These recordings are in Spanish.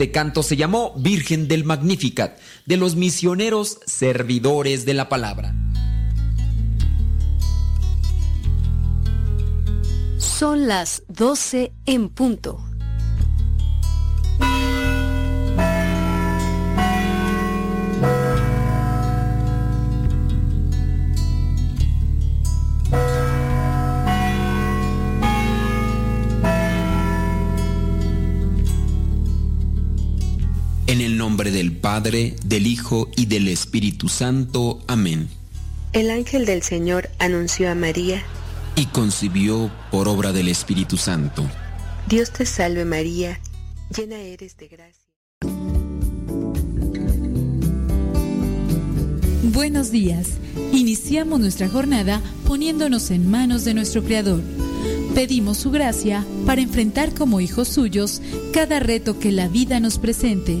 Este canto se llamó Virgen del Magnificat, de los misioneros servidores de la palabra. Son las 12 en punto. Padre, del Hijo y del Espíritu Santo. Amén. El ángel del Señor anunció a María, Y concibió por obra del Espíritu Santo. Dios te salve María, llena eres de gracia. Buenos días. Iniciamos nuestra jornada poniéndonos en manos de nuestro Creador. Pedimos su gracia para enfrentar como hijos suyos cada reto que la vida nos presente,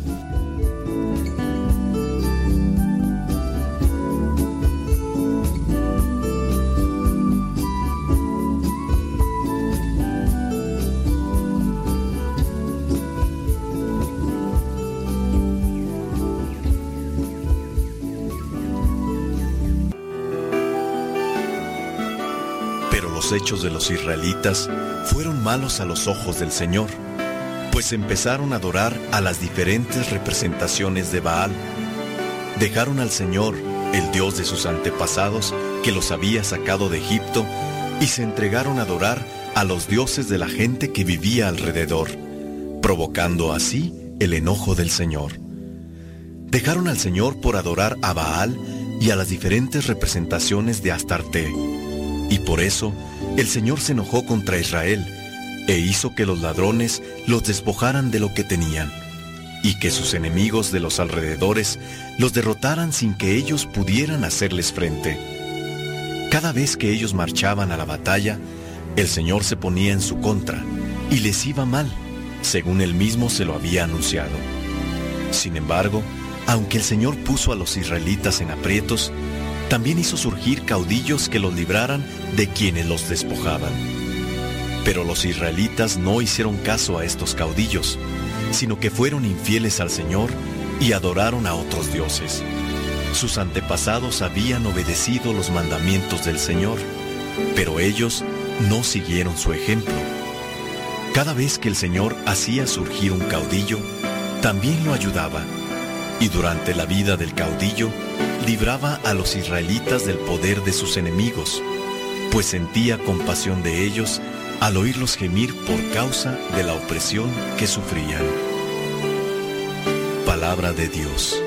De los israelitas fueron malos a los ojos del Señor, pues empezaron a adorar a las diferentes representaciones de Baal. Dejaron al Señor, el Dios de sus antepasados, que los había sacado de Egipto, y se entregaron a adorar a los dioses de la gente que vivía alrededor, provocando así el enojo del Señor. Dejaron al Señor por adorar a Baal y a las diferentes representaciones de Astarte. Y por eso el Señor se enojó contra Israel e hizo que los ladrones los despojaran de lo que tenían y que sus enemigos de los alrededores los derrotaran sin que ellos pudieran hacerles frente. Cada vez que ellos marchaban a la batalla, el Señor se ponía en su contra y les iba mal, según él mismo se lo había anunciado. Sin embargo, aunque el Señor puso a los israelitas en aprietos, también hizo surgir caudillos que los libraran de quienes los despojaban. Pero los israelitas no hicieron caso a estos caudillos, sino que fueron infieles al Señor y adoraron a otros dioses. Sus antepasados habían obedecido los mandamientos del Señor, pero ellos no siguieron su ejemplo. Cada vez que el Señor hacía surgir un caudillo, también lo ayudaba, y durante la vida del caudillo, libraba a los israelitas del poder de sus enemigos, pues sentía compasión de ellos al oírlos gemir por causa de la opresión que sufrían. Palabra de Dios.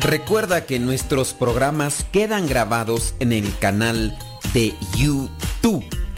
Recuerda que nuestros programas quedan grabados en el canal de YouTube.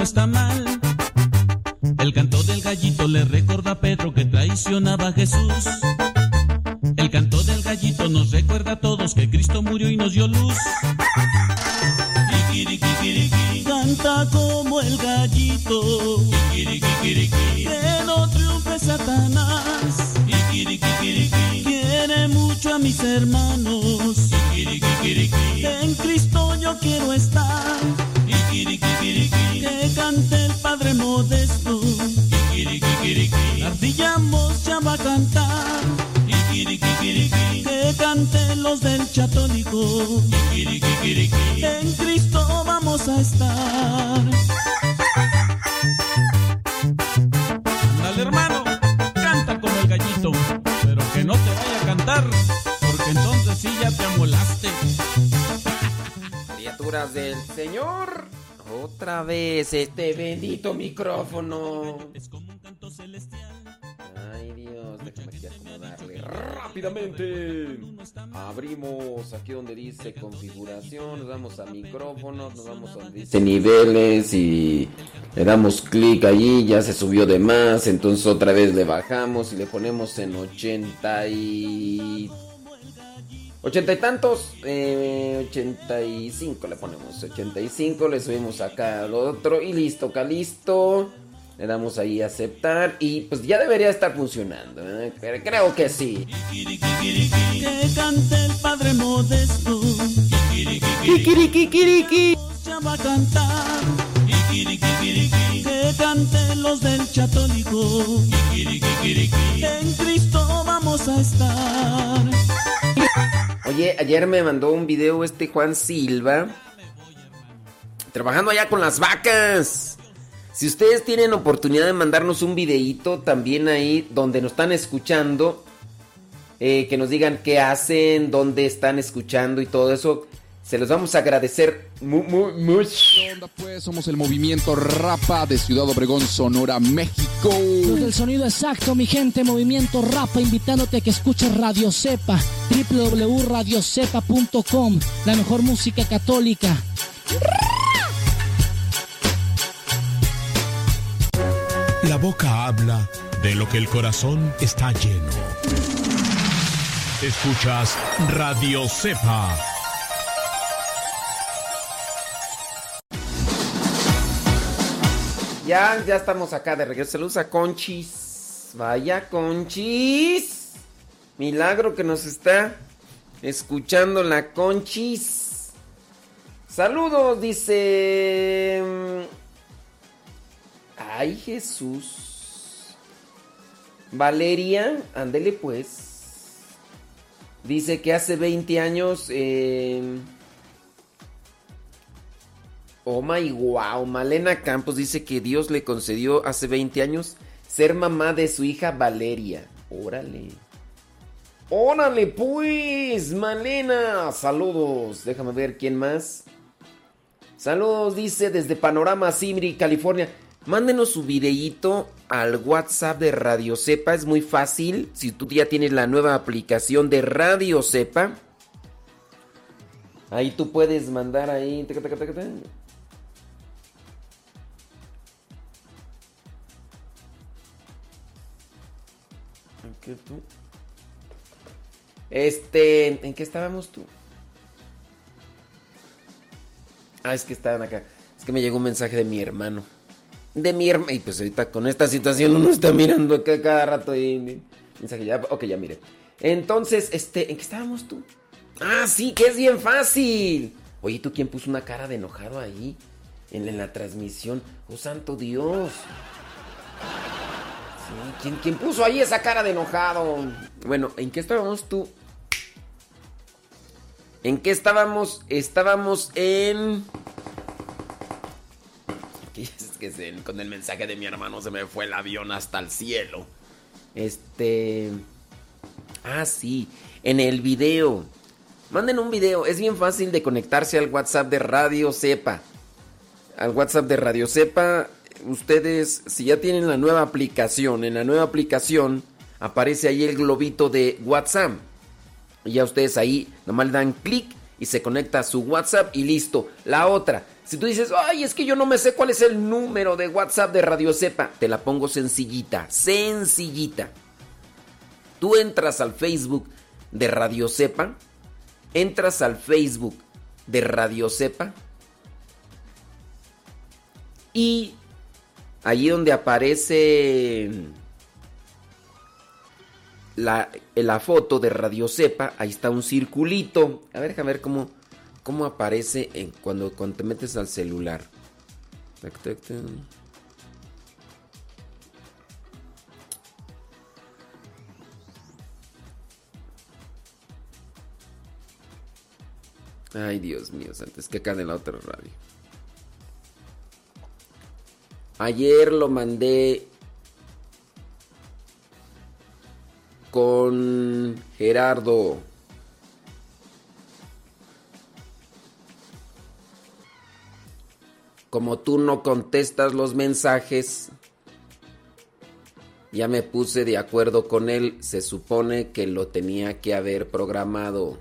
Uno está mal. El canto del gallito le recuerda a Pedro que traicionaba a Jesús. El canto del gallito nos recuerda a todos que Cristo murió y nos dio luz. Canta como el gallito. Que no triunfe Satanás. Quiere mucho a mis hermanos. En Cristo vamos a estar. Dale hermano, canta como el gallito, pero que no te vaya a cantar, porque entonces sí ya te amolaste. Criaturas del Señor. Otra vez este bendito micrófono. Es como un canto celestial. Ay Dios, déjame aquí acomodarle rápidamente. Abrimos aquí donde dice configuración, nos vamos a micrófonos, nos vamos a donde dice niveles y le damos clic allí, ya se subió de más, entonces otra vez le bajamos y le ponemos en 80 y... 80 y tantos, eh, 85 le ponemos, 85, le subimos acá al otro y listo, acá listo. Le damos ahí a aceptar y pues ya debería estar funcionando. ¿eh? Pero Creo que sí. Que cante el Padre Modesto. Ya va a cantar. Que canten los del chatólico. En Cristo vamos a estar. Oye, ayer me mandó un video este Juan Silva. Trabajando allá con las vacas. Si ustedes tienen oportunidad de mandarnos un videíto también ahí donde nos están escuchando, eh, que nos digan qué hacen, dónde están escuchando y todo eso, Se los vamos a agradecer muy, muy, mucho. ¿Qué onda pues? Somos el movimiento Rapa de Ciudad Obregón, Sonora, México. Del sonido exacto, mi gente, Movimiento Rapa, invitándote a que escuches Radio Cepa, www.radiocepa.com, la mejor música católica. La boca habla de lo que el corazón está lleno. Escuchas Radio Cepa. Ya, ya estamos acá de regreso. Saludos a Conchis. Vaya Conchis. Milagro que nos está escuchando la Conchis. Saludos, dice. Ay, Jesús. Valeria, ándele pues. Dice que hace 20 años. eh, Oh my wow, Malena Campos dice que Dios le concedió hace 20 años ser mamá de su hija Valeria. Órale. Órale pues, Malena. Saludos. Déjame ver quién más. Saludos, dice desde Panorama Simri, California. Mándenos su videíto al WhatsApp de Radio Cepa. Es muy fácil. Si tú ya tienes la nueva aplicación de Radio Cepa. Ahí tú puedes mandar ahí. Este, ¿en qué estábamos tú? Ah, es que estaban acá. Es que me llegó un mensaje de mi hermano. De mi hermano. Y pues ahorita con esta situación uno está mirando acá cada rato y mensaje ya. Ok, ya mire. Entonces, este, ¿en qué estábamos tú? Ah, sí, que es bien fácil. Oye, ¿tú quién puso una cara de enojado ahí? En, en la transmisión. Oh, santo Dios. Sí, ¿quién, quién puso ahí esa cara de enojado? Bueno, ¿en qué estábamos tú? ¿En qué estábamos? Estábamos en... Que con el mensaje de mi hermano se me fue el avión hasta el cielo. Este... Ah, sí. En el video. Manden un video. Es bien fácil de conectarse al WhatsApp de Radio Cepa. Al WhatsApp de Radio Cepa. Ustedes, si ya tienen la nueva aplicación, en la nueva aplicación aparece ahí el globito de WhatsApp. Y ya ustedes ahí nomás le dan clic y se conecta a su WhatsApp y listo. La otra, si tú dices, ay, es que yo no me sé cuál es el número de WhatsApp de Radio Cepa, te la pongo sencillita, sencillita. Tú entras al Facebook de Radio Cepa, entras al Facebook de Radio Cepa y allí donde aparece la, la foto de Radio Cepa, ahí está un circulito. A ver, déjame ver cómo, cómo aparece en, cuando, cuando te metes al celular. Ay, Dios mío, antes que acá en la otra radio. Ayer lo mandé con Gerardo. Como tú no contestas los mensajes, ya me puse de acuerdo con él. Se supone que lo tenía que haber programado.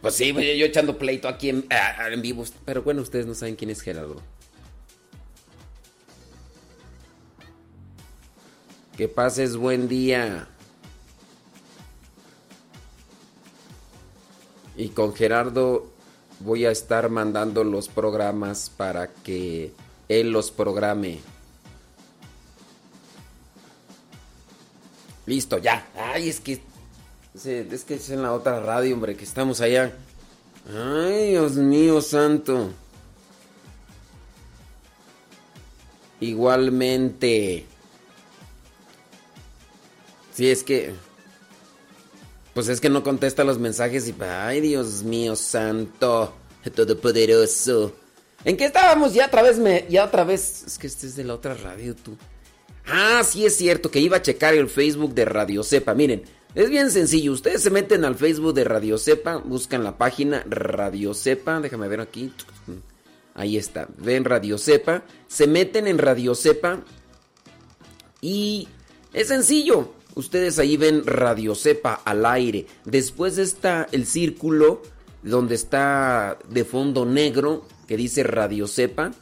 Pues sí, yo echando pleito aquí en, ah, en vivo. Pero bueno, ustedes no saben quién es Gerardo. Que pases buen día. Y con Gerardo voy a estar mandando los programas para que él los programe. Listo, ya. Ay, es que es que es en la otra radio, hombre, que estamos allá. Ay, Dios mío santo. Igualmente. Sí, es que... Pues es que no contesta los mensajes y... Ay, Dios mío santo. Todopoderoso. ¿En qué estábamos? Ya otra vez me... Ya otra vez... Es que este es de la otra radio, tú. Ah, sí es cierto que iba a checar el Facebook de Radio Cepa. Miren, Es bien sencillo. Ustedes se meten al Facebook de Radio Cepa, buscan la página Radio Cepa. Déjame ver aquí. Ahí está. Ven Radio Cepa. Se meten en Radio Cepa. Y es sencillo. Ustedes ahí ven Radio Cepa al aire. Después está el círculo donde está de fondo negro que dice Radio Cepa.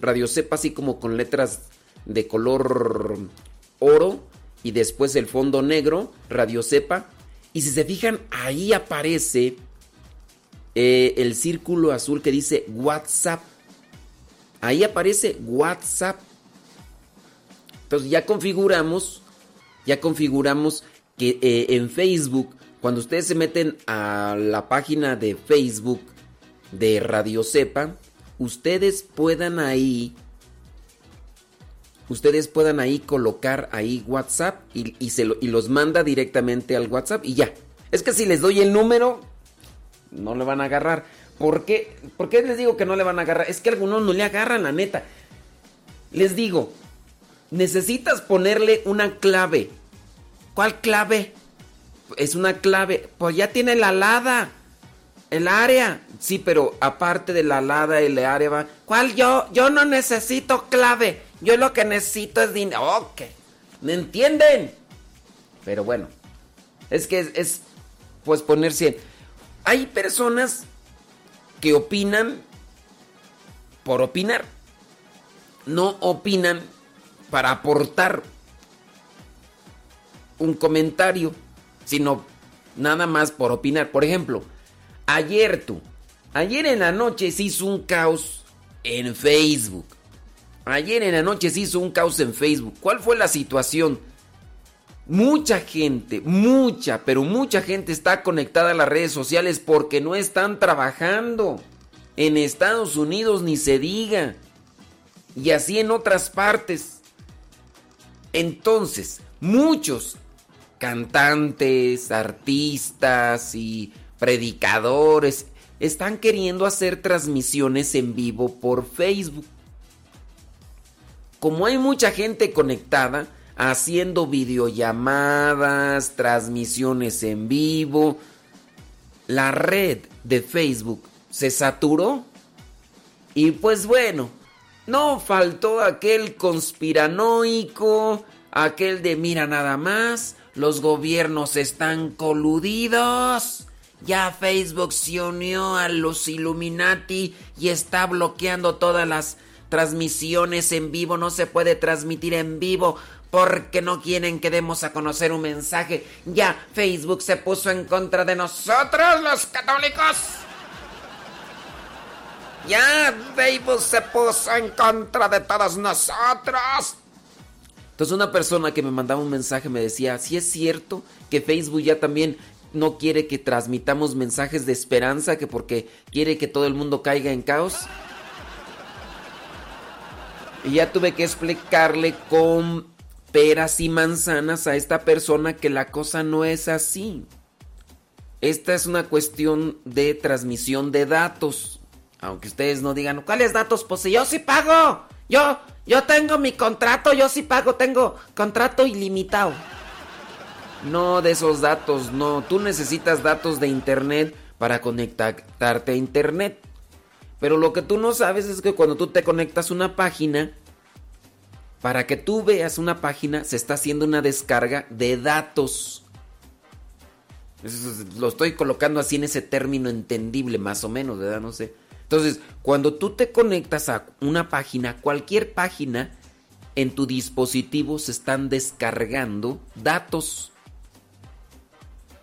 Radio Cepa así como con letras de color oro y después el fondo negro, Radio Cepa. Y si se fijan, ahí aparece eh, el círculo azul que dice WhatsApp. Ahí aparece WhatsApp. Entonces ya configuramos, ya configuramos que eh, en Facebook, cuando ustedes se meten a la página de Facebook de Radio Cepa, ustedes puedan ahí ustedes puedan ahí colocar ahí WhatsApp y, y se lo- y los manda directamente al WhatsApp y ya. Es que si les doy el número, no le van a agarrar. ¿Por qué? ¿Por qué les digo que no le van a agarrar? Es que algunos no le agarran, la neta. Les digo, necesitas ponerle una clave. ¿Cuál clave? Es una clave. Pues ya tiene la alada. El área. Sí, pero aparte de la alada, el área va. ¿Cuál yo? Yo no necesito clave. Yo lo que necesito es dinero. Ok. ¿Me entienden? Pero bueno. Es que es, es, pues ponerse. Hay personas que opinan por opinar. No opinan para aportar un comentario, sino nada más por opinar. Por ejemplo, ayer tú, ayer en la noche se hizo un caos en Facebook. Ayer en la noche se hizo un caos en Facebook. ¿Cuál fue la situación? Mucha gente, mucha, pero mucha gente está conectada a las redes sociales porque no están trabajando. En Estados Unidos ni se diga. Y así en otras partes. Entonces, muchos cantantes, artistas y predicadores están queriendo hacer transmisiones en vivo por Facebook. Como hay mucha gente conectada, haciendo videollamadas, transmisiones en vivo, la red de Facebook se saturó. Y pues bueno, no faltó aquel conspiranoico, aquel de mira nada más, los gobiernos están coludidos. Ya Facebook se unió a los Illuminati y está bloqueando todas las transmisiones en vivo. No se puede transmitir en vivo porque no quieren que demos a conocer un mensaje. Ya Facebook se puso en contra de nosotros los católicos. Ya Facebook se puso en contra de todos nosotros. Entonces una persona que me mandaba un mensaje me decía, si es cierto que Facebook ya también no quiere que transmitamos mensajes de esperanza, que porque quiere que todo el mundo caiga en caos. Y ya tuve que explicarle con peras y manzanas a esta persona que la cosa no es así. Esta es una cuestión de transmisión de datos. Aunque ustedes no digan, ¿cuáles datos? Pues si yo sí pago. Yo, yo tengo mi contrato, yo sí pago, tengo contrato ilimitado. No de esos datos, no. Tú necesitas datos de internet para conectarte a internet. Pero lo que tú no sabes es que cuando tú te conectas a una página, para que tú veas una página, se está haciendo una descarga de datos. Lo estoy colocando así en ese término entendible, más o menos, ¿verdad? No sé. Entonces, cuando tú te conectas a una página, cualquier página, en tu dispositivo se están descargando datos.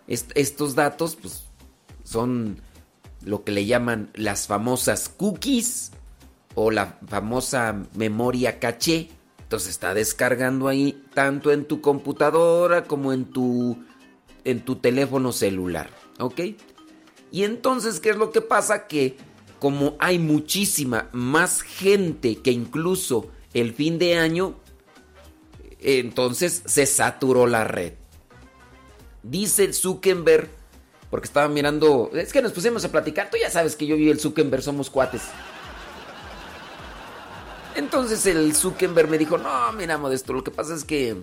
Est- estos datos, pues, son lo que le llaman las famosas cookies o la famosa memoria caché. Entonces está descargando ahí tanto en tu computadora como en tu en tu teléfono celular, ¿ok? Y entonces, ¿qué es lo que pasa? Que como hay muchísima más gente que incluso el fin de año, entonces se saturó la red. Dice Zuckerberg, porque estaba mirando, es que nos pusimos a platicar, tú ya sabes que yo y el Zuckerberg somos cuates. Entonces el Zuckerberg me dijo, no, mira, Modesto, lo que pasa es que...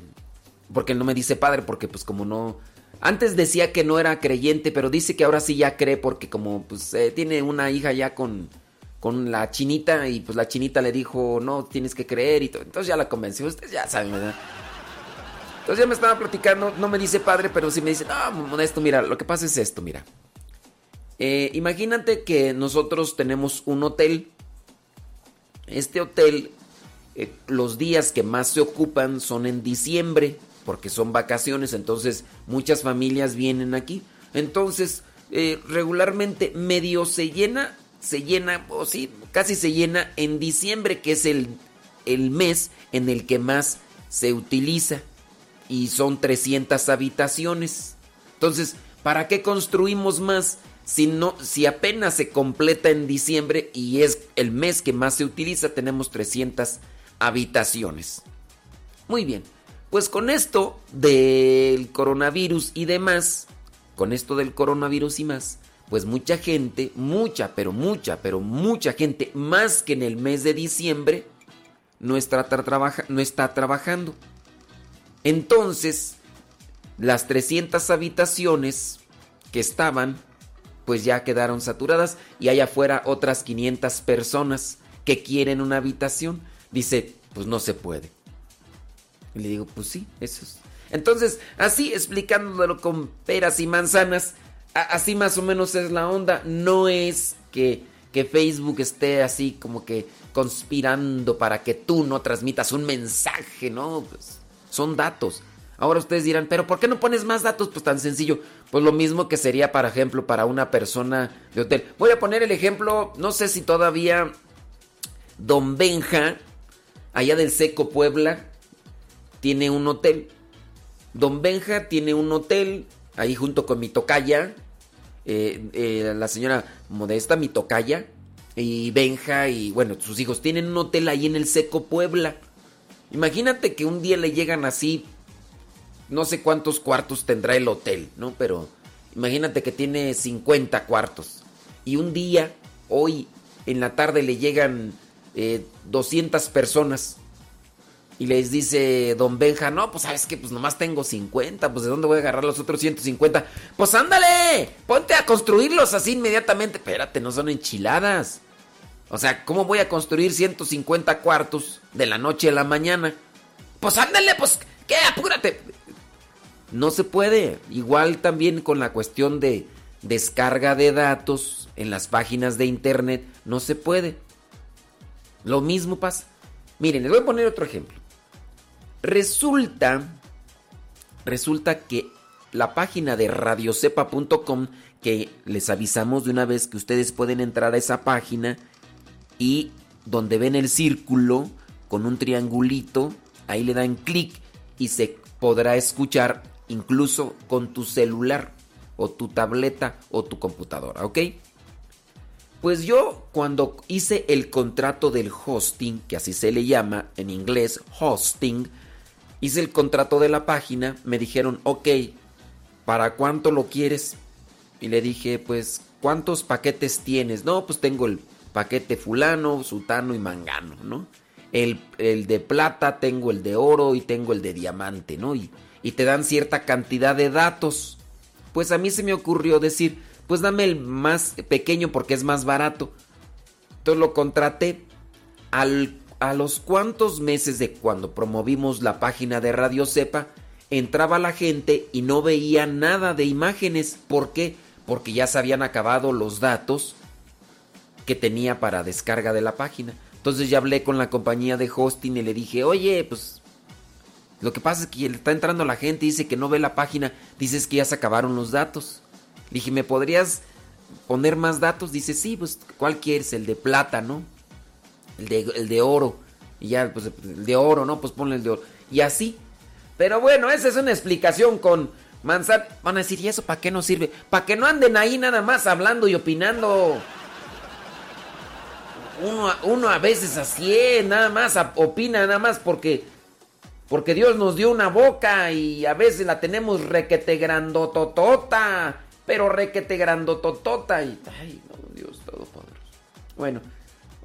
Porque él no me dice padre, porque pues como no... Antes decía que no era creyente, pero dice que ahora sí ya cree porque como pues eh, tiene una hija ya con, con la chinita y pues la chinita le dijo, no, tienes que creer y todo. Entonces ya la convenció. Ustedes ya saben, ¿verdad? Entonces ya me estaba platicando, no me dice padre, pero sí me dice, no, modesto, mira, lo que pasa es esto, mira. Eh, imagínate que nosotros tenemos un hotel. Este hotel, eh, los días que más se ocupan son en diciembre, porque son vacaciones, entonces muchas familias vienen aquí. Entonces, eh, regularmente medio se llena, se llena, o sí, casi se llena en diciembre, que es el, el mes en el que más se utiliza. Y son 300 habitaciones. Entonces, ¿para qué construimos más? Si, no, si apenas se completa en diciembre y es el mes que más se utiliza, tenemos 300 habitaciones. Muy bien, pues con esto del coronavirus y demás, con esto del coronavirus y más, pues mucha gente, mucha, pero mucha, pero mucha gente, más que en el mes de diciembre, no está, trabaja, no está trabajando. Entonces, las 300 habitaciones que estaban pues ya quedaron saturadas y hay afuera otras 500 personas que quieren una habitación. Dice, pues no se puede. Y le digo, pues sí, eso es. Entonces, así explicándolo con peras y manzanas, así más o menos es la onda. No es que, que Facebook esté así como que conspirando para que tú no transmitas un mensaje, ¿no? Pues son datos. Ahora ustedes dirán, pero ¿por qué no pones más datos? Pues tan sencillo. Pues lo mismo que sería, por ejemplo, para una persona de hotel. Voy a poner el ejemplo, no sé si todavía Don Benja, allá del Seco Puebla, tiene un hotel. Don Benja tiene un hotel, ahí junto con mi tocaya, eh, eh, la señora Modesta, mi tocaya, y Benja, y bueno, sus hijos tienen un hotel ahí en el Seco Puebla. Imagínate que un día le llegan así no sé cuántos cuartos tendrá el hotel, ¿no? Pero imagínate que tiene 50 cuartos. Y un día, hoy, en la tarde le llegan eh, 200 personas. Y les dice don Benja, no, pues sabes que pues nomás tengo 50, pues de dónde voy a agarrar los otros 150. Pues ándale, ponte a construirlos así inmediatamente. Espérate, no son enchiladas. O sea, ¿cómo voy a construir 150 cuartos de la noche a la mañana? Pues ándale, pues, ¿qué? Apúrate. No se puede. Igual también con la cuestión de descarga de datos en las páginas de internet, no se puede. Lo mismo pasa. Miren, les voy a poner otro ejemplo. Resulta, resulta que la página de radiocepa.com, que les avisamos de una vez que ustedes pueden entrar a esa página y donde ven el círculo con un triangulito, ahí le dan clic y se podrá escuchar incluso con tu celular o tu tableta o tu computadora, ¿ok? Pues yo cuando hice el contrato del hosting, que así se le llama en inglés, hosting, hice el contrato de la página, me dijeron, ok, ¿para cuánto lo quieres? Y le dije, pues, ¿cuántos paquetes tienes? No, pues tengo el paquete fulano, sutano y mangano, ¿no? El, el de plata, tengo el de oro y tengo el de diamante, ¿no? Y, y te dan cierta cantidad de datos. Pues a mí se me ocurrió decir, pues dame el más pequeño porque es más barato. Entonces lo contraté. Al, a los cuantos meses de cuando promovimos la página de Radio Cepa, entraba la gente y no veía nada de imágenes. ¿Por qué? Porque ya se habían acabado los datos que tenía para descarga de la página. Entonces ya hablé con la compañía de hosting y le dije, oye, pues lo que pasa es que está entrando la gente y dice que no ve la página, dices que ya se acabaron los datos. Dije, ¿me podrías poner más datos? Dice, sí, pues, ¿cuál quieres? El de plata, ¿no? El de, el de oro. Y ya, pues, el de oro, ¿no? Pues ponle el de oro. Y así. Pero bueno, esa es una explicación con manzana. Van a decir, ¿y eso para qué nos sirve? Para que no anden ahí nada más hablando y opinando. Uno, uno a veces así es, nada más opina, nada más porque porque Dios nos dio una boca y a veces la tenemos requete grandototota. Pero requete grandototota. Y, ay, no, Dios todopoderoso. Bueno,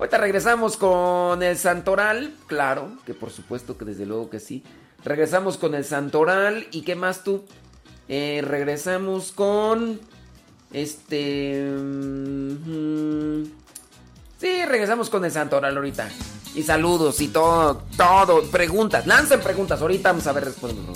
ahorita regresamos con el santoral. Claro, que por supuesto que desde luego que sí. Regresamos con el santoral. ¿Y qué más tú? Eh, regresamos con. Este. mm, sí, regresamos con el Santoral ahorita. Y saludos y todo, todo. Preguntas. Lancen preguntas. Ahorita vamos a ver respondiendo.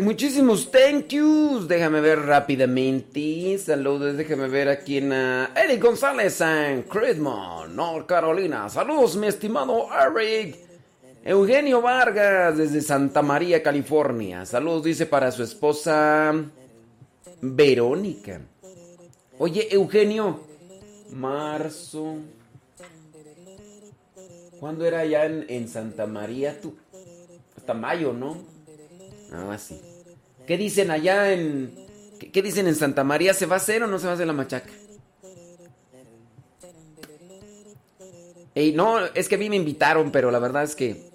Muchísimos thank yous. Déjame ver rápidamente. Saludos, déjame ver aquí en ah, Eric González en Credmont, North Carolina. Saludos, mi estimado Eric. Eugenio Vargas desde Santa María, California. Saludos, dice para su esposa Verónica. Oye, Eugenio, marzo. ¿Cuándo era allá en, en Santa María tú? Hasta mayo, ¿no? Ah, sí. ¿Qué dicen allá en... ¿Qué, dicen en Santa María? ¿Se va a hacer o no se va a hacer la machaca? Ey, no, es que a mí me invitaron, pero la verdad es que...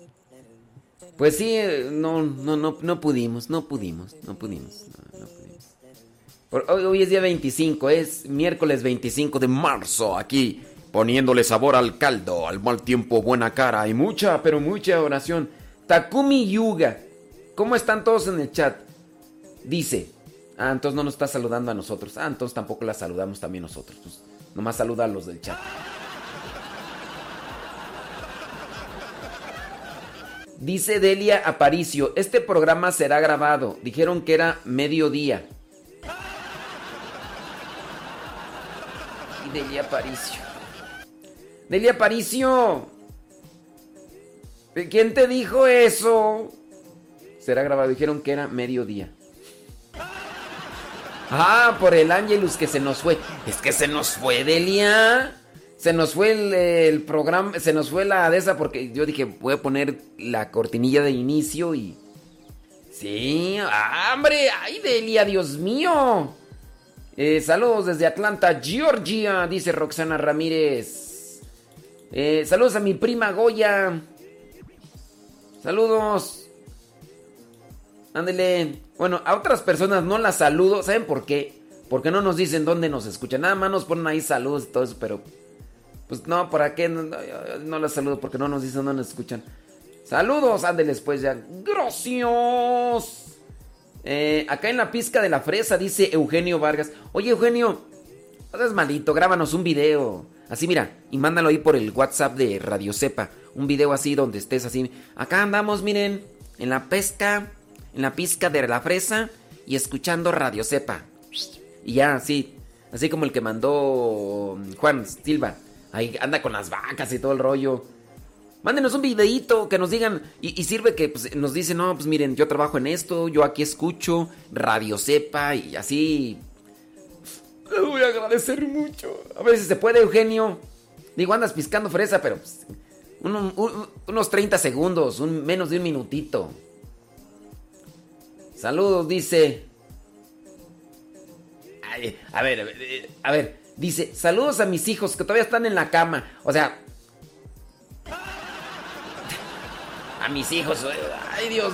Pues sí, eh, no, no, no, no pudimos, no pudimos, no pudimos. no, no pudimos. Hoy, hoy es día 25, es miércoles 25 de marzo, aquí poniéndole sabor al caldo, al mal tiempo, buena cara y mucha, pero mucha oración. Takumi Yuga, ¿cómo están todos en el chat? Dice, ah, entonces no nos está saludando a nosotros. Ah, entonces tampoco la saludamos también nosotros. Pues, nomás saluda a los del chat. Dice Delia Aparicio, este programa será grabado. Dijeron que era mediodía. Y Delia Aparicio. Delia Aparicio. ¿Quién te dijo eso? Será grabado. Dijeron que era mediodía. Ah, por el Angelus que se nos fue. Es que se nos fue, Delia. Se nos fue el, programa, se nos fue la de porque yo dije, voy a poner la cortinilla de inicio y... Sí, ah, hombre, ay, Delia, Dios mío. Eh, saludos desde Atlanta, Georgia, dice Roxana Ramírez. Eh, saludos a mi prima Goya. Saludos. Ándele. Bueno, a otras personas no las saludo. ¿Saben por qué? Porque no nos dicen dónde nos escuchan. Nada más nos ponen ahí saludos y todo eso, pero... Pues no, ¿para qué? No, las saludo porque no nos dicen dónde nos escuchan. Saludos, ándeles pues ya. Gracias. Eh, acá en la pizca de la fresa dice Eugenio Vargas. Oye, Eugenio, no seas malito, grábanos un video. Así, mira, y mándalo ahí por el WhatsApp de Radio Cepa. Un video así donde estés así. Acá andamos, miren, en la pesca, en la pizca de la fresa y escuchando Radio Cepa. Y ya, así, así como el que mandó Juan Silva. Ahí anda con las vacas y todo el rollo. Mándenos un videíto que nos digan y, sirve que pues, nos dicen, no, pues miren, yo trabajo en esto, yo aquí escucho, Radio Cepa y así. Les voy a agradecer mucho. A si se puede, Eugenio. Digo, andas piscando fresa, pero pues, uno- un- unos 30 segundos, un, menos de un minutito. Saludos, dice. A ver, a ver, eh, a ver, dice, saludos a mis hijos que todavía están en la cama. O sea, a mis hijos. Ay, Dios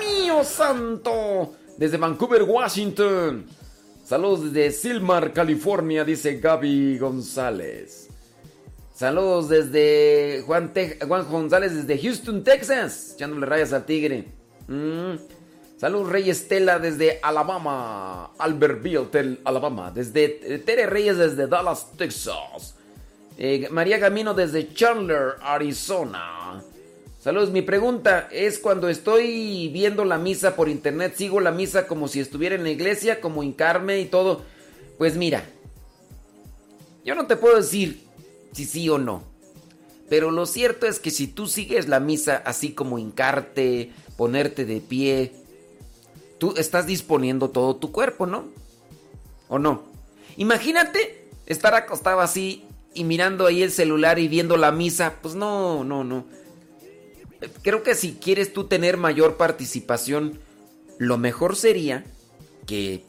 mío, santo. Desde Vancouver, Washington. Saludos desde Silmar, California, dice Gaby González. Saludos desde Juan González, desde Houston, Texas. Echándole rayas al tigre. Mm. Saludos Rey Estela desde Alabama. Tel- Alabama. Desde Tere Reyes desde Dallas, Texas. Eh, María Camino desde Chandler, Arizona. Saludos, mi pregunta es cuando estoy viendo la misa por internet, sigo la misa como si estuviera en la iglesia, como hincarme y todo. Pues mira, yo no te puedo decir si sí o no. Pero lo cierto es que si tú sigues la misa así como hincarte, ponerte de pie, estás disponiendo todo tu cuerpo, ¿no? ¿O no? Imagínate estar acostado así y mirando ahí el celular y viendo la misa. Pues no, no, no. Creo que si quieres tú tener mayor participación, lo mejor sería que,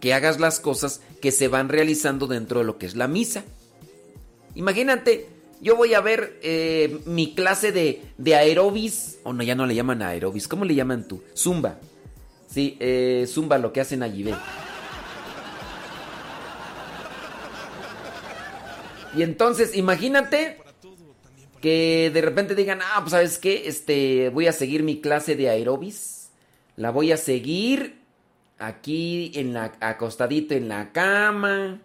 que hagas las cosas que se van realizando dentro de lo que es la misa. Imagínate, yo voy a ver eh, mi clase de, de aerobis, o no, ya no le llaman aerobis, ¿cómo le llaman tú? Zumba. Sí, eh, Zumba, lo que hacen allí. Y entonces, imagínate que de repente digan, ah, pues sabes qué, este, voy a seguir mi clase de aerobis, la voy a seguir aquí en la acostadito en la cama,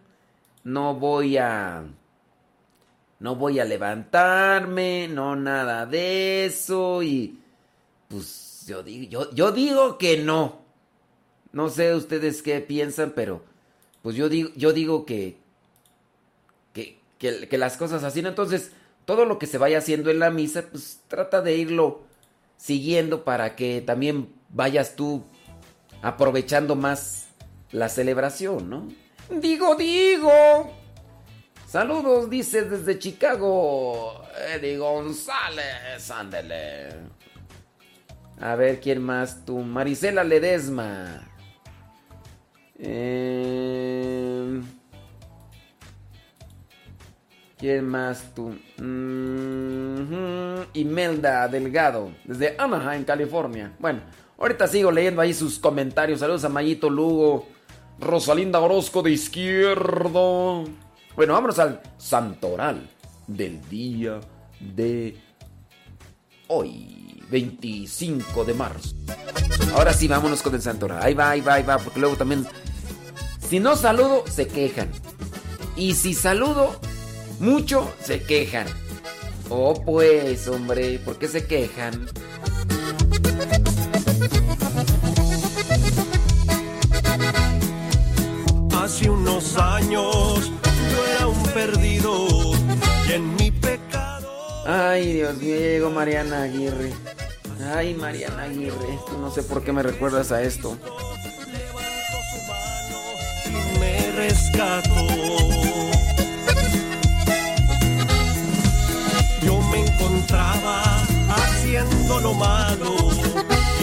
no voy a, no voy a levantarme, no nada de eso y, pues yo digo, yo, yo digo que no, no sé ustedes qué piensan, pero, pues yo digo, yo digo que, que, que, las cosas así, entonces todo lo que se vaya haciendo en la misa, pues trata de irlo siguiendo para que también vayas tú aprovechando más la celebración, ¿no? Digo, digo. Saludos, dices desde Chicago, Eddie González, ándele. A ver, ¿quién más tú? Marisela Ledesma. Eh... ¿Quién más tú? Mhm. Imelda Delgado, desde Anaheim, California. Bueno, ahorita sigo leyendo ahí sus comentarios. Saludos a Mayito Lugo, Rosalinda Orozco de izquierdo. Bueno, vámonos al santoral del día de hoy, 25 de marzo. Ahora sí, vámonos con el santoral. Ahí va, ahí va, ahí va, porque luego también... Si no saludo, se quejan. Y si saludo, mucho se quejan. Oh, pues, hombre, ¿por qué se quejan? Hace unos años yo era un perdido y en mi pecado Ay, Dios mío, llegó Mariana Aguirre. Ay, Mariana Aguirre, no sé por qué me recuerdas a esto. me rescató. Yo me encontraba haciendo lo malo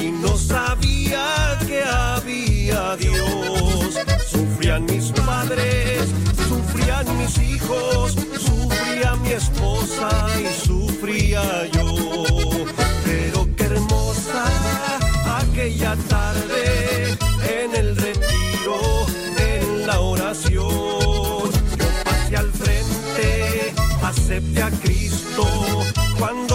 y no sabía que había Dios Sufrían mis padres, sufrían mis hijos, sufría mi esposa y sufría yo. Hermosa aquella tarde en el retiro, en la oración. Yo pasé al frente, acepté a Cristo cuando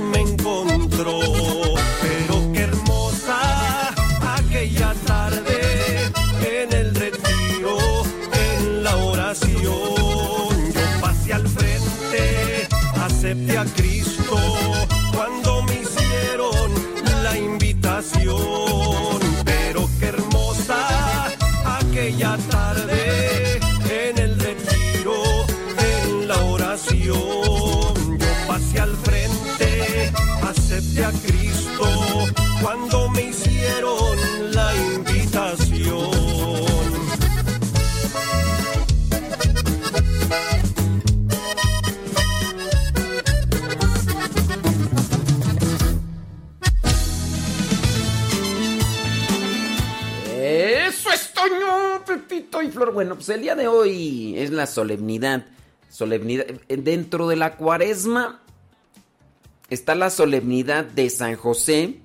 me encontró. Bueno, pues el día de hoy es la solemnidad. Solemnidad. Dentro de la cuaresma está la solemnidad de San José.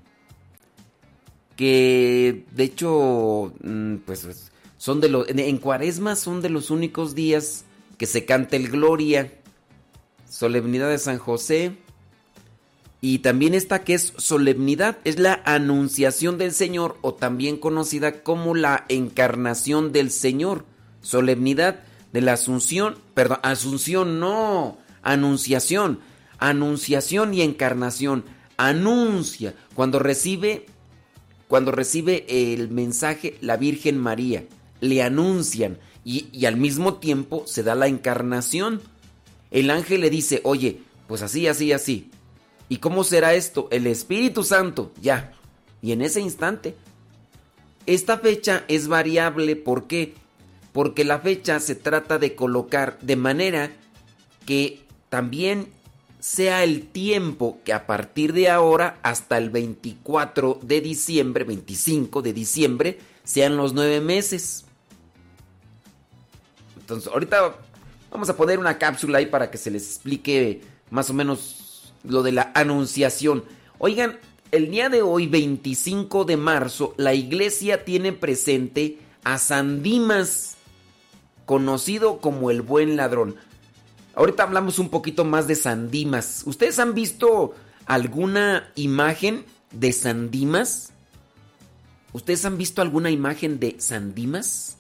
Que de hecho, mm, pues son de los. En cuaresma son de los únicos días que se canta el Gloria. Solemnidad de San José. Y también esta que es solemnidad, es la anunciación del Señor o también conocida como la encarnación del Señor. Solemnidad de la asunción, perdón, asunción no, anunciación, anunciación y encarnación. Anuncia cuando recibe cuando recibe el mensaje la Virgen María, le anuncian y, y al mismo tiempo se da la encarnación. El ángel le dice, oye, pues así, así, así. ¿Y cómo será esto? El Espíritu Santo, ya. Y en ese instante. Esta fecha es variable, ¿por qué? Porque la fecha se trata de colocar de manera que también sea el tiempo que a partir de ahora hasta el 24 de diciembre, 25 de diciembre, sean los nueve meses. Entonces, ahorita vamos a poner una cápsula ahí para que se les explique más o menos lo de la anunciación. Oigan, el día de hoy, 25 de marzo, la iglesia tiene presente a San Dimas, conocido como el buen ladrón. Ahorita hablamos un poquito más de San Dimas. ¿Ustedes han visto alguna imagen de San Dimas? ¿Ustedes han visto alguna imagen de San Dimas?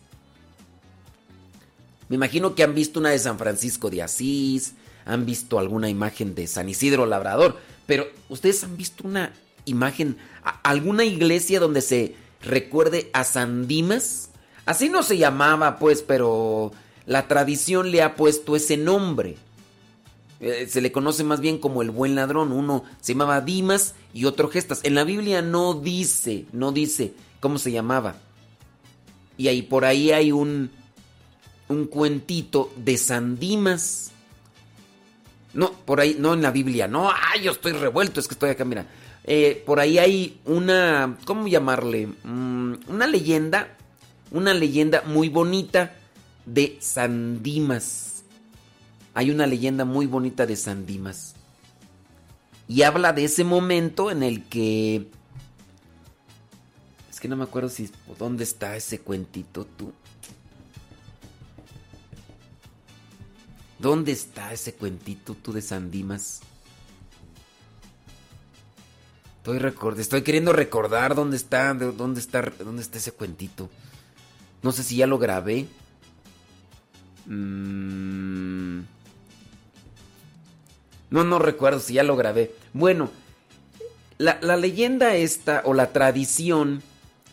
Me imagino que han visto una de San Francisco de Asís, han visto alguna imagen de San Isidro Labrador, pero ¿ustedes han visto una imagen, alguna iglesia donde se recuerde a San Dimas? Así no se llamaba, pues, pero la tradición le ha puesto ese nombre. Eh, se le conoce más bien como el buen ladrón. Uno se llamaba Dimas y otro Gestas. En la Biblia no dice, no dice cómo se llamaba. Y ahí por ahí hay un, un cuentito de San Dimas. No, por ahí, no en la Biblia. No, ay, yo estoy revuelto, es que estoy acá, mira. Eh, por ahí hay una, ¿cómo llamarle? Mm, una leyenda, una leyenda muy bonita de San Dimas. Hay una leyenda muy bonita de San Dimas. Y habla de ese momento en el que Es que no me acuerdo si dónde está ese cuentito tú. ¿Dónde está ese cuentito tú de San Dimas? Estoy record- estoy queriendo recordar dónde está, de- dónde está, dónde está ese cuentito. No sé si ya lo grabé. Mm. No, no recuerdo si ya lo grabé. Bueno, la, leyenda esta o la tradición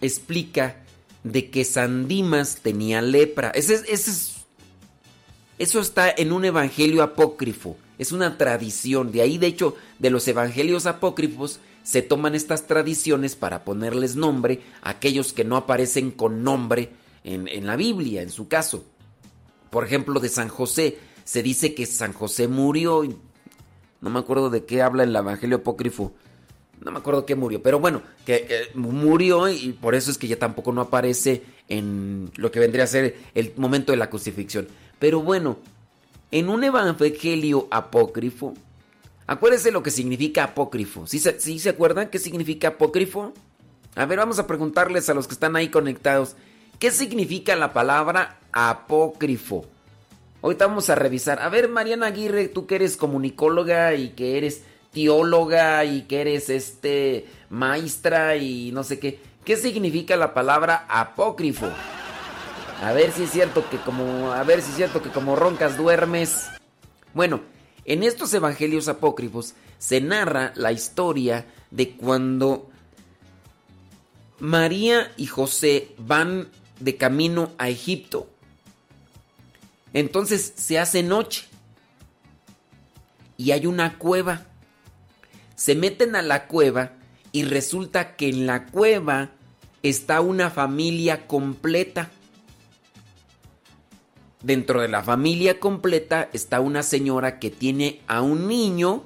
explica de que San Dimas tenía lepra. Ese, es- ese es- eso está en un evangelio apócrifo. Es una tradición. De ahí, de hecho, de los evangelios apócrifos se toman estas tradiciones para ponerles nombre a aquellos que no aparecen con nombre en, la Biblia, en su caso. Por ejemplo, de San José. Se dice que San José murió. No me acuerdo de qué habla el evangelio apócrifo. No me acuerdo qué murió, pero bueno, que eh, murió y por eso es que ya tampoco no aparece en lo que vendría a ser el momento de la crucifixión. Pero bueno, en un evangelio apócrifo, acuérdense lo que significa apócrifo. ¿Sí se, sí se acuerdan qué significa apócrifo? A ver, vamos a preguntarles a los que están ahí conectados, ¿qué significa la palabra apócrifo? Ahorita vamos a revisar. A ver, Mariana Aguirre, tú que eres comunicóloga y que eres teóloga y que eres este maestra y no sé qué. ¿Qué significa la palabra apócrifo? A ver si es cierto que como a ver si es cierto que como roncas duermes. Bueno, en estos evangelios apócrifos se narra la historia de cuando María y José van de camino a Egipto. Entonces se hace noche y hay una cueva. Se meten a la cueva y resulta que en la cueva está una familia completa. Dentro de la familia completa está una señora que tiene a un niño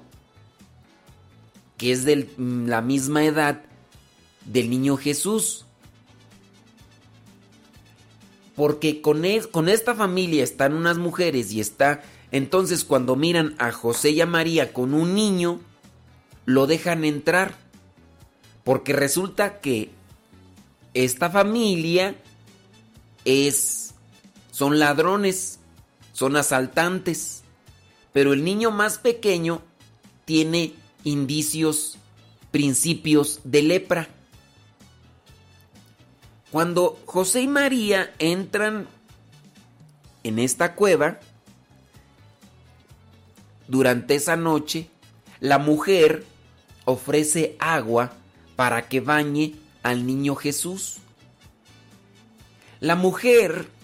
que es de la misma edad del niño Jesús. Porque con, con esta familia están unas mujeres y está... Entonces cuando miran a José y a María con un niño, lo dejan entrar. Porque resulta que esta familia es... Son ladrones, son asaltantes. Pero el niño más pequeño tiene indicios, principios de lepra. Cuando José y María entran en esta cueva, durante esa noche, la mujer ofrece agua para que bañe al niño Jesús. La mujer,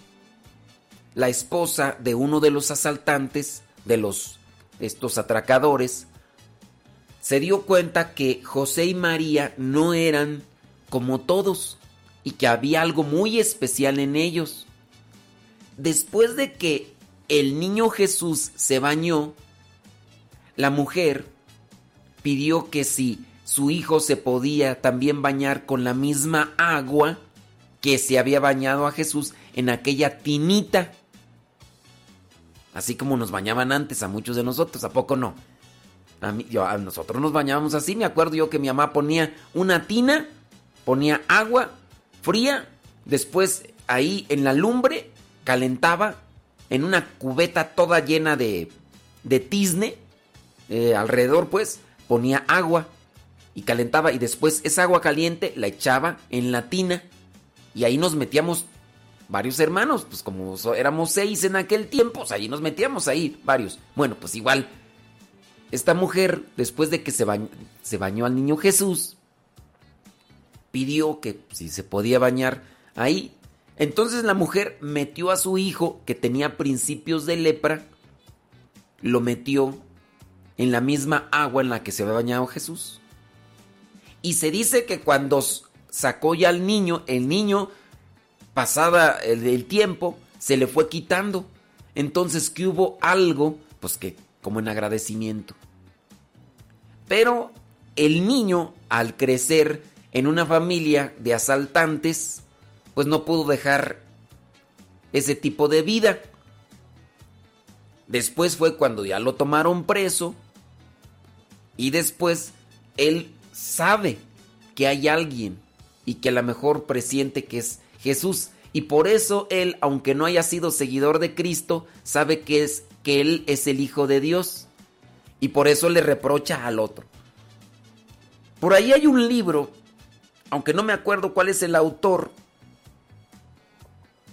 la esposa de uno de los asaltantes, de los estos atracadores, se dio cuenta que José y María no eran como todos y que había algo muy especial en ellos. Después de que el niño Jesús se bañó, la mujer pidió que si su hijo se podía también bañar con la misma agua que se había bañado a Jesús en aquella tinita. Así como nos bañaban antes a muchos de nosotros, ¿a poco no? A, nosotros nos bañábamos así, me acuerdo yo que mi mamá ponía una tina, ponía agua fría, después ahí en la lumbre calentaba en una cubeta toda llena de, de tizne, eh, alrededor pues ponía agua y calentaba y después esa agua caliente la echaba en la tina y ahí nos metíamos varios hermanos, pues como éramos seis en aquel tiempo, pues ahí nos metíamos ahí varios. Bueno, pues igual esta mujer, después de que se bañó, se bañó al niño Jesús, pidió que si se podía bañar ahí. Entonces la mujer metió a su hijo, que tenía principios de lepra, lo metió en la misma agua en la que se había bañado Jesús. Y se dice que cuando sacó ya al niño, el niño, pasada el, tiempo, se le fue quitando. Entonces que hubo algo, pues que como en agradecimiento. Pero el niño, al crecer en una familia de asaltantes, pues no pudo dejar ese tipo de vida. Después fue cuando ya lo tomaron preso y después él sabe que hay alguien y que a lo mejor presiente que es Jesús. Y por eso él, aunque no haya sido seguidor de Cristo, sabe que es que él es el hijo de Dios. Y por eso le reprocha al otro. Por ahí hay un libro, aunque no me acuerdo cuál es el autor,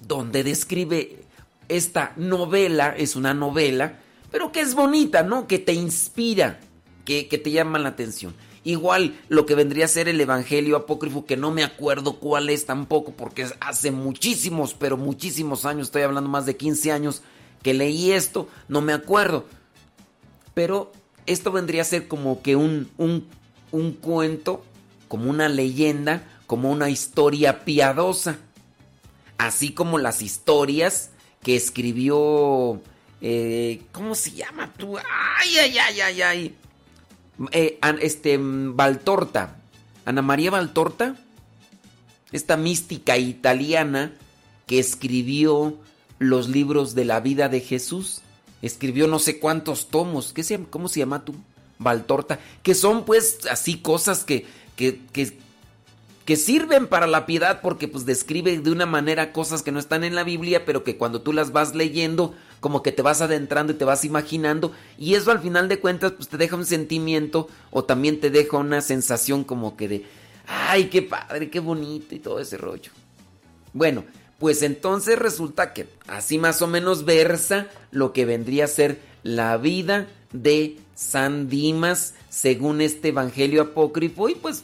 donde describe esta novela, es una novela, pero que es bonita, ¿no? Que te inspira, que, que te llama la atención. Igual lo que vendría a ser el Evangelio apócrifo, que no me acuerdo cuál es tampoco, porque hace muchísimos, pero muchísimos años, estoy hablando más de 15 años, que leí esto, no me acuerdo. Pero esto vendría a ser como que un, un, un cuento, como una leyenda, como una historia piadosa. Así como las historias que escribió... eh, ¿Cómo se llama tú? ¡Ay, ay, ay, ay, ay! Eh, este, mm, Valtorta. Ana María Valtorta. Esta mística italiana que escribió los libros de la vida de Jesús. Escribió no sé cuántos tomos. ¿Qué se, ¿Cómo se llama tú? Valtorta. Que son pues así cosas que, que, que, que sirven para la piedad porque pues describe de una manera cosas que no están en la Biblia, pero que cuando tú las vas leyendo, como que te vas adentrando y te vas imaginando, y eso al final de cuentas pues te deja un sentimiento o también te deja una sensación como que de, ay, qué padre, qué bonito y todo ese rollo. Bueno, pues entonces resulta que así más o menos versa lo que vendría a ser la vida de San Dimas según este evangelio apócrifo y pues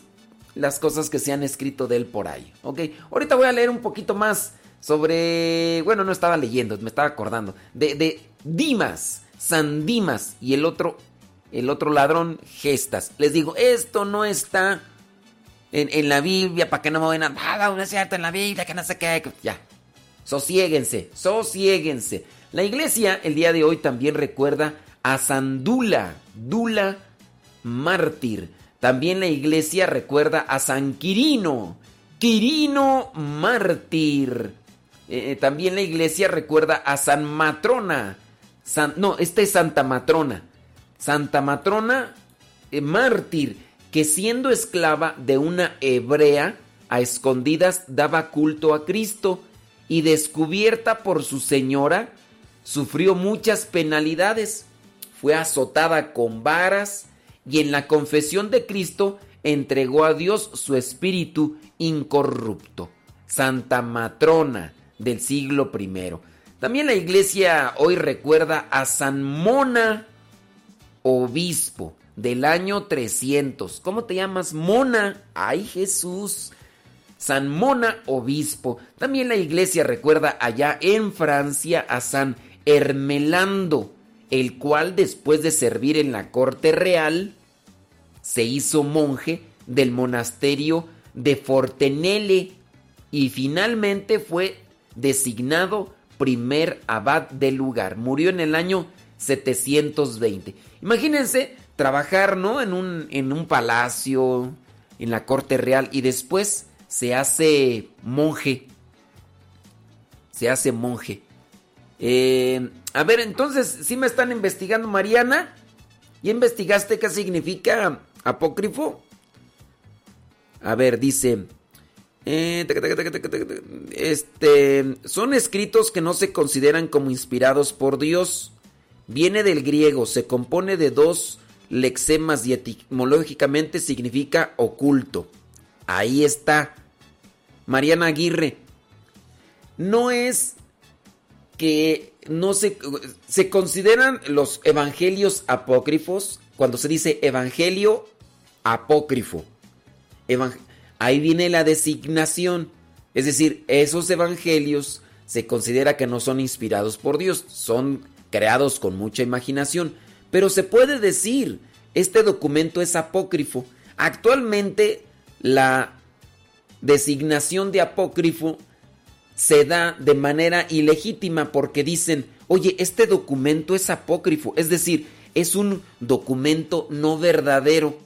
las cosas que se han escrito de él por ahí. Ok, ahorita voy a leer un poquito más sobre. Bueno, no estaba leyendo, me estaba acordando. De, de Dimas, San Dimas y el otro, el otro ladrón, Gestas. Les digo, esto no está en, en la Biblia para que no me vayan a. "Ah, no es cierto en la Biblia, que no sé qué. que-". Ya, sosiéguense, sosiéguense. La iglesia el día de hoy también recuerda a San Dula, Dula mártir. También la iglesia recuerda a San Quirino, Quirino mártir. Eh, también la iglesia recuerda a San Matrona. No, esta es Santa Matrona. Santa Matrona eh, mártir, que siendo esclava de una hebrea, a escondidas daba culto a Cristo y descubierta por su señora, sufrió muchas penalidades. Fue azotada con varas y en la confesión de Cristo entregó a Dios su espíritu incorrupto. Santa Matrona del siglo I. También la iglesia hoy recuerda a San Mona, obispo del año 300. ¿Cómo te llamas? Mona. Ay Jesús. San Mona, obispo. También la iglesia recuerda allá en Francia a San Hermelando, el cual después de servir en la corte real, se hizo monje del monasterio de Fortenelle y finalmente fue designado primer abad del lugar. Murió en el año 720. Imagínense trabajar, ¿no? En un, en un palacio, en la corte real y después se hace monje. Se hace monje. Eh, a ver, entonces, si me están investigando, Mariana? ¿Ya investigaste qué significa apócrifo? A ver, dice... eh, Este, son escritos que no se consideran como inspirados por Dios. Viene del griego, se compone de dos lexemas y etimológicamente significa oculto. Ahí está. Mariana Aguirre. No es que no se, se consideran los evangelios apócrifos cuando se dice evangelio apócrifo. Ahí viene la designación. Es decir, esos evangelios se considera que no son inspirados por Dios, son creados con mucha imaginación. Pero se puede decir, este documento es apócrifo. Actualmente la designación de apócrifo se da de manera ilegítima porque dicen, oye, este documento es apócrifo, es decir, es un documento no verdadero.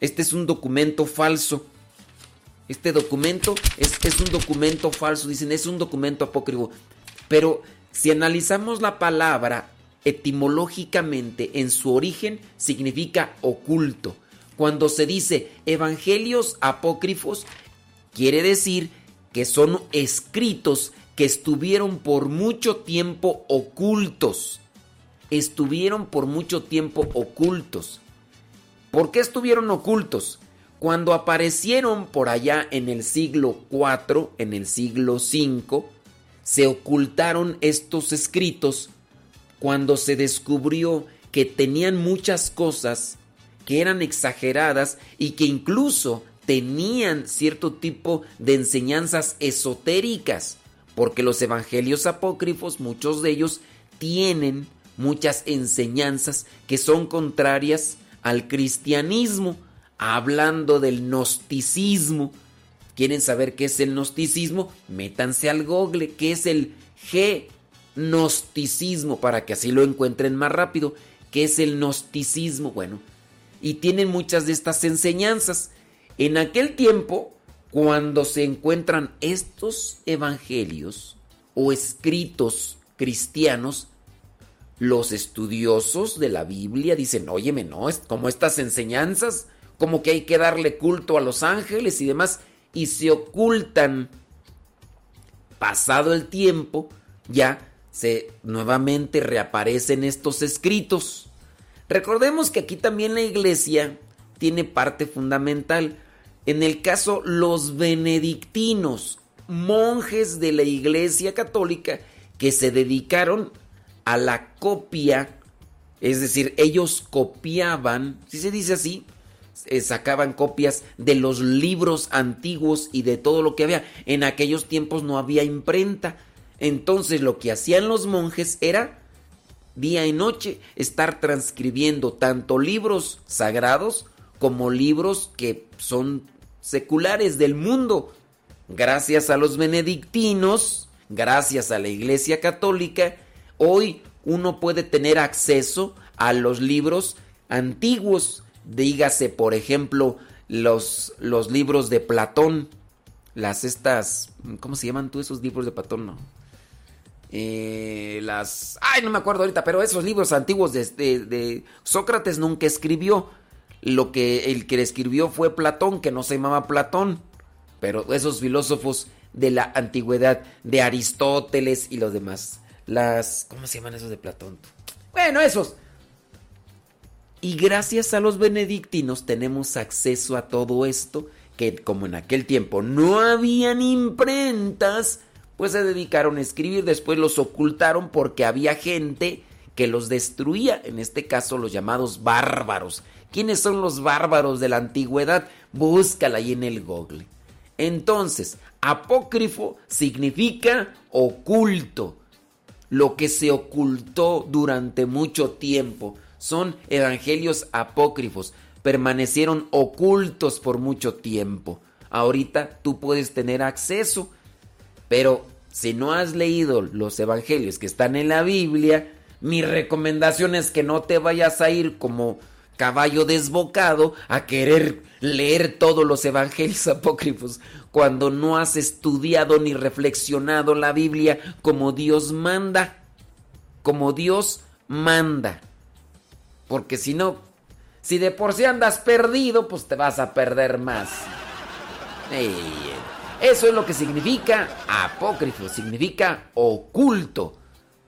Este es un documento falso. Este documento es, es un documento falso, dicen, es un documento apócrifo. Pero si analizamos la palabra etimológicamente en su origen, significa oculto. Cuando se dice evangelios apócrifos, quiere decir que son escritos que estuvieron por mucho tiempo ocultos. Estuvieron por mucho tiempo ocultos. ¿Por qué estuvieron ocultos? Cuando aparecieron por allá en el siglo IV, en el siglo V, se ocultaron estos escritos cuando se descubrió que tenían muchas cosas que eran exageradas y que incluso tenían cierto tipo de enseñanzas esotéricas, porque los evangelios apócrifos, muchos de ellos, tienen muchas enseñanzas que son contrarias al cristianismo, hablando del gnosticismo. ¿Quieren saber qué es el gnosticismo? Métanse al google, ¿qué es el gnosticismo? Para que así lo encuentren más rápido. ¿Qué es el gnosticismo? Bueno, y tienen muchas de estas enseñanzas. En aquel tiempo, cuando se encuentran estos evangelios o escritos cristianos, los estudiosos de la Biblia dicen, óyeme, no, como estas enseñanzas, como que hay que darle culto a los ángeles y demás, y se ocultan. Pasado el tiempo, ya se nuevamente reaparecen estos escritos. Recordemos que aquí también la iglesia tiene parte fundamental. En el caso, los benedictinos, monjes de la iglesia católica que se dedicaron a la copia, es decir, ellos copiaban, si se dice así, eh, sacaban copias de los libros antiguos y de todo lo que había. En aquellos tiempos no había imprenta. Entonces lo que hacían los monjes era día y noche estar transcribiendo tanto libros sagrados como libros que son seculares del mundo. Gracias a los benedictinos, gracias a la Iglesia Católica, hoy uno puede tener acceso a los libros antiguos. Dígase, por ejemplo, los, los libros de Platón, las estas, ¿cómo se llaman tú esos libros de Platón? No. Eh, las, ay, no me acuerdo ahorita, pero esos libros antiguos de, de, de Sócrates nunca escribió. Lo que el que le escribió fue Platón, que no se llamaba Platón, pero esos filósofos de la antigüedad, de Aristóteles y los demás. Las, ¿cómo se llaman esos de Platón? Bueno, esos. Y gracias a los benedictinos tenemos acceso a todo esto, que como en aquel tiempo no habían imprentas, pues se dedicaron a escribir, después los ocultaron porque había gente que los destruía, en este caso los llamados bárbaros. ¿Quiénes son los bárbaros de la antigüedad? Búscala ahí en el google. Entonces, apócrifo significa oculto, lo que se ocultó durante mucho tiempo. Son evangelios apócrifos, permanecieron ocultos por mucho tiempo. Ahorita tú puedes tener acceso, pero si no has leído los evangelios que están en la Biblia, mi recomendación es que no te vayas a ir como caballo desbocado a querer leer todos los evangelios apócrifos cuando no has estudiado ni reflexionado la Biblia como Dios manda, como Dios manda. Porque si no, si de por sí andas perdido, pues te vas a perder más. Eso es lo que significa apócrifo, significa oculto.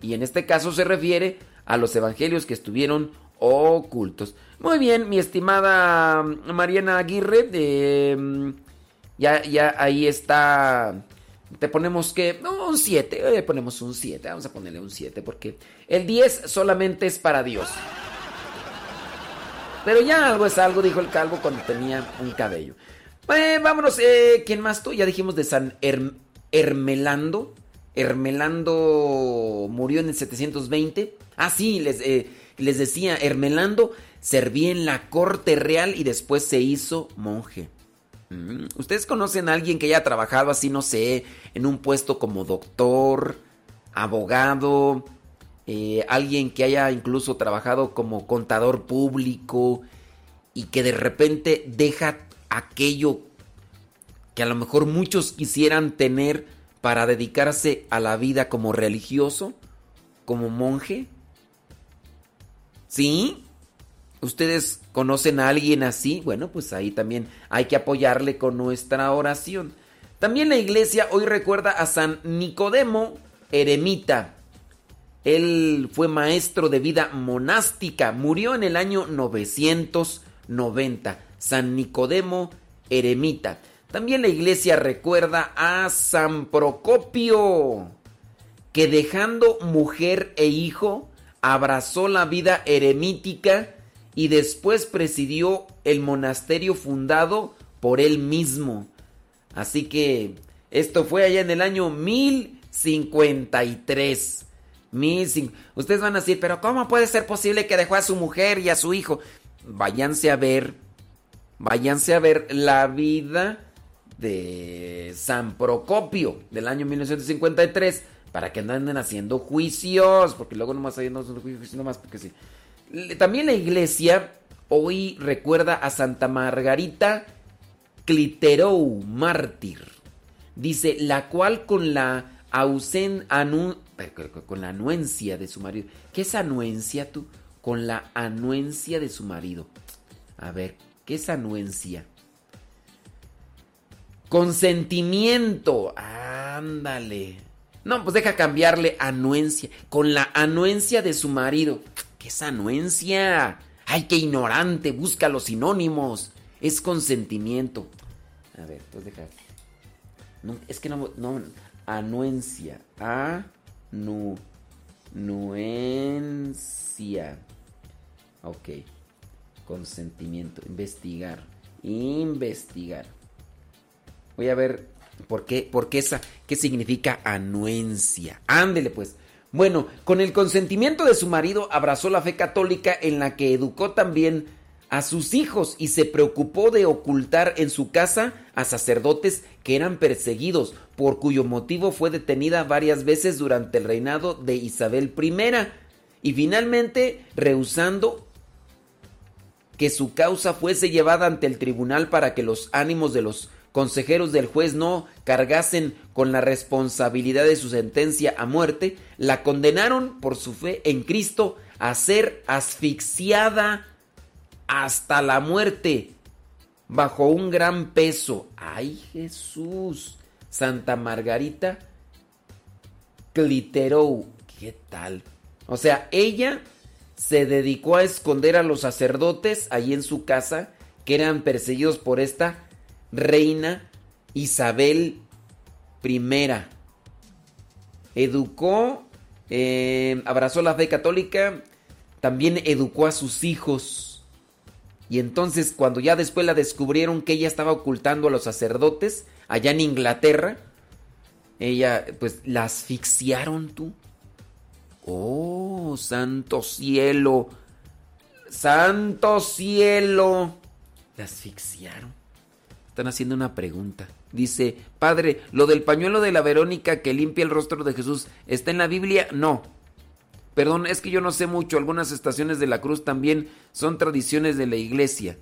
Y en este caso se refiere a los evangelios que estuvieron ocultos. Muy bien, mi estimada Mariana Aguirre, eh, ya, ya ahí está. Te ponemos que. No, un 7. Le ponemos un 7. Vamos a ponerle un 7 porque el 10 solamente es para Dios. Pero ya algo es algo, dijo el calvo cuando tenía un cabello. Eh, vámonos. ¿Quién más tú? Ya dijimos de San Her Hermelando. Hermelando murió en el 720. Ah, sí, les, eh, les decía, Hermelando servía en la corte real y después se hizo monje. Mm, ¿Ustedes conocen a alguien que haya trabajado así, no sé, en un puesto como doctor, abogado, eh, alguien que haya incluso trabajado como contador público y que de repente deja aquello que a lo mejor muchos quisieran tener para dedicarse a la vida como religioso, como monje? ¿Sí? ¿Ustedes conocen a alguien así? Bueno, pues ahí también hay que apoyarle con nuestra oración. También la iglesia hoy recuerda a San Nicodemo Eremita. Él fue maestro de vida monástica, murió en el año 990. San Nicodemo Eremita. También la iglesia recuerda a San Procopio, que dejando mujer e hijo, abrazó la vida eremítica y después presidió el monasterio fundado por él mismo. Así que esto fue allá en el año 1053. 1050. Ustedes van a decir, pero ¿cómo puede ser posible que dejó a su mujer y a su hijo? Váyanse a ver, váyanse a ver la vida de San Procopio del año 1953 para que no anden haciendo juicios, porque luego nomás hay haciendo juicios nomás porque sí. También la iglesia hoy recuerda a Santa Margarita Cliterou, mártir. Dice, la cual con la ausen anu, con la anuencia de su marido. ¿Qué es anuencia tú? Con la anuencia de su marido. A ver, ¿qué es anuencia? Consentimiento. Ándale. No, pues deja cambiarle anuencia. Con la anuencia de su marido. ¿Qué es anuencia? Ay, qué ignorante. Busca los sinónimos. Es consentimiento. A ver, pues deja. No, es que no, no. Anuencia. Anu. Nuencia. Ok. Consentimiento. Investigar. Investigar. Voy a ver por qué, por qué esa, qué significa anuencia. Ándele pues. Bueno, con el consentimiento de su marido abrazó la fe católica en la que educó también a sus hijos y se preocupó de ocultar en su casa a sacerdotes que eran perseguidos, por cuyo motivo fue detenida varias veces durante el reinado de Isabel I y finalmente rehusando que su causa fuese llevada ante el tribunal para que los ánimos de los consejeros del juez no cargasen con la responsabilidad de su sentencia a muerte, la condenaron por su fe en Cristo a ser asfixiada hasta la muerte bajo un gran peso. ¡Ay Jesús! Santa Margarita Cliterou. ¿Qué tal? O sea, ella se dedicó a esconder a los sacerdotes allí en su casa que eran perseguidos por esta reina Isabel I. Educó, eh, abrazó la fe católica, también educó a sus hijos. Y entonces cuando ya después la descubrieron que ella estaba ocultando a los sacerdotes allá en Inglaterra, ella pues la asfixiaron tú. Oh, santo cielo. Santo cielo. La asfixiaron. Están haciendo una pregunta. Dice, padre, ¿lo del pañuelo de la Verónica que limpia el rostro de Jesús está en la Biblia? No. Perdón, es que yo no sé mucho. Algunas estaciones de la cruz también son tradiciones de la iglesia.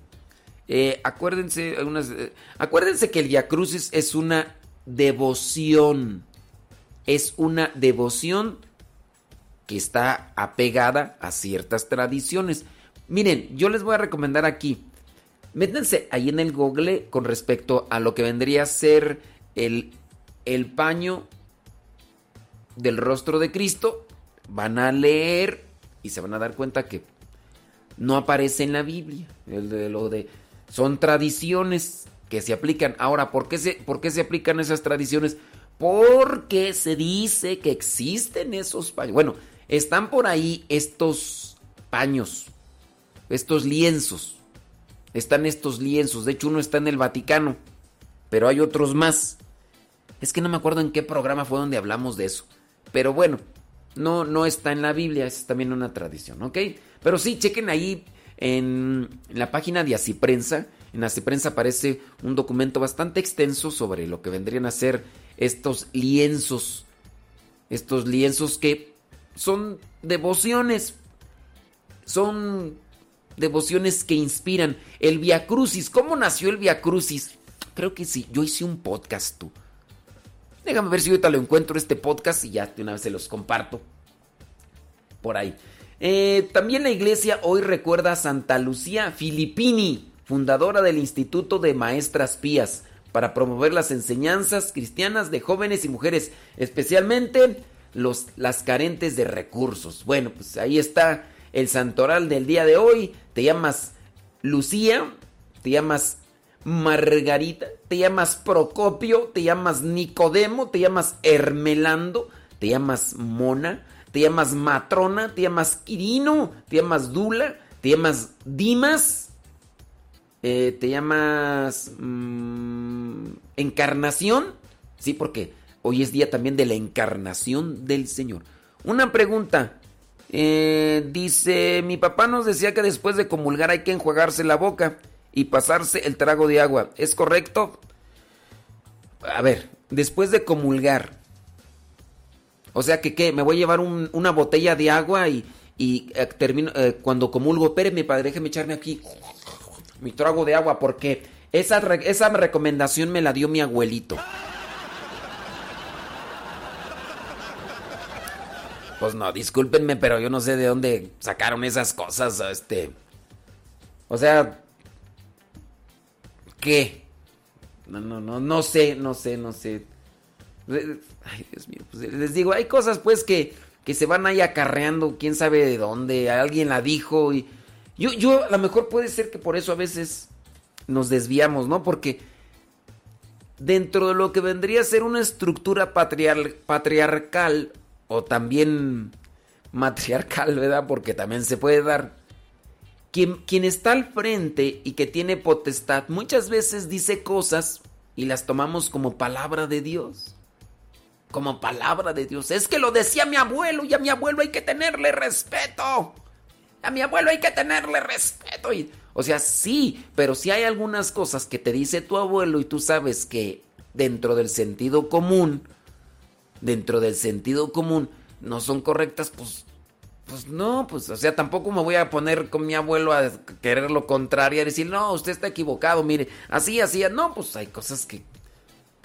Eh, acuérdense, eh, acuérdense que el Via Crucis es una devoción. Es una devoción que está apegada a ciertas tradiciones. Miren, yo les voy a recomendar aquí. Métanse ahí en el Google con respecto a lo que vendría a ser el, el paño del rostro de Cristo. Van a leer y se van a dar cuenta que no aparece en la Biblia. El de lo de son tradiciones que se aplican. Ahora, ¿por qué se, por qué se aplican esas tradiciones? Porque se dice que existen esos paños. Bueno, están por ahí estos paños, estos lienzos. Están estos lienzos. De hecho, uno está en el Vaticano, pero hay otros más. Es que no me acuerdo en qué programa fue donde hablamos de eso. Pero bueno, no, no está en la Biblia, es también una tradición, ¿ok? Pero sí, chequen ahí en la página de Asiprensa. En Asiprensa aparece un documento bastante extenso sobre lo que vendrían a ser estos lienzos. Estos lienzos que son devociones. Son devociones que inspiran. El Via Crucis. ¿Cómo nació el Via Crucis? Creo que sí. Yo hice un podcast, tú. Déjame ver si ahorita lo encuentro este podcast y ya de una vez se los comparto. Por ahí. Eh, también la iglesia hoy recuerda a Santa Lucía Filippini, fundadora del Instituto de Maestras Pías. para promover las enseñanzas cristianas de jóvenes y mujeres, especialmente los, las carentes de recursos. Bueno, pues ahí está el santoral del día de hoy. Te llamas Lucía, te llamas Margarita, te llamas Procopio, te llamas Nicodemo, te llamas Hermelando, te llamas Mona, te llamas Matrona, te llamas Quirino, te llamas Dula, te llamas Dimas, eh, te llamas mm, Encarnación, sí, porque hoy es día también de la encarnación del Señor. Una pregunta. eh, dice, mi papá nos decía que después de comulgar hay que enjuagarse la boca y pasarse el trago de agua. ¿Es correcto? A ver, después de comulgar. O sea que, ¿qué? Me voy a llevar un- una botella de agua y, y, eh, termino, eh, cuando comulgo, espéreme, padre, déjeme echarme aquí mi trago de agua porque esa, esa recomendación me la dio mi abuelito. Pues no, discúlpenme, pero yo no sé de dónde sacaron esas cosas, este... O sea... No, no, no, no sé, no sé, no sé. Ay, Dios mío, pues les digo, hay cosas pues que, que se van ahí acarreando, quién sabe de dónde, alguien la dijo y... Yo, yo, a lo mejor puede ser que por eso a veces nos desviamos, ¿no? Porque dentro de lo que vendría a ser una estructura patriar- patriarcal o también matriarcal, ¿verdad? Porque también se puede dar. Quien, está al frente y que tiene potestad muchas veces dice cosas y las tomamos como palabra de Dios. Como palabra de Dios. Es que lo decía mi abuelo y a mi abuelo hay que tenerle respeto. A mi abuelo hay que tenerle respeto. Y, o sea, sí, pero si hay algunas cosas que te dice tu abuelo y tú sabes que dentro del sentido común, dentro del sentido común, no son correctas, pues, pues no, pues, o sea, tampoco me voy a poner con mi abuelo a querer lo contrario, a decir, no, usted está equivocado, mire, así, así, no, pues hay cosas que...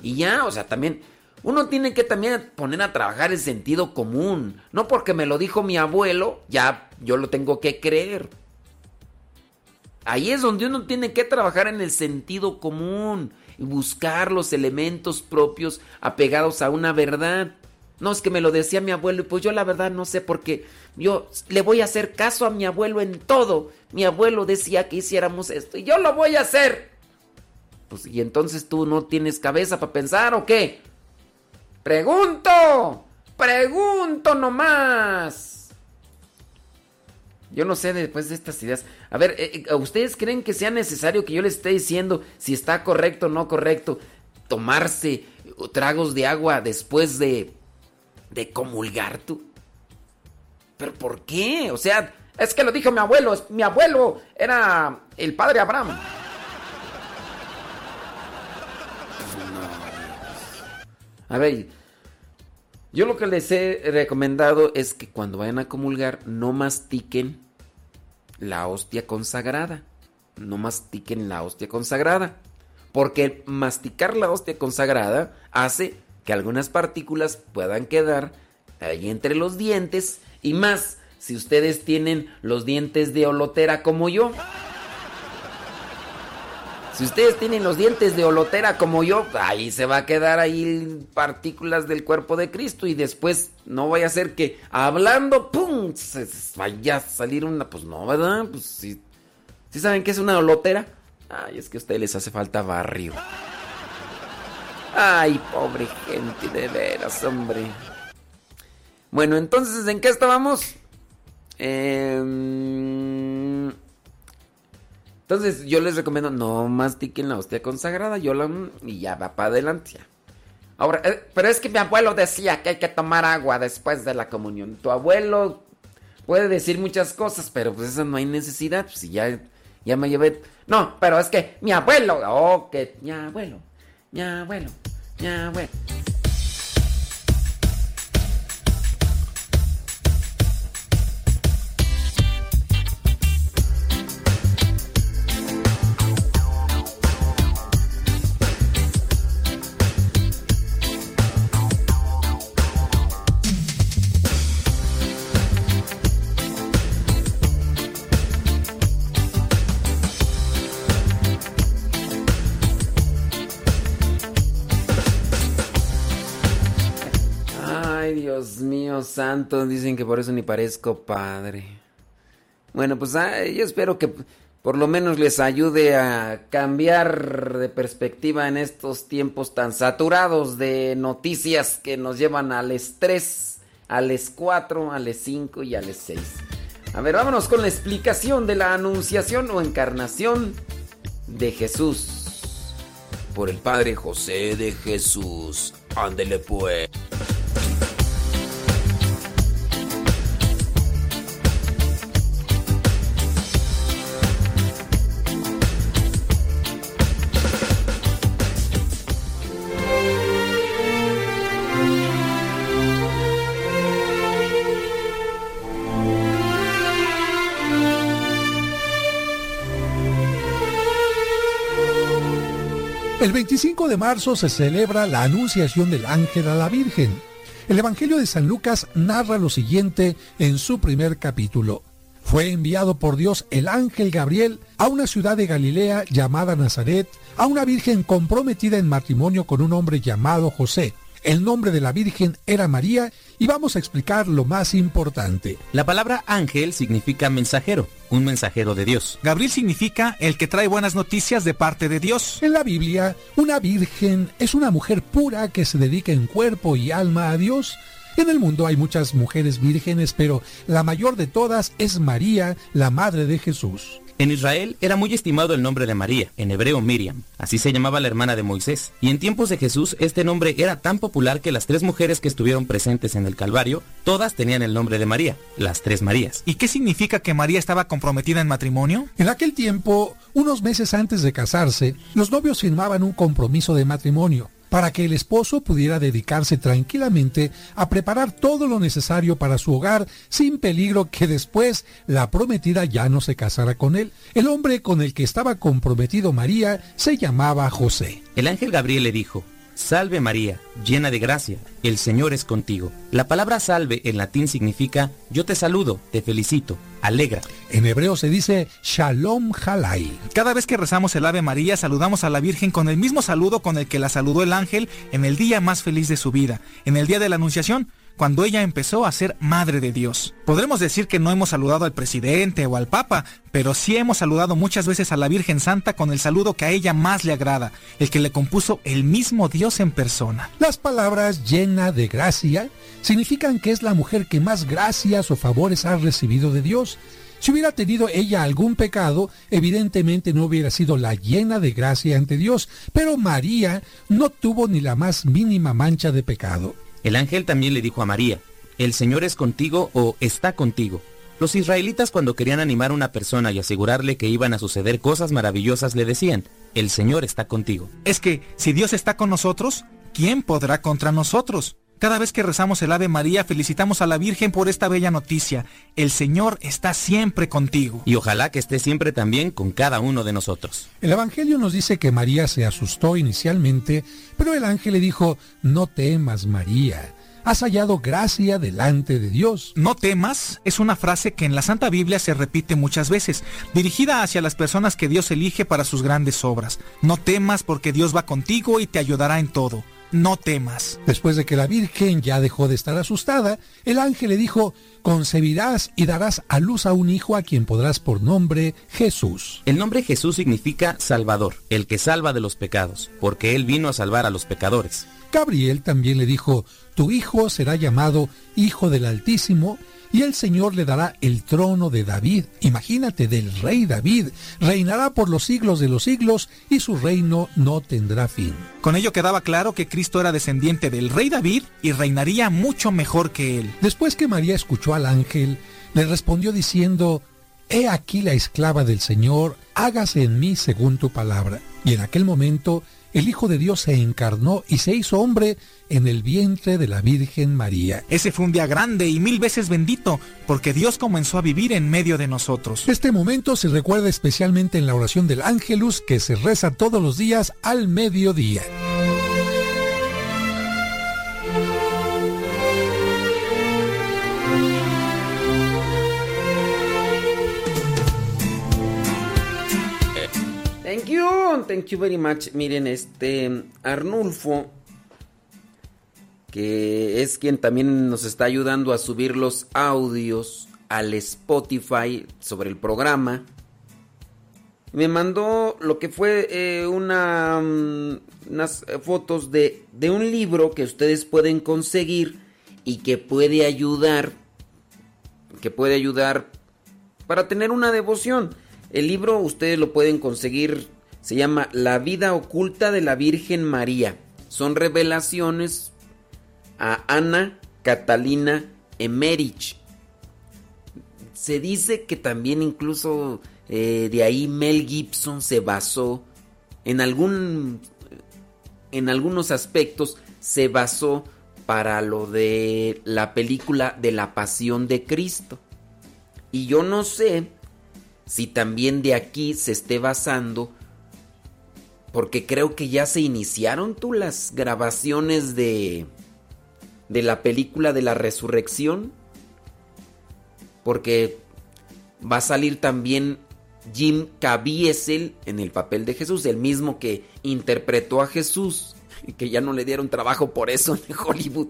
Y ya, o sea, también uno tiene que también poner a trabajar el sentido común. No porque me lo dijo mi abuelo, ya yo lo tengo que creer. Ahí es donde uno tiene que trabajar en el sentido común y buscar los elementos propios apegados a una verdad. No es que me lo decía mi abuelo y pues yo la verdad no sé por qué. Yo le voy a hacer caso a mi abuelo en todo. Mi abuelo decía que hiciéramos esto y yo lo voy a hacer. Pues y entonces tú no tienes cabeza para pensar o qué? Pregunto, pregunto nomás. Yo no sé después de estas ideas. A ver, eh, eh, ¿ustedes creen que sea necesario que yo les esté diciendo si está correcto o no correcto tomarse tragos de agua después de, de comulgar tú? ¿Pero por qué? O sea, es que lo dijo mi abuelo. Mi abuelo era el padre Abraham. A ver, yo lo que les he recomendado es que cuando vayan a comulgar no mastiquen la hostia consagrada. No mastiquen la hostia consagrada. Porque masticar la hostia consagrada hace que algunas partículas puedan quedar ahí entre los dientes. Y más si ustedes tienen los dientes de olotera como yo. Si ustedes tienen los dientes de olotera como yo, ahí se va a quedar ahí partículas del cuerpo de Cristo y después no vaya a ser que hablando, ¡pum! se vaya a salir una, pues no, ¿verdad? Pues sí. ¿Sí saben qué es una olotera? Ay, es que a ustedes les hace falta barrio. Ay, pobre gente, de veras, hombre. Bueno, entonces, ¿en qué estábamos? Em, entonces yo les recomiendo no mastiquen la hostia consagrada, yo la y ya va para adelante. Ahora, eh, pero es que mi abuelo decía que hay que tomar agua después de la comunión. Tu abuelo puede decir muchas cosas, pero pues eso no hay necesidad. Pues si ya, ya me llevé. No, pero es que mi abuelo. Oh, que mi abuelo. Mi abuelo. Mi abuelo. Santo, dicen que por eso ni parezco padre. Bueno, pues ah, yo espero que por lo menos les ayude a cambiar de perspectiva en estos tiempos tan saturados de noticias que nos llevan al estrés, al les 4, al les 5 y al les 6. A ver, vámonos con la explicación de la anunciación o encarnación de Jesús. Por el Padre José de Jesús. Ándele pues. 25 de marzo se celebra la anunciación del ángel a la Virgen. El Evangelio de San Lucas narra lo siguiente en su primer capítulo. Fue enviado por Dios el ángel Gabriel a una ciudad de Galilea llamada Nazaret, a una virgen comprometida en matrimonio con un hombre llamado José. El nombre de la Virgen era María y vamos a explicar lo más importante. La palabra ángel significa mensajero, un mensajero de Dios. Gabriel significa el que trae buenas noticias de parte de Dios. En la Biblia, una virgen es una mujer pura que se dedica en cuerpo y alma a Dios. En el mundo hay muchas mujeres vírgenes, pero la mayor de todas es María, la madre de Jesús. En Israel era muy estimado el nombre de María, en hebreo Miriam, así se llamaba la hermana de Moisés. Y en tiempos de Jesús este nombre era tan popular que las tres mujeres que estuvieron presentes en el Calvario, todas tenían el nombre de María, las tres Marías. ¿Y qué significa que María estaba comprometida en matrimonio? En aquel tiempo, unos meses antes de casarse, los novios firmaban un compromiso de matrimonio para que el esposo pudiera dedicarse tranquilamente a preparar todo lo necesario para su hogar sin peligro que después la prometida ya no se casara con él. El hombre con el que estaba comprometido María se llamaba José. El ángel Gabriel le dijo, Salve María, llena de gracia, el Señor es contigo. La palabra salve en latín significa yo te saludo, te felicito, alegra. En hebreo se dice Shalom Halai. Cada vez que rezamos el Ave María saludamos a la Virgen con el mismo saludo con el que la saludó el ángel en el día más feliz de su vida, en el día de la Anunciación, cuando ella empezó a ser madre de Dios. Podremos decir que no hemos saludado al presidente o al papa, pero sí hemos saludado muchas veces a la Virgen Santa con el saludo que a ella más le agrada, el que le compuso el mismo Dios en persona. Las palabras llena de gracia significan que es la mujer que más gracias o favores ha recibido de Dios. Si hubiera tenido ella algún pecado, evidentemente no hubiera sido la llena de gracia ante Dios, pero María no tuvo ni la más mínima mancha de pecado. El ángel también le dijo a María, el Señor es contigo o está contigo. Los israelitas cuando querían animar a una persona y asegurarle que iban a suceder cosas maravillosas le decían, el Señor está contigo. Es que si Dios está con nosotros, ¿quién podrá contra nosotros? Cada vez que rezamos el Ave María, felicitamos a la Virgen por esta bella noticia. El Señor está siempre contigo. Y ojalá que esté siempre también con cada uno de nosotros. El Evangelio nos dice que María se asustó inicialmente, pero el ángel le dijo, no temas María. Has hallado gracia delante de Dios. No temas es una frase que en la Santa Biblia se repite muchas veces, dirigida hacia las personas que Dios elige para sus grandes obras. No temas porque Dios va contigo y te ayudará en todo no temas. Después de que la Virgen ya dejó de estar asustada, el ángel le dijo, concebirás y darás a luz a un hijo a quien podrás por nombre Jesús. El nombre Jesús significa Salvador, el que salva de los pecados, porque Él vino a salvar a los pecadores. Gabriel también le dijo, tu hijo será llamado Hijo del Altísimo, y el Señor le dará el trono de David. Imagínate, del rey David. Reinará por los siglos de los siglos y su reino no tendrá fin. Con ello quedaba claro que Cristo era descendiente del rey David y reinaría mucho mejor que él. Después que María escuchó al ángel, le respondió diciendo, He aquí la esclava del Señor, hágase en mí según tu palabra. Y en aquel momento el Hijo de Dios se encarnó y se hizo hombre en el vientre de la Virgen María. Ese fue un día grande y mil veces bendito, porque Dios comenzó a vivir en medio de nosotros. Este momento se recuerda especialmente en la oración del Ángelus que se reza todos los días al mediodía. Thank you, very much. Miren, este Arnulfo que es quien también nos está ayudando a subir los audios al Spotify sobre el programa. Me mandó lo que fue eh, una, mm, unas fotos de, de un libro que ustedes pueden conseguir y que puede ayudar, que puede ayudar para tener una devoción. El libro ustedes lo pueden conseguir, se llama La vida oculta de la Virgen María. Son revelaciones a Ana Catalina Emerich. Se dice que también incluso eh, de ahí Mel Gibson se basó en algún en algunos aspectos se basó para lo de la película de la Pasión de Cristo. Y yo no sé si también de aquí se esté basando porque creo que ya se iniciaron tú las grabaciones de de la película de la resurrección porque va a salir también Jim Caviezel en el papel de Jesús, el mismo que interpretó a Jesús y que ya no le dieron trabajo por eso en Hollywood.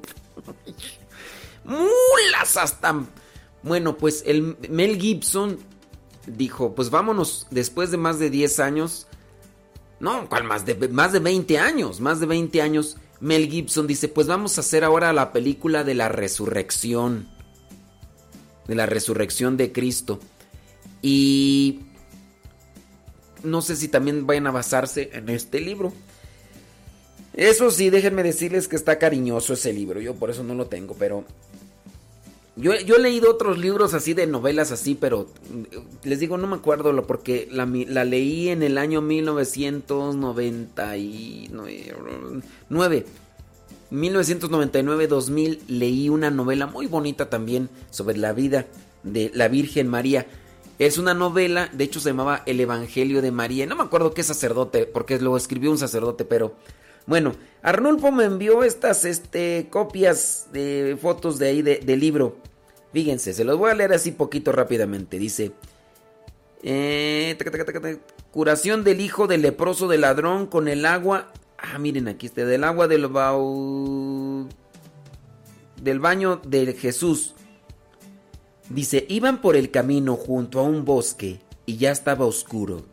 Mulas hasta bueno, pues el Mel Gibson dijo, pues vámonos después de más de 10 años. No, ¿cuál más de más de 20 años? Más de 20 años. Mel Gibson dice, pues vamos a hacer ahora la película de la resurrección. De la resurrección de Cristo. Y no sé si también vayan a basarse en este libro. Eso sí, déjenme decirles que está cariñoso ese libro. Yo por eso no lo tengo, pero yo, he leído otros libros así de novelas así, pero mm, les digo, no me acuerdo lo porque la, la leí en el año 1999. 1999-2000 leí una novela muy bonita también sobre la vida de la Virgen María. Es una novela, de hecho se llamaba El Evangelio de María. No me acuerdo qué sacerdote, porque lo escribió un sacerdote, pero bueno, Arnulfo me envió estas este, copias de fotos de ahí del libro. Fíjense, se los voy a leer así poquito rápidamente. Dice, eh, curación del hijo del leproso del ladrón con el agua. Ah, miren, aquí está, del agua del, bau, del baño de Jesús. Dice, iban por el camino junto a un bosque y ya estaba oscuro.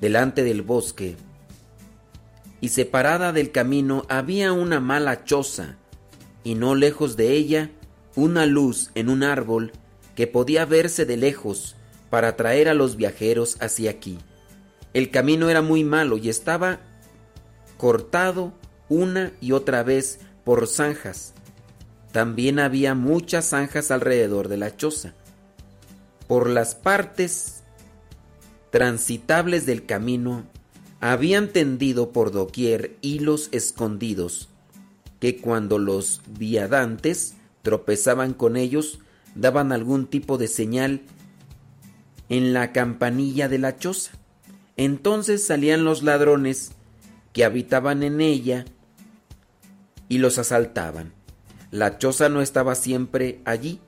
Delante del bosque y separada del camino había una mala choza, y no lejos de ella una luz en un árbol que podía verse de lejos para atraer a los viajeros hacia aquí. El camino era muy malo y estaba cortado una y otra vez por zanjas. También había muchas zanjas alrededor de la choza. Por las partes transitables del camino habían tendido por doquier hilos escondidos, que cuando los viadantes tropezaban con ellos, daban algún tipo de señal en la campanilla de la choza. Entonces salían los ladrones que habitaban en ella y los asaltaban. La choza no estaba siempre allí,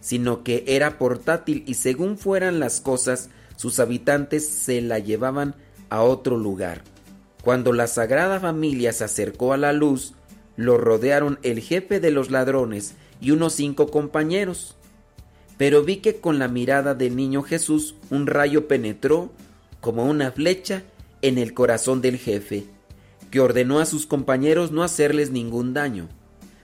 sino que era portátil y según fueran las cosas, sus habitantes se la llevaban a otro lugar. Cuando la Sagrada Familia se acercó a la luz, lo rodearon el jefe de los ladrones y unos cinco compañeros. Pero vi que con la mirada del niño Jesús un rayo penetró como una flecha en el corazón del jefe, que ordenó a sus compañeros no hacerles ningún daño.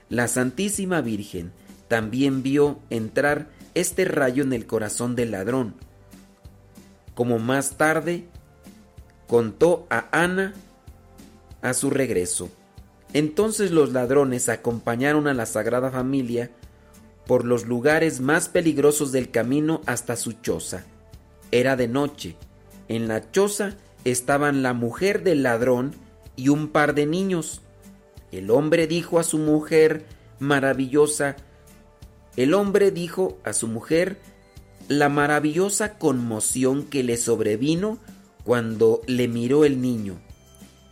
La Santísima Virgen también vio entrar este rayo en el corazón del ladrón. Como más tarde contó a Ana a su regreso. Entonces los ladrones acompañaron a la Sagrada Familia por los lugares más peligrosos del camino hasta su choza. Era de noche. En la choza estaban la mujer del ladrón y un par de niños. El hombre dijo a su mujer maravillosa, el hombre dijo a su mujer la maravillosa conmoción que le sobrevino cuando le miró el niño.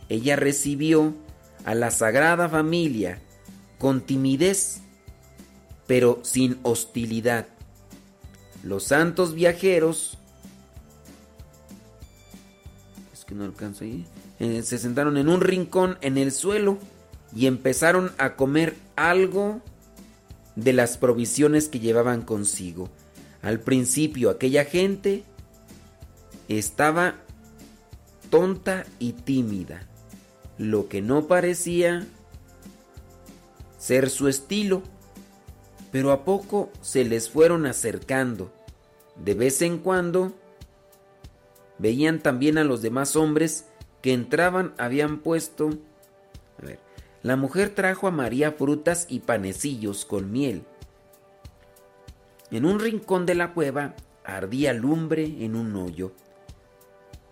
Ella recibió a la Sagrada Familia con timidez, pero sin hostilidad. Los santos viajeros, eh, se sentaron en un rincón en el suelo y empezaron a comer algo de las provisiones que llevaban consigo. Al principio aquella gente estaba tonta y tímida, lo que no parecía ser su estilo, pero a poco se les fueron acercando. De vez en cuando veían también a los demás hombres que entraban, habían puesto... A ver, la mujer trajo a María frutas y panecillos con miel. En un rincón de la cueva ardía lumbre en un hoyo.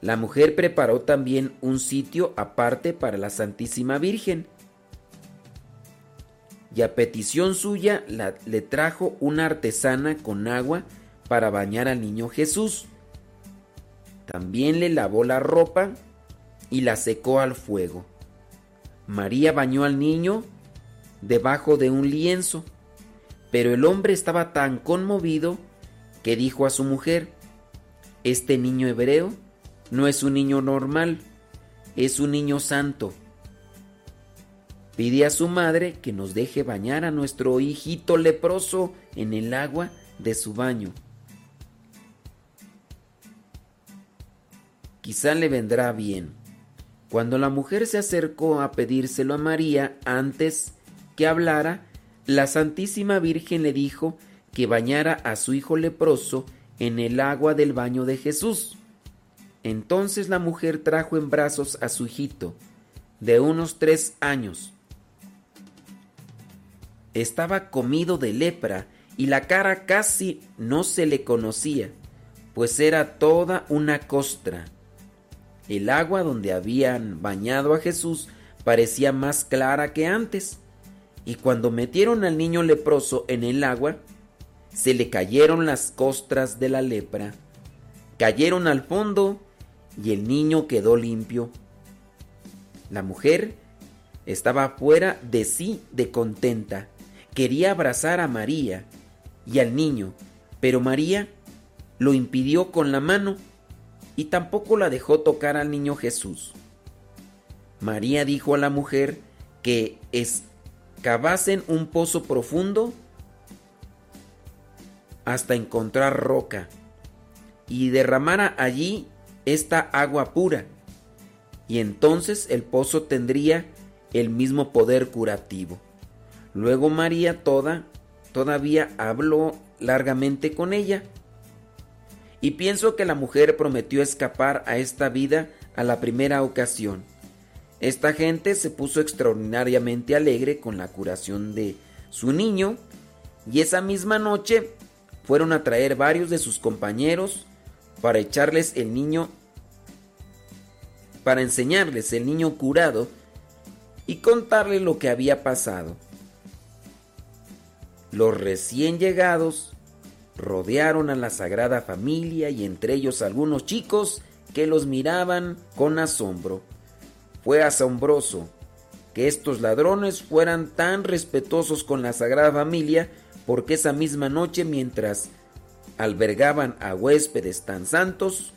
La mujer preparó también un sitio aparte para la Santísima Virgen. Y a petición suya la- le trajo una artesana con agua para bañar al niño Jesús. También le lavó la ropa y la secó al fuego. María bañó al niño debajo de un lienzo, pero el hombre estaba tan conmovido que dijo a su mujer, este niño hebreo no es un niño normal, es un niño santo. Pide a su madre que nos deje bañar a nuestro hijito leproso en el agua de su baño. Quizá le vendrá bien. Cuando la mujer se acercó a pedírselo a María antes que hablara, la Santísima Virgen le dijo que bañara a su hijo leproso en el agua del baño de Jesús. Entonces la mujer trajo en brazos a su hijito, de unos tres años. Estaba comido de lepra y la cara casi no se le conocía, pues era toda una costra. El agua donde habían bañado a Jesús parecía más clara que antes, y cuando metieron al niño leproso en el agua, se le cayeron las costras de la lepra, cayeron al fondo y el niño quedó limpio. La mujer estaba fuera de sí de contenta, quería abrazar a María y al niño, pero María lo impidió con la mano y tampoco la dejó tocar al niño Jesús. María dijo a la mujer que excavasen un pozo profundo hasta encontrar roca y derramara allí esta agua pura, y entonces el pozo tendría el mismo poder curativo. Luego María toda todavía habló largamente con ella, y pienso que la mujer prometió escapar a esta vida a la primera ocasión. Esta gente se puso extraordinariamente alegre con la curación de su niño, y esa misma noche fueron a traer varios de sus compañeros para echarles el niño, para enseñarles el niño curado y contarles lo que había pasado. Los recién llegados rodearon a la Sagrada Familia y entre ellos algunos chicos que los miraban con asombro. Fue asombroso que estos ladrones fueran tan respetuosos con la Sagrada Familia porque esa misma noche mientras albergaban a huéspedes tan santos,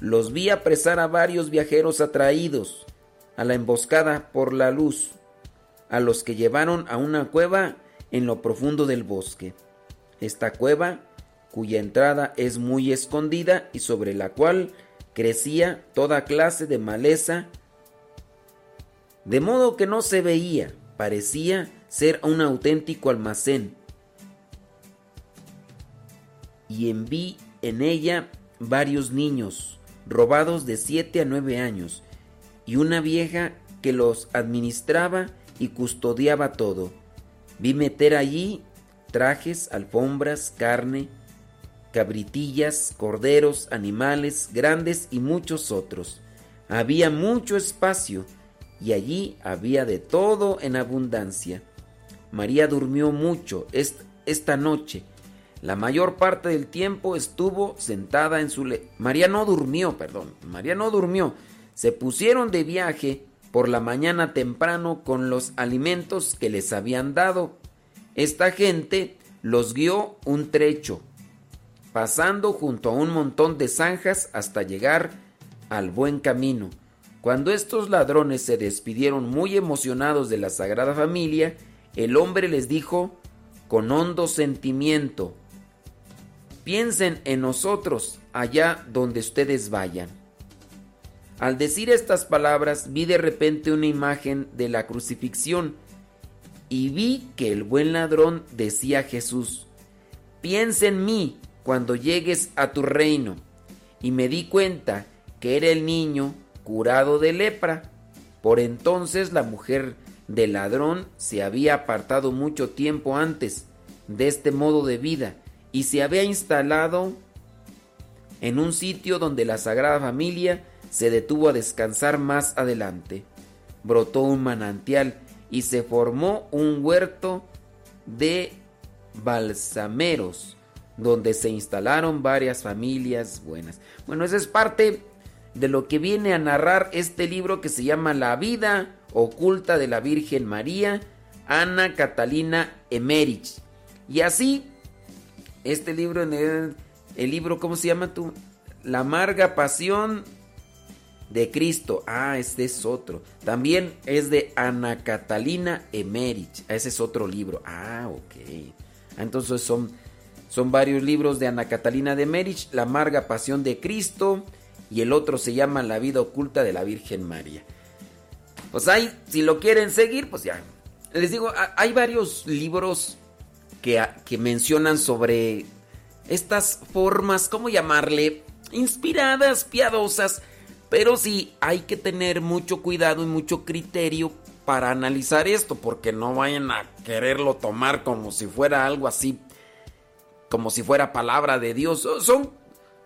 los vi apresar a varios viajeros atraídos a la emboscada por la luz, a los que llevaron a una cueva en lo profundo del bosque. Esta cueva, cuya entrada es muy escondida y sobre la cual crecía toda clase de maleza, de modo que no se veía, parecía ser un auténtico almacén. Y enví en ella varios niños, robados de 7 a 9 años, y una vieja que los administraba y custodiaba todo. Vi meter allí trajes, alfombras, carne, cabritillas, corderos, animales grandes y muchos otros. Había mucho espacio y allí había de todo en abundancia. María durmió mucho est- esta noche. La mayor parte del tiempo estuvo sentada en su le María no durmió, perdón. María no durmió. Se pusieron de viaje por la mañana temprano con los alimentos que les habían dado. Esta gente los guió un trecho, pasando junto a un montón de zanjas hasta llegar al buen camino. Cuando estos ladrones se despidieron muy emocionados de la Sagrada Familia, el hombre les dijo con hondo sentimiento, piensen en nosotros allá donde ustedes vayan. Al decir estas palabras vi de repente una imagen de la crucifixión y vi que el buen ladrón decía a Jesús, piensa en mí cuando llegues a tu reino. Y me di cuenta que era el niño curado de lepra. Por entonces la mujer del ladrón se había apartado mucho tiempo antes de este modo de vida y se había instalado en un sitio donde la Sagrada Familia se detuvo a descansar más adelante. Brotó un manantial y se formó un huerto de balsameros donde se instalaron varias familias buenas. Bueno, esa es parte de lo que viene a narrar este libro que se llama La vida oculta de la Virgen María, Ana Catalina Emerich. Y así, este libro, en el, el libro, ¿cómo se llama tú? La amarga pasión de Cristo. Ah, este es otro. También es de Ana Catalina Emerich. Ese es otro libro. Ah, ok. Entonces son, son varios libros de Ana Catalina de Emerich. La amarga pasión de Cristo. Y el otro se llama La vida oculta de la Virgen María. Pues ahí, si lo quieren seguir, pues ya. Les digo, hay varios libros que, mencionan sobre estas formas, ¿cómo llamarle? Inspiradas, piadosas pero sí hay que tener mucho cuidado y mucho criterio para analizar esto, porque no vayan a quererlo tomar como si fuera algo así, como si fuera palabra de Dios. Son,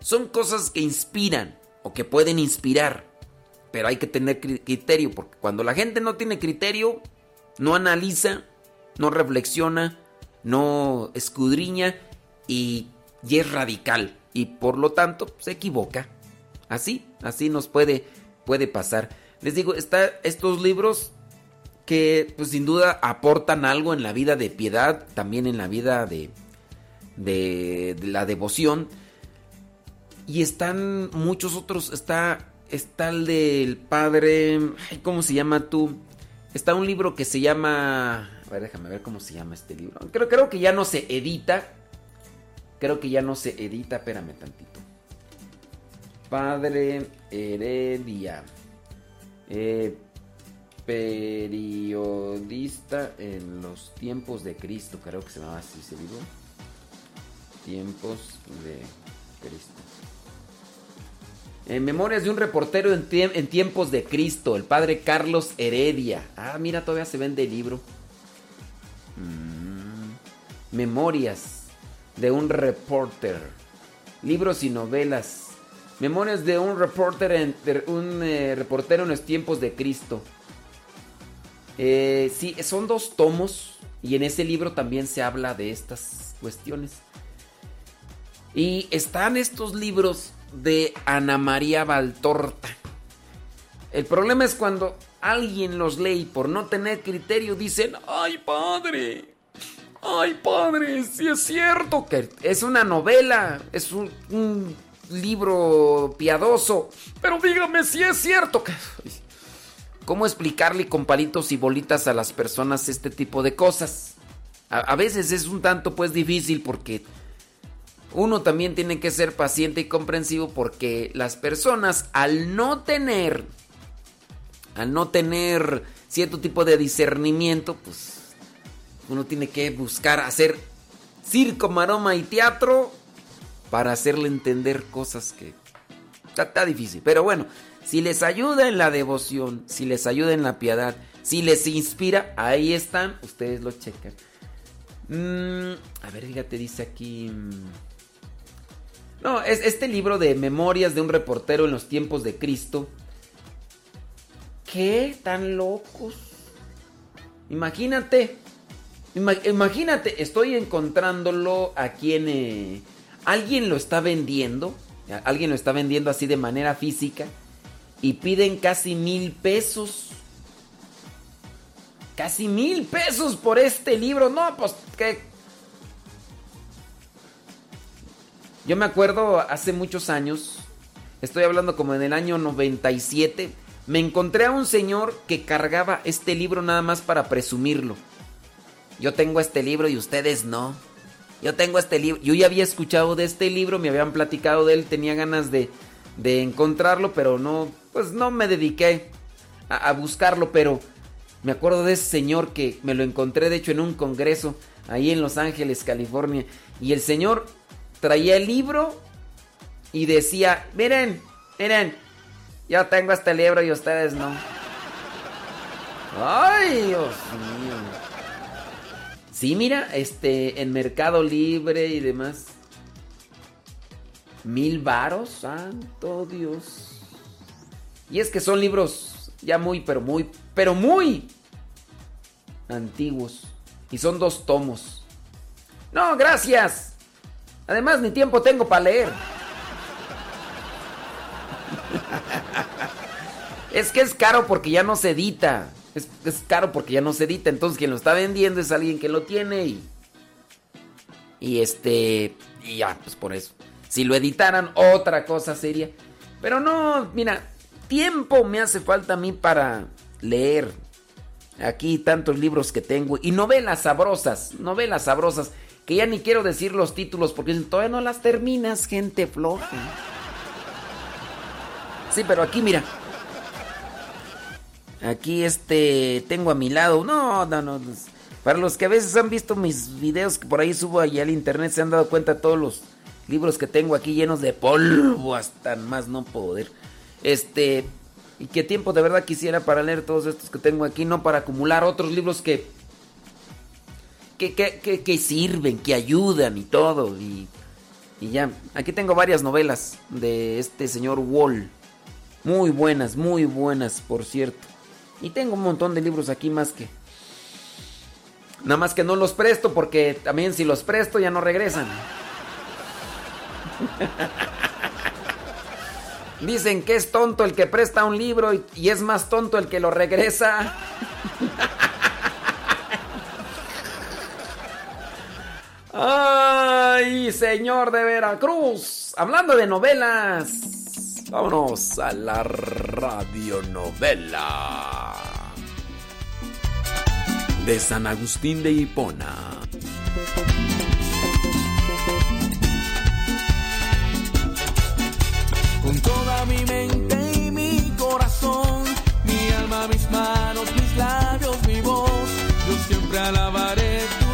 son cosas que inspiran o que pueden inspirar, pero hay que tener criterio, porque cuando la gente no tiene criterio, no analiza, no reflexiona, no escudriña y, es radical y por lo tanto se equivoca. Así, así nos puede, puede pasar. Les digo, está estos libros que pues sin duda aportan algo en la vida de piedad, también en la vida de, de, de la devoción. Y están muchos otros, está, está el del padre, ay, ¿cómo se llama tú? Está un libro que se llama, a ver, déjame ver cómo se llama este libro. Creo, creo que ya no se edita, creo que ya no se edita, espérame tantito. Padre Heredia. Eh, periodista en los tiempos de Cristo, creo que se llamaba así ese libro. Tiempos de Cristo. En Memorias de un reportero en, tie en, tiempos de Cristo, el padre Carlos Heredia. Ah, mira, todavía se vende el libro. Mm. Memorias de un reporter. Libros y novelas Memorias de un un eh, reportero en los tiempos de Cristo. Eh, sí, son dos tomos y en ese libro también se habla de estas cuestiones. Y están estos libros de Ana María Valtorta. El problema es cuando alguien los lee y por no tener criterio dicen, ay padre, ay padre, si es cierto que es una novela, es un, libro piadoso. Pero dígame si es cierto que... ¿Cómo explicarle con palitos y bolitas a las personas este tipo de cosas? A, a, veces es un tanto pues difícil porque uno también tiene que ser paciente y comprensivo porque las personas al no tener, al no tener cierto tipo de discernimiento, pues uno tiene que buscar hacer circo, maroma y teatro para hacerle entender cosas que está, difícil. Pero bueno, si les ayuda en la devoción, si les ayuda en la piedad, si les inspira, ahí están, ustedes lo checan. Mm, a ver, fíjate, dice aquí... No, es este libro de Memorias de un reportero en los tiempos de Cristo. ¿Qué? ¿Tan locos? Imagínate. Imagínate, estoy encontrándolo aquí en... Eh, alguien lo está vendiendo, alguien lo está vendiendo así de manera física y piden casi mil pesos. Casi mil pesos por este libro. No, pues que... Yo me acuerdo hace muchos años, estoy hablando como en el año 97, me encontré a un señor que cargaba este libro nada más para presumirlo. Yo tengo este libro y ustedes no. Yo tengo este libro. Yo ya había escuchado de este libro, me habían platicado de él, tenía ganas de, de encontrarlo, pero no, pues no me dediqué a, a buscarlo, pero me acuerdo de ese señor que me lo encontré, de hecho, en un congreso ahí en Los Ángeles, California. Y el señor traía el libro y decía, miren, miren, yo tengo este libro y ustedes no. Ay, Dios mío. Sí, mira, este, en Mercado Libre y demás. Mil varos, santo Dios. Y es que son libros ya muy, pero muy, pero muy antiguos. Y son dos tomos. No, gracias. Además, ni tiempo tengo para leer. es que es caro porque ya no se edita. Es, caro porque ya no se edita. Entonces, quien lo está vendiendo es alguien que lo tiene y. Y este. Y ya, pues por eso. Si lo editaran, otra cosa sería. Pero no, mira, tiempo me hace falta a mí para leer. Aquí tantos libros que tengo. Y novelas sabrosas. Novelas sabrosas. Que ya ni quiero decir los títulos porque todavía no las terminas, gente floja. Sí, pero aquí mira. Aquí este tengo a mi lado. No, no, no. Para los que a veces han visto mis videos que por ahí subo allá al internet, se han dado cuenta de todos los libros que tengo aquí llenos de polvo hasta más no poder. Este, y qué tiempo de verdad quisiera para leer todos estos que tengo aquí, no para acumular otros libros que que, que, que, que sirven, que ayudan y todo. Y, y ya, aquí tengo varias novelas de este señor Wall. Muy buenas, muy buenas, por cierto. Y tengo un montón de libros aquí más que... Nada más que no los presto porque también si los presto ya no regresan. Dicen que es tonto el que presta un libro y, es más tonto el que lo regresa. Ay, señor de Veracruz. Hablando de novelas. Vámonos a la radionovela. De San Agustín de Hipona. Con toda mi mente y mi corazón, mi alma, mis manos, mis labios, mi voz, yo siempre alabaré tu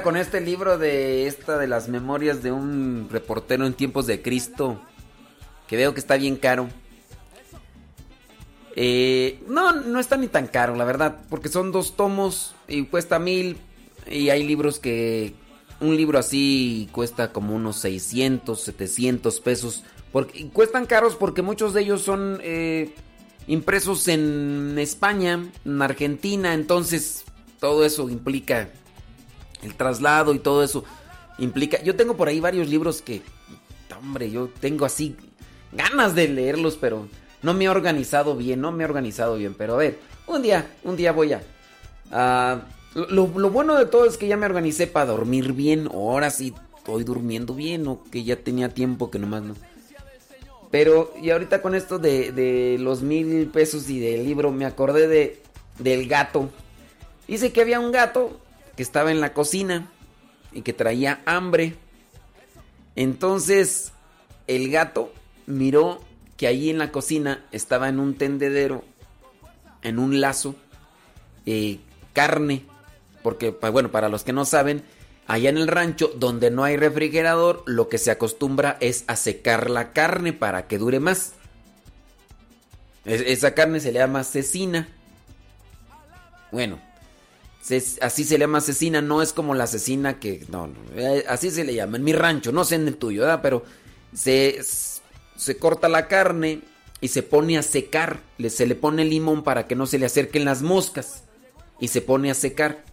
con este libro de esta de las memorias de un reportero en tiempos de Cristo, que veo que está bien caro. Eh, no, no está ni tan caro, la verdad, porque son dos tomos y cuesta mil. Y hay libros que. Un libro así cuesta como unos 600, 700 pesos. Y cuestan caros porque muchos de ellos son eh, impresos en España, en Argentina. Entonces, todo eso implica el traslado y todo eso implica. Yo tengo por ahí varios libros que. Hombre, yo tengo así ganas de leerlos, pero no me he organizado bien, no me he organizado bien. Pero a ver, un día, un día voy a. lo bueno de todo es que ya me organicé para dormir bien. Ahora sí estoy durmiendo bien, o que ya tenía tiempo que nomás no. Pero, y ahorita con esto de, de los mil pesos y del libro, me acordé de, del gato. Dice que había un gato que estaba en la cocina y que traía hambre. Entonces, el gato miró que ahí en la cocina estaba en un tendedero, en un lazo, eh, carne. Porque, bueno, para los que no saben, allá en el rancho donde no hay refrigerador, lo que se acostumbra es a secar la carne para que dure más. Es- esa carne se le llama cecina. Bueno, así se le llama asesina, no es como la asesina que. No, no, eh, así se le llama. En mi rancho, no sé en el tuyo, ¿verdad? Pero se, se corta la carne y se pone a secar. Se le pone limón para que no se le acerquen las moscas. Y se pone a secar.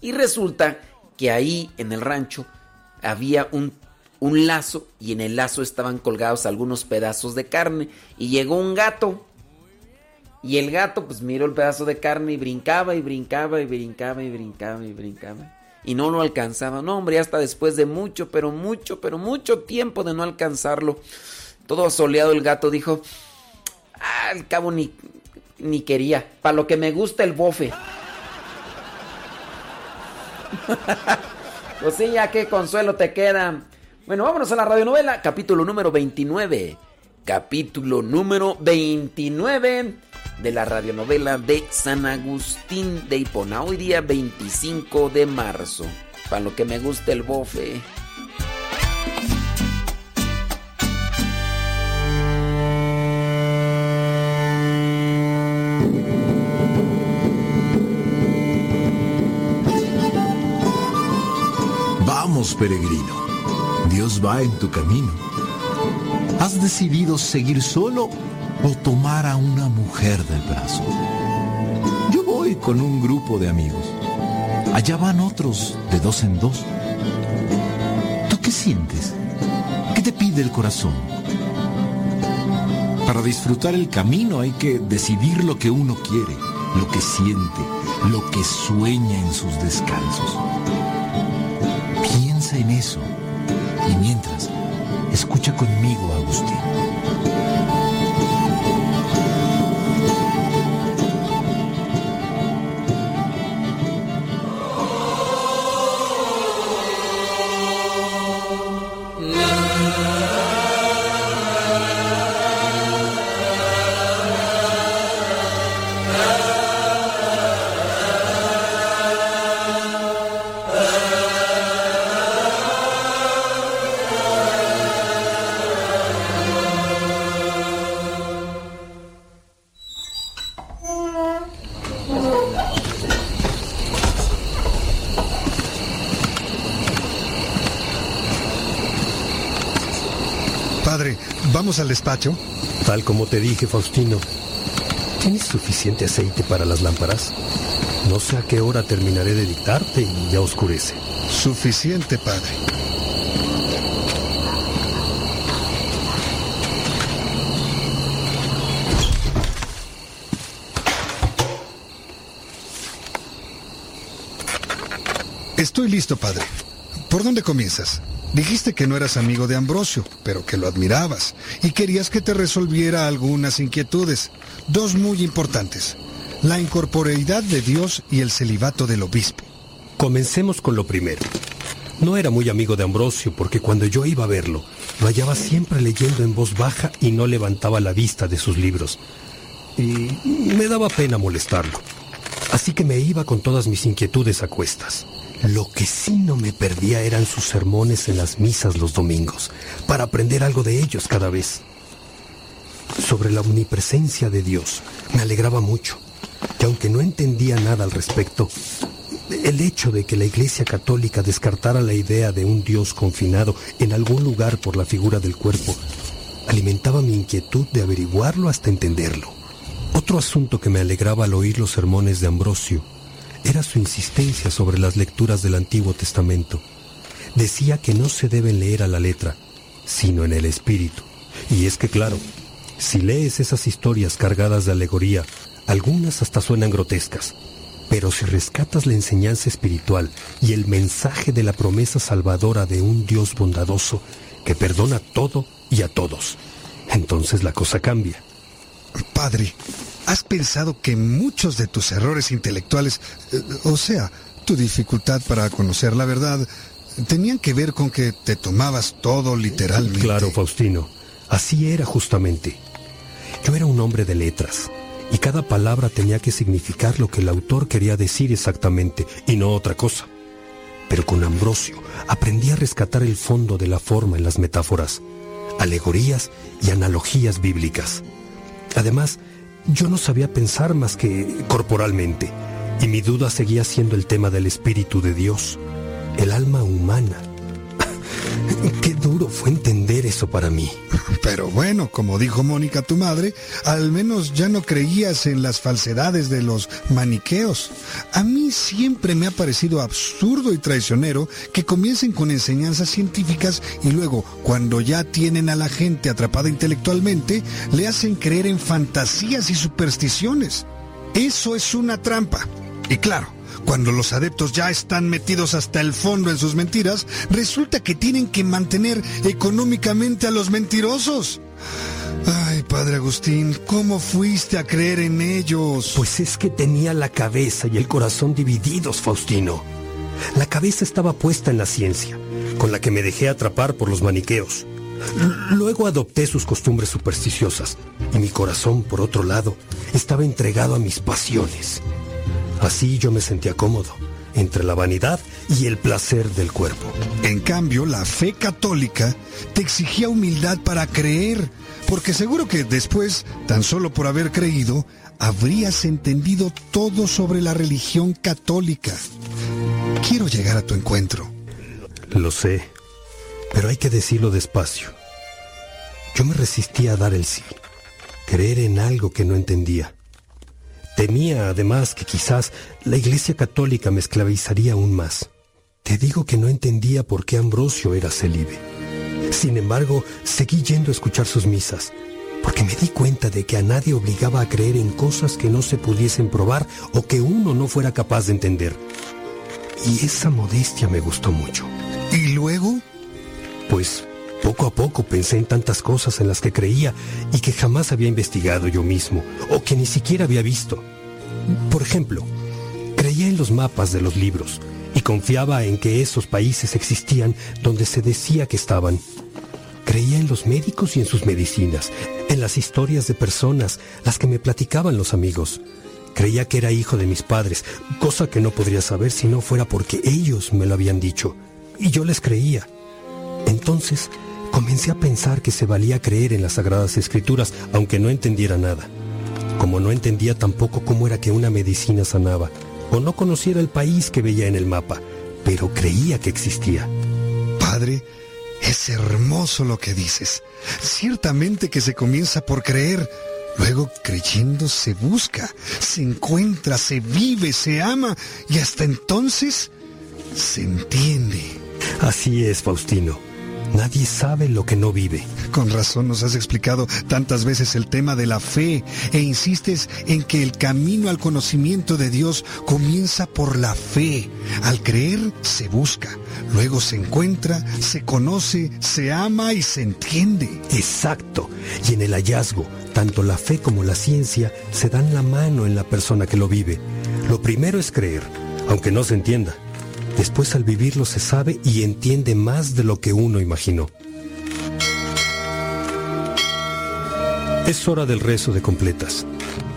Y resulta que ahí en el rancho había un, un lazo y en el lazo estaban colgados algunos pedazos de carne. Y llegó un gato. Y el gato pues miró el pedazo de carne y brincaba y brincaba y brincaba y brincaba y brincaba. Y no lo alcanzaba. No, hombre, hasta después de mucho, pero mucho, pero mucho tiempo de no alcanzarlo. Todo soleado el gato dijo, "Ah, al cabo ni, ni quería. Para lo que me gusta el bofe. pues sí, ya qué consuelo te queda. Bueno, vámonos a la radionovela, capítulo número 29. Capítulo número 29 de la radionovela de San Agustín de Hipona. Hoy día 25 de marzo. Para lo que me gusta el bofe. Vamos, peregrino. Dios va en tu camino. ¿Has decidido seguir solo o tomar a una mujer del brazo? Yo voy con un grupo de amigos. Allá van otros de dos en dos. ¿Tú qué sientes? ¿Qué te pide el corazón? Para disfrutar el camino hay que decidir lo que uno quiere, lo que siente, lo que sueña en sus descansos. Piensa en eso. Y mientras, escucha conmigo, Agustín. Despacho? Tal como te dije, Faustino. ¿Tienes suficiente aceite para las lámparas? No sé a qué hora terminaré de dictarte y ya oscurece. Suficiente, padre. Estoy listo, padre. ¿Por dónde comienzas? Dijiste que no eras amigo de Ambrosio, pero que lo admirabas y querías que te resolviera algunas inquietudes, dos muy importantes, la incorporeidad de Dios y el celibato del obispo. Comencemos con lo primero. No era muy amigo de Ambrosio porque cuando yo iba a verlo, lo hallaba siempre leyendo en voz baja y no levantaba la vista de sus libros. Y me daba pena molestarlo. Así que me iba con todas mis inquietudes a cuestas. Lo que sí no me perdía eran sus sermones en las misas los domingos, para aprender algo de ellos cada vez. Sobre la omnipresencia de Dios me alegraba mucho, que aunque no entendía nada al respecto, el hecho de que la Iglesia Católica descartara la idea de un Dios confinado en algún lugar por la figura del cuerpo alimentaba mi inquietud de averiguarlo hasta entenderlo. Otro asunto que me alegraba al oír los sermones de Ambrosio era su insistencia sobre las lecturas del Antiguo Testamento. Decía que no se deben leer a la letra, sino en el espíritu. Y es que claro, si lees esas historias cargadas de alegoría, algunas hasta suenan grotescas, pero si rescatas la enseñanza espiritual y el mensaje de la promesa salvadora de un Dios bondadoso que perdona todo y a todos, entonces la cosa cambia. Padre, ¿has pensado que muchos de tus errores intelectuales, eh, o sea, tu dificultad para conocer la verdad, tenían que ver con que te tomabas todo literalmente? Claro, Faustino, así era justamente. Yo era un hombre de letras, y cada palabra tenía que significar lo que el autor quería decir exactamente, y no otra cosa. Pero con Ambrosio aprendí a rescatar el fondo de la forma en las metáforas, alegorías y analogías bíblicas. Además, yo no sabía pensar más que corporalmente, y mi duda seguía siendo el tema del Espíritu de Dios, el alma humana. Qué duro fue entender eso para mí. Pero bueno, como dijo Mónica tu madre, al menos ya no creías en las falsedades de los maniqueos. A mí siempre me ha parecido absurdo y traicionero que comiencen con enseñanzas científicas y luego, cuando ya tienen a la gente atrapada intelectualmente, le hacen creer en fantasías y supersticiones. Eso es una trampa. Y claro, cuando los adeptos ya están metidos hasta el fondo en sus mentiras, resulta que tienen que mantener económicamente a los mentirosos. Ay, Padre Agustín, ¿cómo fuiste a creer en ellos? Pues es que tenía la cabeza y el corazón divididos, Faustino. La cabeza estaba puesta en la ciencia, con la que me dejé atrapar por los maniqueos. Luego adopté sus costumbres supersticiosas y mi corazón, por otro lado, estaba entregado a mis pasiones. Así yo me sentía cómodo, entre la vanidad y el placer del cuerpo. En cambio, la fe católica te exigía humildad para creer, porque seguro que después, tan solo por haber creído, habrías entendido todo sobre la religión católica. Quiero llegar a tu encuentro. Lo sé, pero hay que decirlo despacio. Yo me resistía a dar el sí, creer en algo que no entendía. Temía además que quizás la Iglesia Católica me esclavizaría aún más. Te digo que no entendía por qué Ambrosio era célibe. Sin embargo, seguí yendo a escuchar sus misas, porque me di cuenta de que a nadie obligaba a creer en cosas que no se pudiesen probar o que uno no fuera capaz de entender. Y esa modestia me gustó mucho. ¿Y luego? Pues poco a poco pensé en tantas cosas en las que creía y que jamás había investigado yo mismo o que ni siquiera había visto. Por ejemplo, creía en los mapas de los libros y confiaba en que esos países existían donde se decía que estaban. Creía en los médicos y en sus medicinas, en las historias de personas, las que me platicaban los amigos. Creía que era hijo de mis padres, cosa que no podría saber si no fuera porque ellos me lo habían dicho. Y yo les creía. Entonces comencé a pensar que se valía creer en las sagradas escrituras, aunque no entendiera nada. Como no entendía tampoco cómo era que una medicina sanaba, o no conociera el país que veía en el mapa, pero creía que existía. Padre, es hermoso lo que dices. Ciertamente que se comienza por creer. Luego creyendo se busca, se encuentra, se vive, se ama y hasta entonces se entiende. Así es, Faustino. Nadie sabe lo que no vive. Con razón nos has explicado tantas veces el tema de la fe e insistes en que el camino al conocimiento de Dios comienza por la fe. Al creer se busca, luego se encuentra, se conoce, se ama y se entiende. Exacto. Y en el hallazgo, tanto la fe como la ciencia se dan la mano en la persona que lo vive. Lo primero es creer, aunque no se entienda. Después al vivirlo se sabe y entiende más de lo que uno imaginó. Es hora del rezo de completas.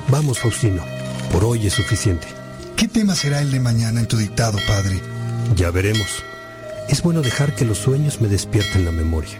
Vamos, Faustino. Por hoy es suficiente. ¿Qué tema será el de mañana en tu dictado, padre? Ya veremos. Es bueno dejar que los sueños me despierten la memoria.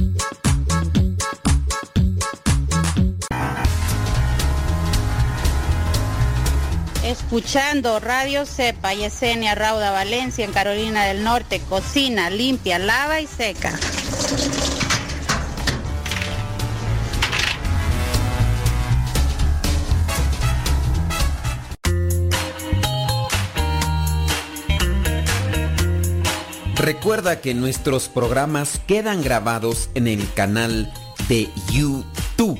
Escuchando Radio Cepa y Esenia Rauda Valencia en Carolina del Norte, cocina limpia, lava y seca. Recuerda que nuestros programas quedan grabados en el canal de YouTube.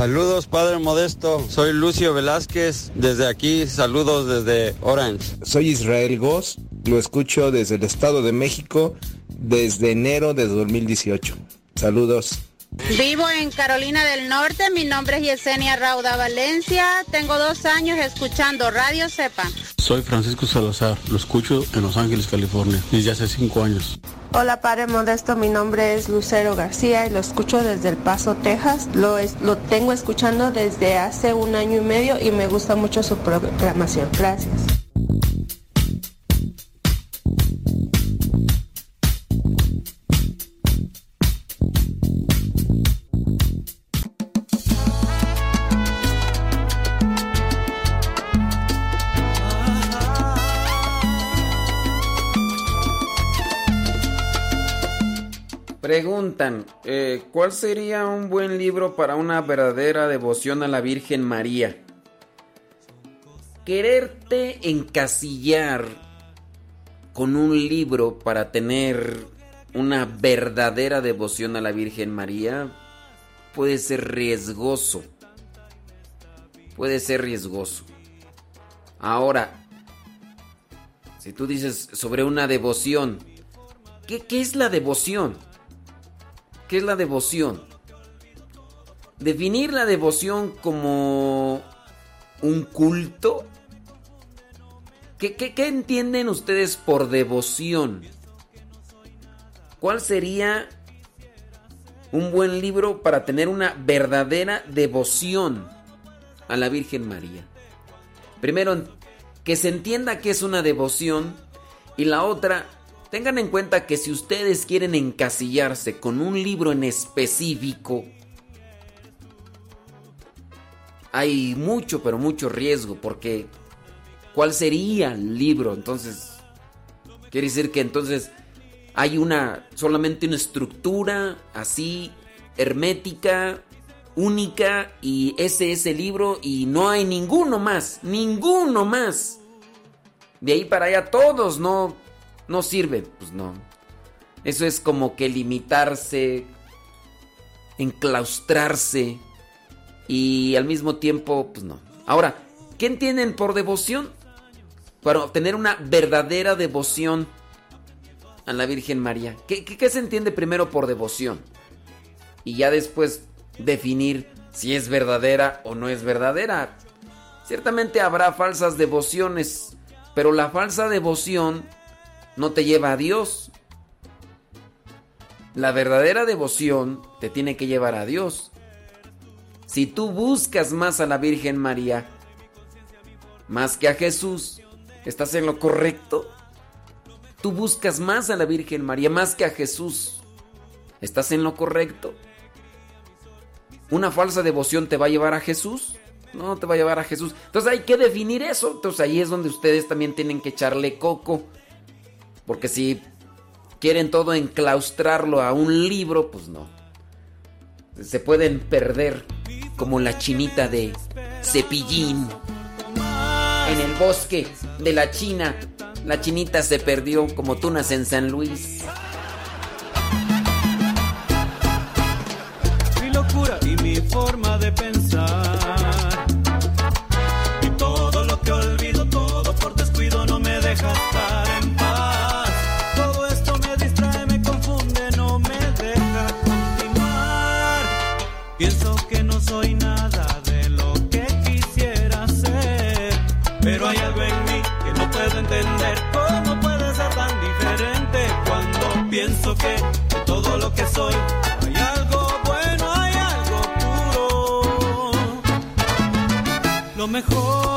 Saludos, Padre Modesto. Soy Lucio Velázquez. Desde aquí, saludos desde Orange. Soy Israel Goss. Lo escucho desde el Estado de México desde enero de 2018. Saludos. Vivo en Carolina del Norte, mi nombre es Yesenia Rauda Valencia, tengo dos años escuchando Radio Cepa. Soy Francisco Salazar, lo escucho en Los Ángeles, California, desde hace cinco años. Hola Padre Modesto, mi nombre es Lucero García y lo escucho desde El Paso, Texas. Lo, es- lo tengo escuchando desde hace un año y medio y me gusta mucho su programación. Gracias. Preguntan, eh, ¿cuál sería un buen libro para una verdadera devoción a la Virgen María? Quererte encasillar con un libro para tener una verdadera devoción a la Virgen María puede ser riesgoso. Puede ser riesgoso. Ahora, si tú dices sobre una devoción, ¿qué, qué es la devoción? ¿Qué es la devoción? Definir la devoción como un culto. ¿Qué, entienden ustedes por devoción? ¿Cuál sería un buen libro para tener una verdadera devoción a la Virgen María? Primero, que se entienda qué es una devoción y la otra, tengan en cuenta que si ustedes quieren encasillarse con un libro en específico, hay mucho, pero mucho riesgo, porque ¿cuál sería el libro? Entonces, quiere decir que entonces hay una, solamente una estructura así, hermética, única, y ese es el libro, y no hay ninguno más, ninguno más. De ahí para allá todos no, no sirven, pues no. Eso es como que limitarse, enclaustrarse y al mismo tiempo, pues no. Ahora, ¿qué entienden por devoción? Para obtener una verdadera devoción a la Virgen María. ¿Qué, qué- qué se entiende primero por devoción? Y ya después definir si es verdadera o no es verdadera. Ciertamente habrá falsas devociones, pero la falsa devoción no te lleva a Dios. La verdadera devoción te tiene que llevar a Dios. Si tú buscas más a la Virgen María, más que a Jesús, ¿estás en lo correcto? Tú buscas más a la Virgen María, más que a Jesús. ¿Estás en lo correcto? ¿Una falsa devoción te va a llevar a Jesús? No te va a llevar a Jesús. Entonces hay que definir eso. Entonces ahí es donde ustedes también tienen que echarle coco. Porque si quieren todo enclaustrarlo a un libro, pues no. Se pueden perder como la chinita de cepillín. En el bosque de la China, la chinita se perdió como tunas en San Luis. Locura y mi forma Pienso que no soy nada de lo que quisiera ser. Pero hay algo en mí que no puedo entender. ¿Cómo puede ser tan diferente cuando pienso que de todo lo que soy hay algo bueno, hay algo puro? Lo mejor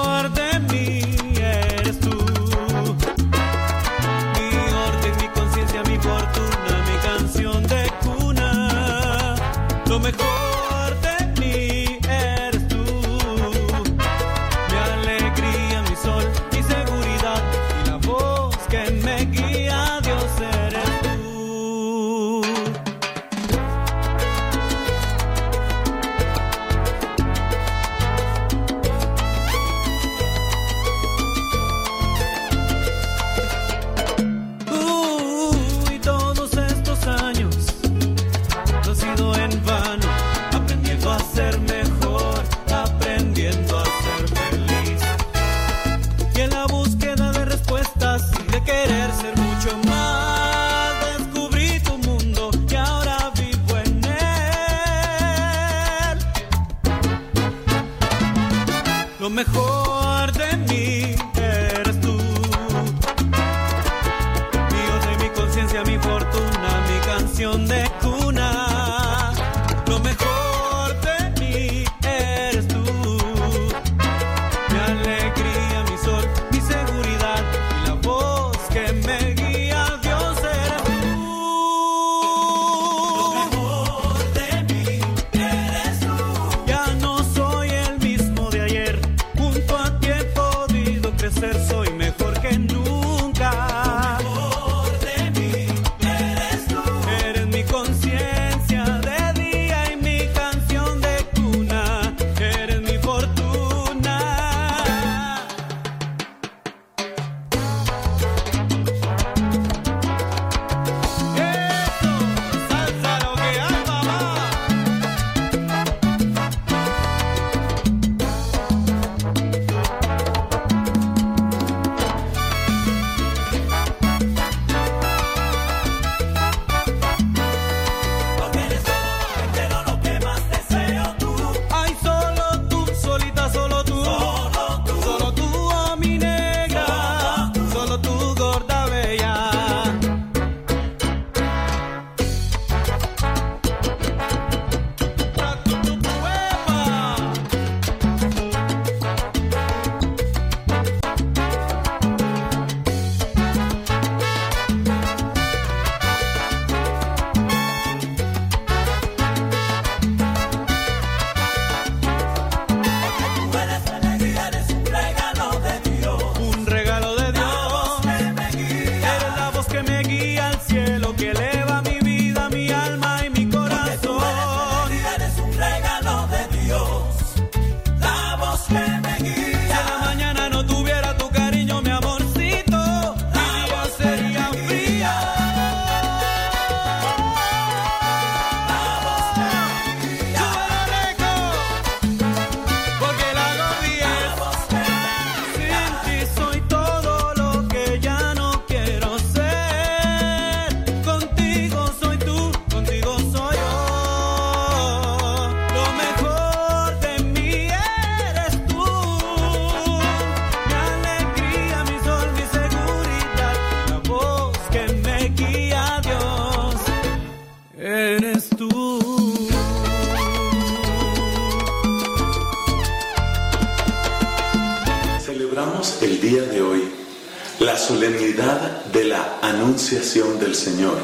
Señor.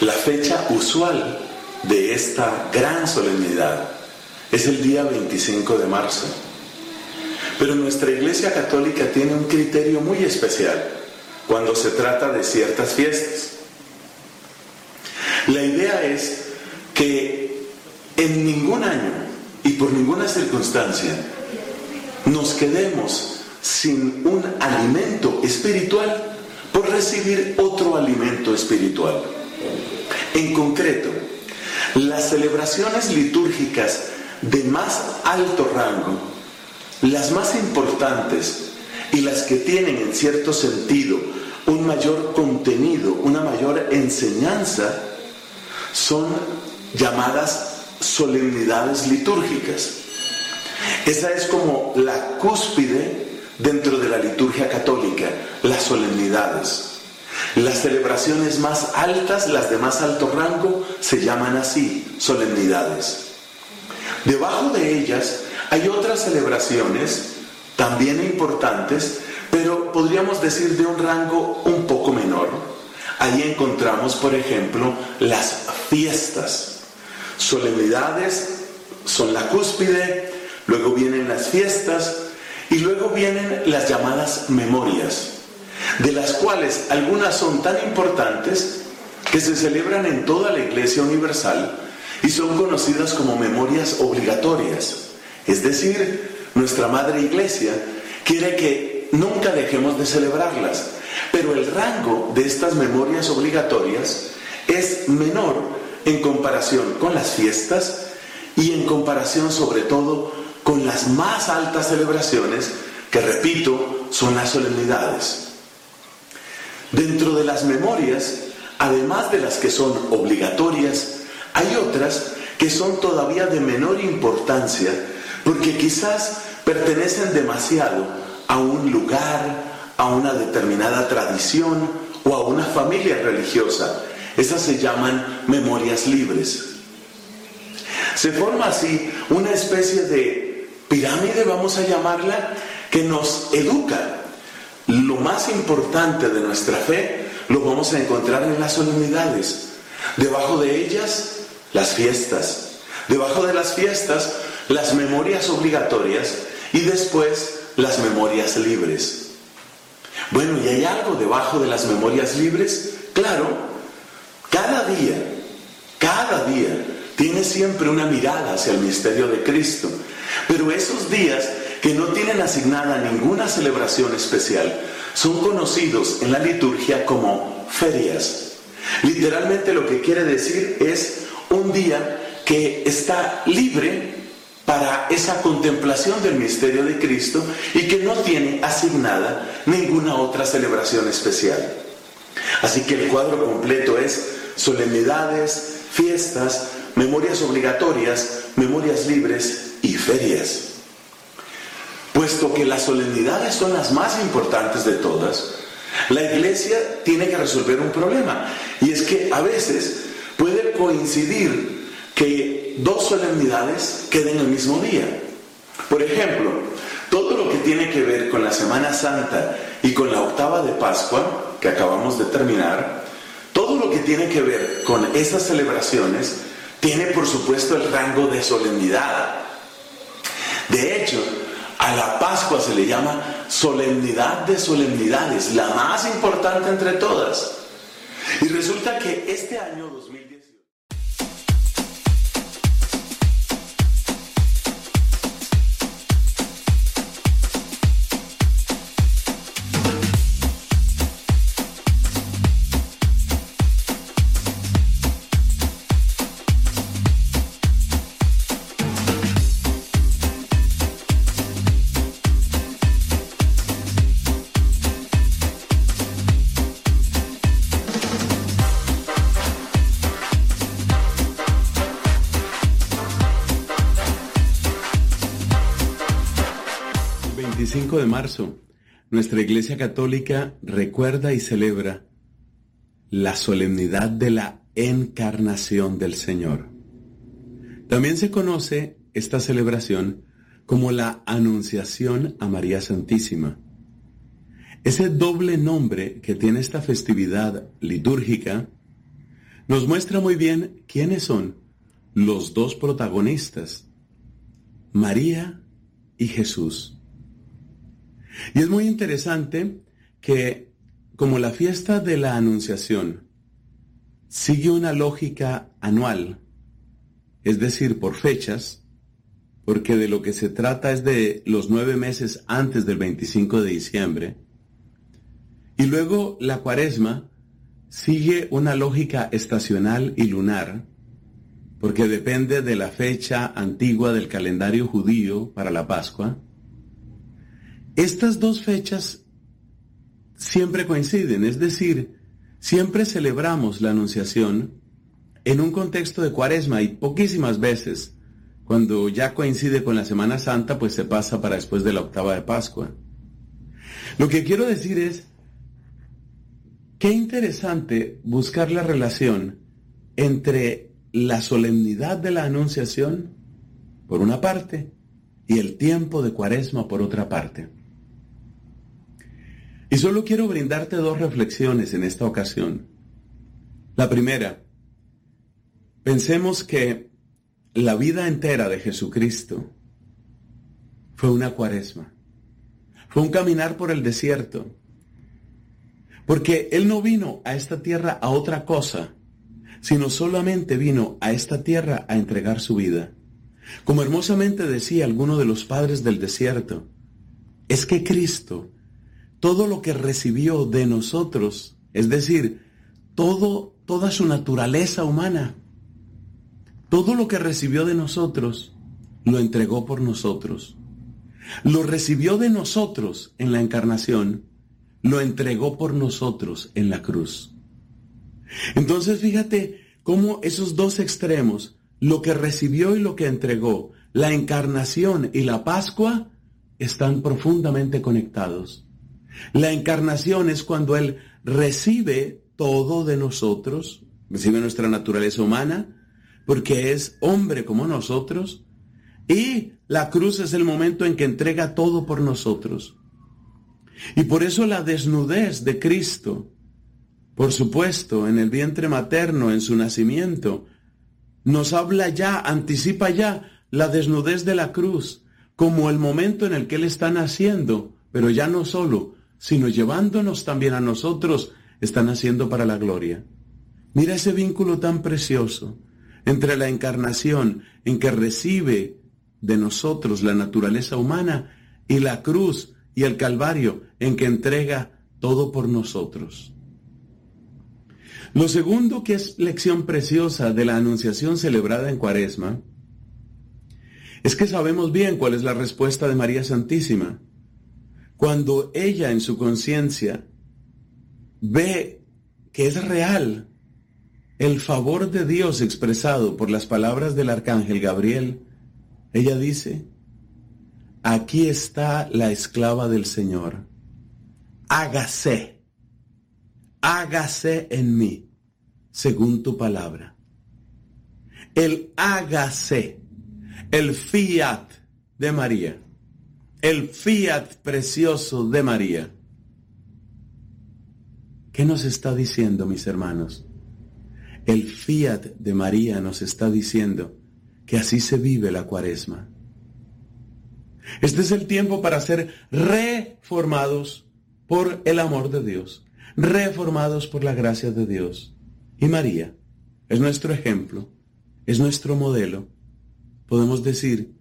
La fecha usual de esta gran solemnidad es el día 25 de marzo. Pero nuestra Iglesia Católica tiene un criterio muy especial cuando se trata de ciertas fiestas. La idea es que en ningún año y por ninguna circunstancia nos quedemos sin un alimento espiritual por recibir espiritual. En concreto, las celebraciones litúrgicas de más alto rango, las más importantes y las que tienen en cierto sentido un mayor contenido, una mayor enseñanza, son llamadas solemnidades litúrgicas. Esa es como la cúspide dentro de la liturgia católica, las solemnidades. Celebraciones más altas, las de más alto rango, se llaman así, solemnidades. Debajo de ellas hay otras celebraciones también importantes, pero podríamos decir de un rango un poco menor. Ahí encontramos, por ejemplo, las fiestas. Solemnidades son la cúspide, luego vienen las fiestas y luego vienen las llamadas memorias, de las cuales algunas son tan importantes que se celebran en toda la Iglesia Universal y son conocidas como memorias obligatorias. Es decir, nuestra Madre Iglesia quiere que nunca dejemos de celebrarlas, pero el rango de estas memorias obligatorias es menor en comparación con las fiestas y en comparación sobre todo con las más altas celebraciones, que repito, son las solemnidades. Dentro de las memorias, además de las que son obligatorias, hay otras que son todavía de menor importancia porque quizás pertenecen demasiado a un lugar, a una determinada tradición o a una familia religiosa. Esas se llaman memorias libres. Se forma así una especie de pirámide, vamos a llamarla, que nos educa. Lo más importante de nuestra fe lo vamos a encontrar en las solemnidades. Debajo de ellas, las fiestas. Debajo de las fiestas, las memorias obligatorias y después las memorias libres. Bueno, ¿y hay algo debajo de las memorias libres? Claro, cada día, cada día tiene siempre una mirada hacia el misterio de Cristo, pero esos días que no tienen asignada ninguna celebración especial son conocidos en la liturgia como ferias. Literalmente lo que quiere decir es un día que está libre para esa contemplación del misterio de Cristo y que no tiene asignada ninguna otra celebración especial. Así que el cuadro completo es solemnidades, fiestas, memorias obligatorias, memorias libres y ferias. Puesto que las solemnidades son las más importantes de todas, la iglesia tiene que resolver un problema. Y es que a veces puede coincidir que dos solemnidades queden el mismo día. Por ejemplo, todo lo que tiene que ver con la Semana Santa y con la octava de Pascua, que acabamos de terminar, todo lo que tiene que ver con esas celebraciones tiene por supuesto el rango de solemnidad. De hecho, a la Pascua se le llama solemnidad de solemnidades, la más importante entre todas. Y resulta que este año nuestra Iglesia Católica recuerda y celebra la solemnidad de la encarnación del Señor. También se conoce esta celebración como la Anunciación a María Santísima. Ese doble nombre que tiene esta festividad litúrgica nos muestra muy bien quiénes son los dos protagonistas, María y Jesús. Y es muy interesante que como la fiesta de la Anunciación sigue una lógica anual, es decir, por fechas, porque de lo que se trata es de los nueve meses antes del 25 de diciembre, y luego la cuaresma sigue una lógica estacional y lunar, porque depende de la fecha antigua del calendario judío para la Pascua. Estas dos fechas siempre coinciden, es decir, siempre celebramos la Anunciación en un contexto de cuaresma y poquísimas veces, cuando ya coincide con la Semana Santa, pues se pasa para después de la octava de Pascua. Lo que quiero decir es, qué interesante buscar la relación entre la solemnidad de la Anunciación, por una parte, y el tiempo de Cuaresma, por otra parte. Y solo quiero brindarte dos reflexiones en esta ocasión. La primera, pensemos que la vida entera de Jesucristo fue una cuaresma. Fue un caminar por el desierto. Porque Él no vino a esta tierra a otra cosa, sino solamente vino a esta tierra a entregar su vida. Como hermosamente decía alguno de los padres del desierto, es que Cristo, todo lo que recibió de nosotros, es decir, toda su naturaleza humana, todo lo que recibió de nosotros, lo entregó por nosotros. Lo recibió de nosotros en la encarnación, lo entregó por nosotros en la cruz. Entonces fíjate cómo esos dos extremos, lo que recibió y lo que entregó, la encarnación y la Pascua, están profundamente conectados. La encarnación es cuando Él recibe todo de nosotros, recibe nuestra naturaleza humana, porque es hombre como nosotros, y la cruz es el momento en que entrega todo por nosotros. Y por eso la desnudez de Cristo, por supuesto, en el vientre materno, en su nacimiento, nos habla ya, anticipa ya la desnudez de la cruz, como el momento en el que Él está naciendo, pero ya no solo, sino llevándonos también a nosotros, está naciendo para la gloria. Mira ese vínculo tan precioso entre la encarnación en que recibe de nosotros la naturaleza humana y la cruz y el Calvario en que entrega todo por nosotros. Lo segundo que es lección preciosa de la anunciación celebrada en Cuaresma es que sabemos bien cuál es la respuesta de María Santísima. Cuando ella en su conciencia ve que es real el favor de Dios expresado por las palabras del arcángel Gabriel, ella dice, aquí está la esclava del Señor, hágase, hágase en mí, según tu palabra. El hágase, el fiat de María, el fiat precioso de María. ¿Qué nos está diciendo, mis hermanos? El fiat de María nos está diciendo que así se vive la cuaresma. Este es el tiempo para ser reformados por el amor de Dios, reformados por la gracia de Dios. Y María es nuestro ejemplo, es nuestro modelo. Podemos decir,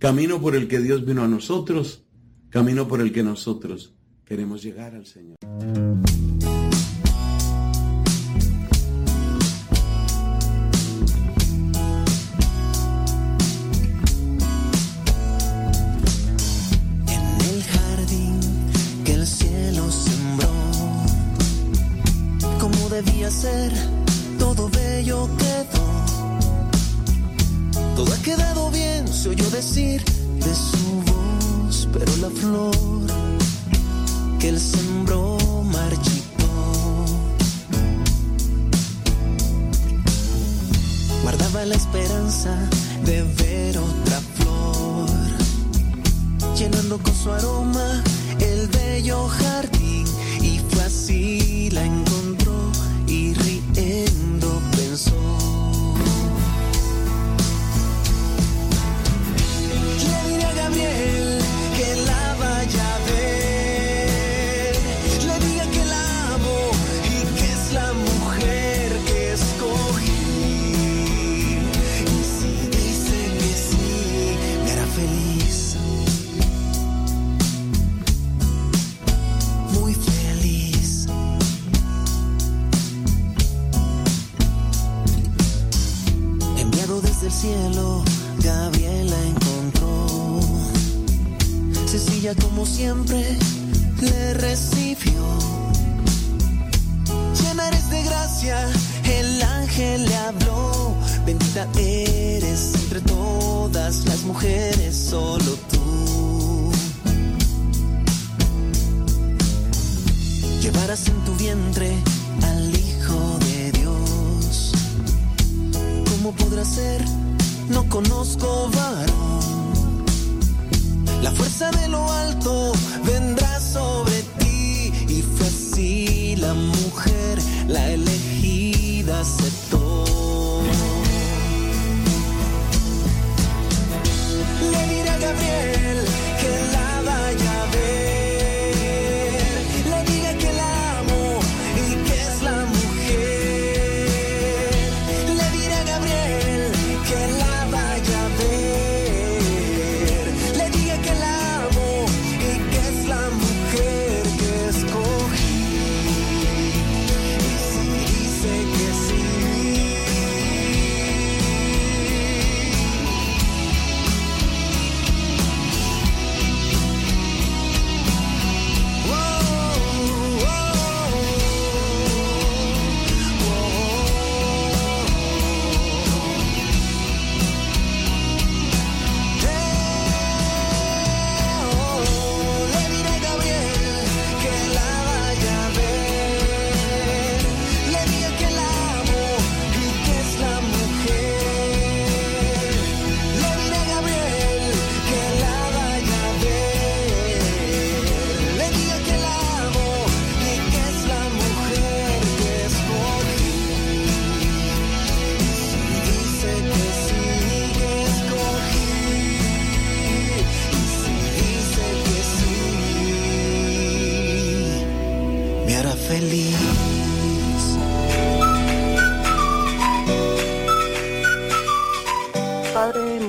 camino por el que Dios vino a nosotros, camino por el que nosotros queremos llegar al Señor. ser, todo bello quedó. Todo ha quedado bien, se oyó decir de su voz, pero la flor que él sembró marchitó. Guardaba la esperanza de ver otra flor llenando con su aroma el bello jardín. Y fue así, la encontró cielo, Gabriel la encontró. Sencilla como siempre, le recibió. Llena eres de gracia, el ángel le habló. Bendita eres entre todas las mujeres, solo tú. Llevarás en tu vientre al Hijo de Dios. ¿Cómo podrá ser? No conozco varón. La fuerza de lo alto vendrá sobre ti. Y fue así la mujer, la elegida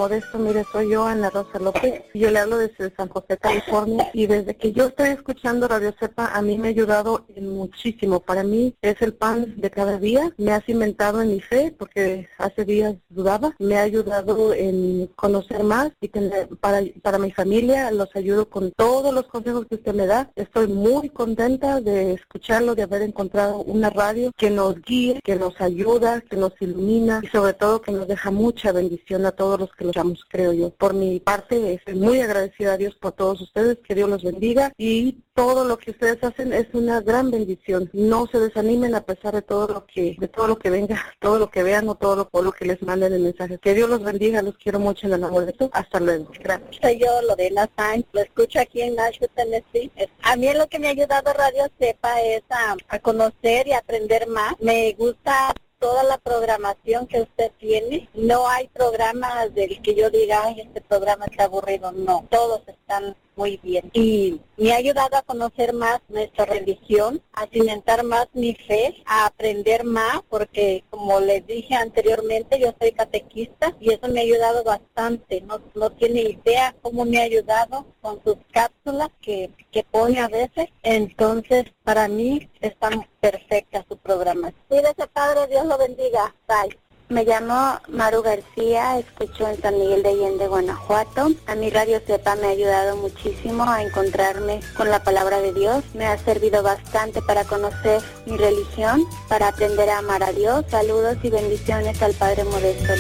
Padre Modesto, mire, soy yo, Ana Rosa López. Yo le hablo desde San José, California. Y desde que yo estoy escuchando Radio Cepa, a mí me ha ayudado muchísimo. Para mí es el pan de cada día. Me ha cimentado en mi fe, porque hace días dudaba. Me ha ayudado en conocer más y tener, para, para mi familia los ayudo con todos los consejos que usted me da. Estoy muy contenta de escucharlo, de haber encontrado una radio que nos guíe, que nos ayuda, que nos ilumina y sobre todo que nos deja mucha bendición a todos los que los creo yo. Por mi parte, estoy muy agradecida a Dios por todos ustedes, que Dios los bendiga y todo lo que ustedes hacen es una gran bendición. No se desanimen a pesar de todo lo que, de todo lo que venga, todo lo que vean o todo lo, o lo que les manden en mensajes. Que Dios los bendiga, los quiero mucho en el amor de Dios. Hasta luego. Gracias. Soy yo, Lorena Sainz, lo escucho aquí en Nashville, Tennessee. Es- A mí lo que me ha ayudado Radio Cepa es a, a conocer y aprender más. Me gusta toda la programación que usted tiene. No hay programas del que yo diga, ay, este programa está aburrido. No, todos están muy bien. Y me ha ayudado a conocer más nuestra religión, a cimentar más mi fe, a aprender más, porque como les dije anteriormente, yo soy catequista y eso me ha ayudado bastante. No, no tiene idea cómo me ha ayudado con sus cápsulas que, que pone a veces. Entonces, para mí está perfecta su programa. Cuídese, Padre, Dios lo bendiga. Bye. Me llamo Maru García, escucho en San Miguel de Allende, Guanajuato. A mi Radio Cepa me ha ayudado muchísimo a encontrarme con la palabra de Dios. Me ha servido bastante para conocer mi religión, para aprender a amar a Dios. Saludos y bendiciones al Padre Modesto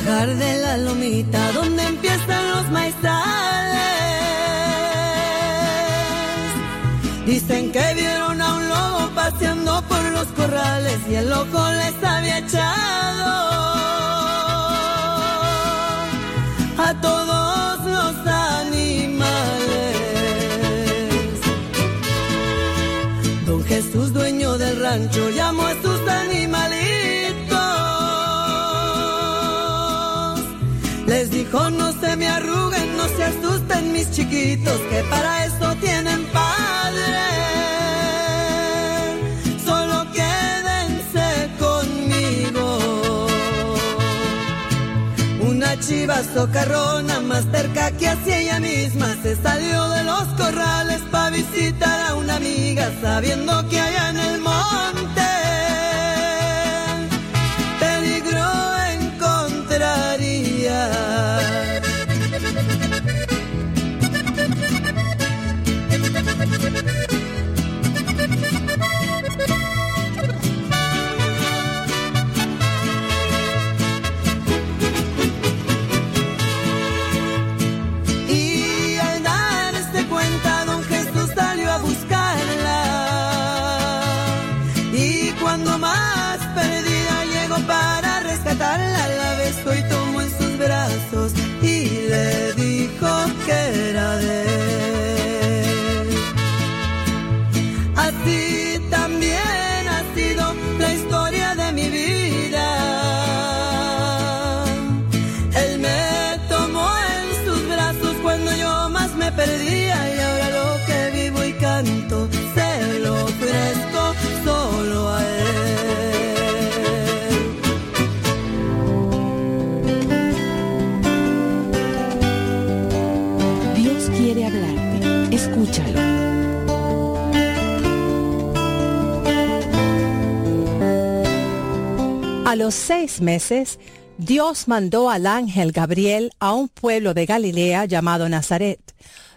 bajar de la lomita donde empiezan los maizales. Dicen que vieron a un lobo paseando por los corrales y el loco les había echado a todos los animales. Don Jesús, dueño del rancho, llamó a su No se me arruguen, no se asusten mis chiquitos, que para eso tienen padre. Solo quédense conmigo. Una chiva socarrona más cerca que hacia ella misma se salió de los corrales para visitar a una amiga sabiendo que allá en el monte A los seis meses, Dios mandó al ángel Gabriel a un pueblo de Galilea llamado Nazaret,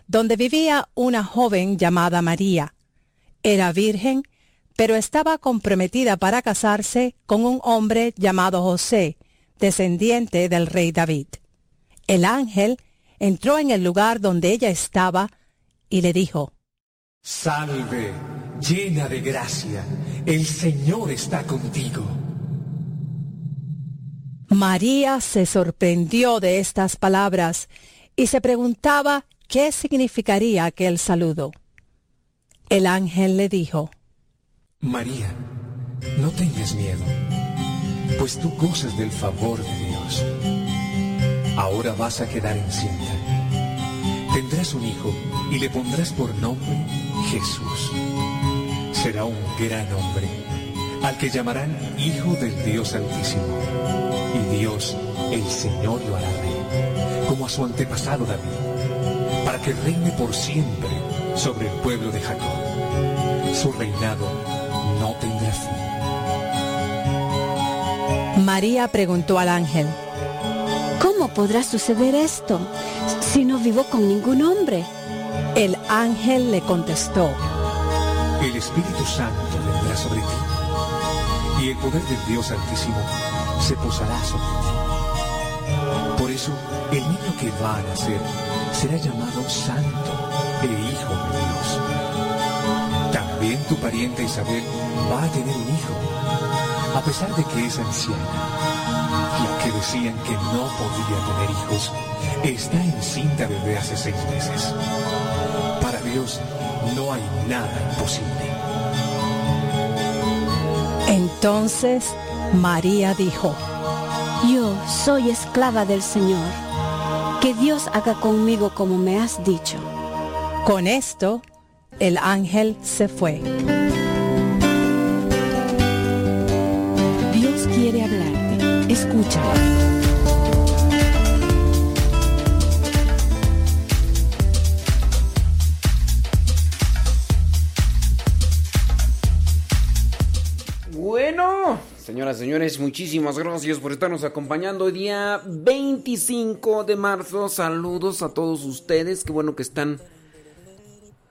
donde vivía una joven llamada María. Era virgen, pero estaba comprometida para casarse con un hombre llamado José, descendiente del rey David. El ángel entró en el lugar donde ella estaba y le dijo, Salve, llena de gracia, el Señor está contigo. María se sorprendió de estas palabras y se preguntaba qué significaría aquel saludo. El ángel le dijo, María, no tengas miedo, pues tú gozas del favor de Dios. Ahora vas a quedar encinta. Tendrás un hijo y le pondrás por nombre Jesús. Será un gran hombre, al que llamarán Hijo del Dios Altísimo. Y Dios, el Señor, lo hará rey, como a su antepasado David, para que reine por siempre sobre el pueblo de Jacob. Su reinado no tendrá fin. María preguntó al ángel, ¿Cómo podrá suceder esto si no vivo con ningún hombre? El ángel le contestó, El Espíritu Santo vendrá sobre ti, y el poder del Dios Altísimo se posará sobre ti. Por eso, el niño que va a nacer será llamado Santo e Hijo de Dios. También tu pariente Isabel va a tener un hijo, a pesar de que es anciana. La que decían que no podía tener hijos, está encinta desde hace seis meses. Para Dios no hay nada imposible. Entonces María dijo, Yo soy esclava del Señor. Que Dios haga conmigo como me has dicho. Con esto, el ángel se fue. Dios quiere hablarte. Escúchalo. Señores, muchísimas gracias por estarnos acompañando hoy día 25 de marzo. Saludos a todos ustedes, qué bueno que están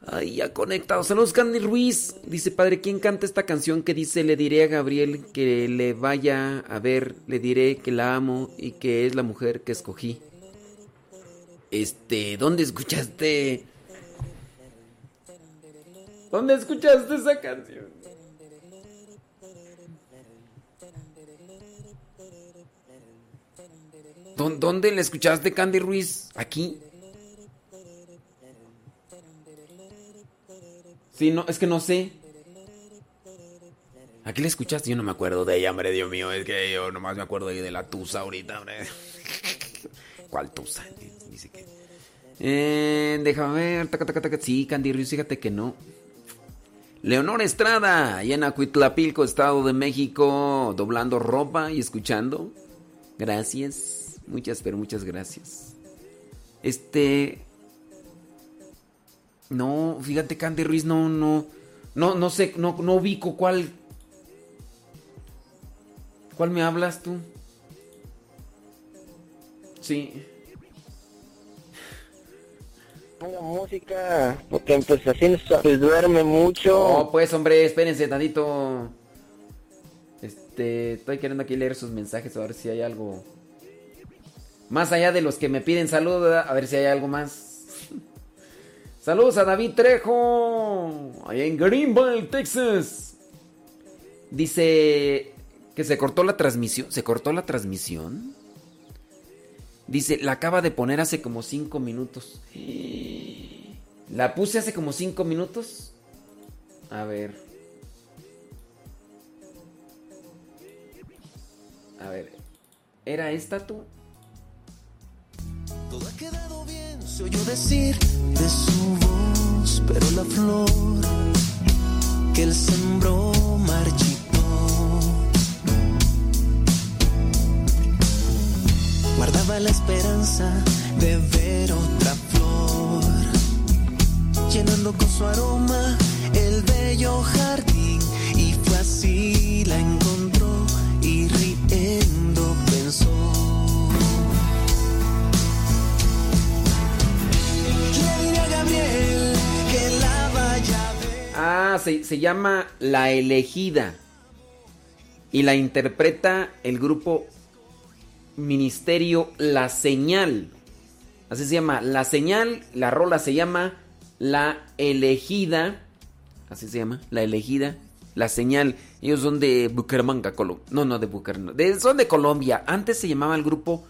ahí ya conectados. Saludos Candy Ruiz, dice padre, ¿quién canta esta canción que dice le diré a Gabriel que le vaya a ver, le diré que la amo y que es la mujer que escogí? Este, ¿dónde escuchaste? ¿Dónde escuchaste esa canción? ¿Dónde la escuchaste, Candy Ruiz? ¿Aquí? Sí, no, es que no sé. ¿Aquí la escuchaste? Yo no me acuerdo de ella, hombre, Dios mío. Es que yo nomás me acuerdo de la Tusa ahorita, hombre. ¿Cuál Tusa? Dice que... Eh, déjame ver. taca, taca, taca. Sí, Candy Ruiz, fíjate que no. Leonor Estrada, allá en Estado de México, doblando ropa y escuchando. Gracias. Muchas, pero muchas gracias. Este. No, fíjate, Candy Ruiz, no, no. No, no sé, no, no ubico cuál. ¿Cuál me hablas tú? Sí. Ponga música, porque pues así no se duerme mucho. Oh, pues, hombre, espérense tantito. Este, estoy queriendo aquí leer sus mensajes a ver si hay algo. Más allá de los que me piden saludos, a ver si hay algo más. Saludos a David Trejo, allá en Greenville, Texas. Dice que se cortó la transmisión. ¿Se cortó la transmisión? Dice, la acaba de poner hace como 5 minutos. ¿La puse hace como 5 minutos? A ver. A ver. ¿Era esta tú? Todo ha quedado bien, se oyó decir de su voz, pero la flor que él sembró marchitó. Guardaba la esperanza de ver otra flor, llenando con su aroma el bello jardín, y fue así la encontró Ah, se, llama La Elegida. Y la interpreta el grupo Ministerio La Señal. Así se llama La Señal. La rola se llama La Elegida. Así se llama, La Elegida. La Señal. Ellos son de Bucaramanga, Colombia. No, no, de- son de Colombia. Antes se llamaba el grupo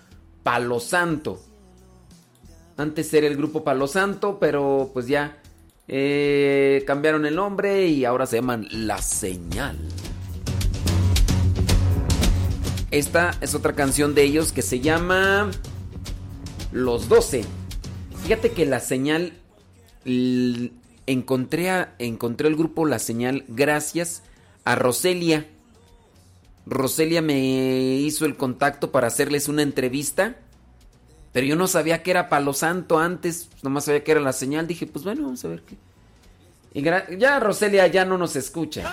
Palo Santo. Antes era el grupo Palo Santo, pero pues ya eh, cambiaron el nombre y ahora se llaman La Señal. Esta es otra canción de ellos que se llama Los 12. Fíjate que La Señal encontré, a- encontré el grupo La Señal gracias a Roselia. Roselia me hizo el contacto para hacerles una entrevista. Pero yo no sabía que era Palo Santo antes, nomás sabía que era la señal. Dije, pues bueno, vamos a ver qué. Y ya Roselia ya no nos escucha.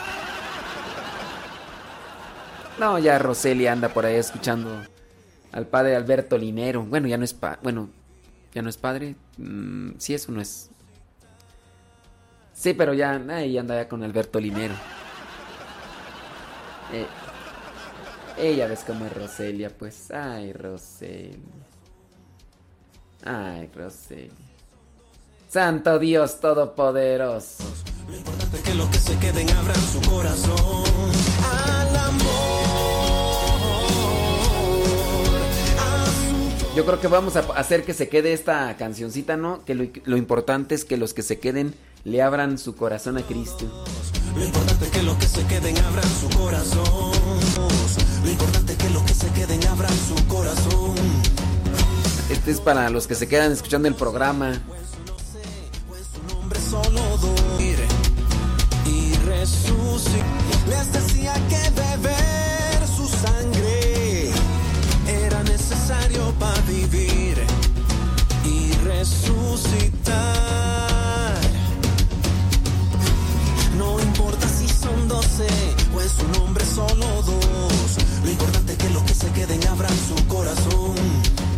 No, ya Roselia anda por ahí escuchando al padre Alberto Linero. Bueno, ya no es bueno, ya no es padre. Mm, sí, eso no es. Sí, pero ya ahí anda ya con Alberto Linero. Eh, ella ves cómo es Roselia, pues. Ay, Roselia. Ay, Roselia. Santo Dios Todopoderoso. Lo importante es que los que se queden abran su corazón al amor. Yo creo que vamos a hacer que se quede esta cancioncita, ¿no? Que lo, lo importante es que los que se queden le abran su corazón a Cristo. Lo importante es que los que se queden abran su corazón. Lo importante es que los que se queden abran su corazón. Este es para los que se quedan escuchando el programa. Hombre y. Les decía que beber su sangre era necesario para vivir y resucitar. No importa si son doce o en su nombre solo dos. Lo importante es que los que se queden abran su corazón.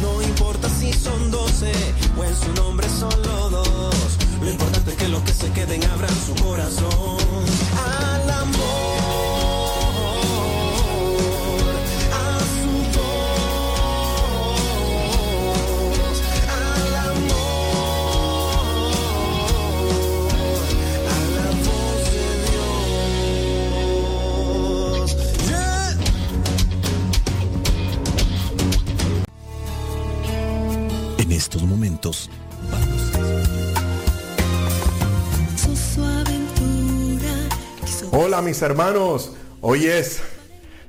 No importa si son doce o en su nombre solo dos. Lo importante es que los que se queden abran su corazón al amor, estos momentos. Hola mis hermanos, hoy es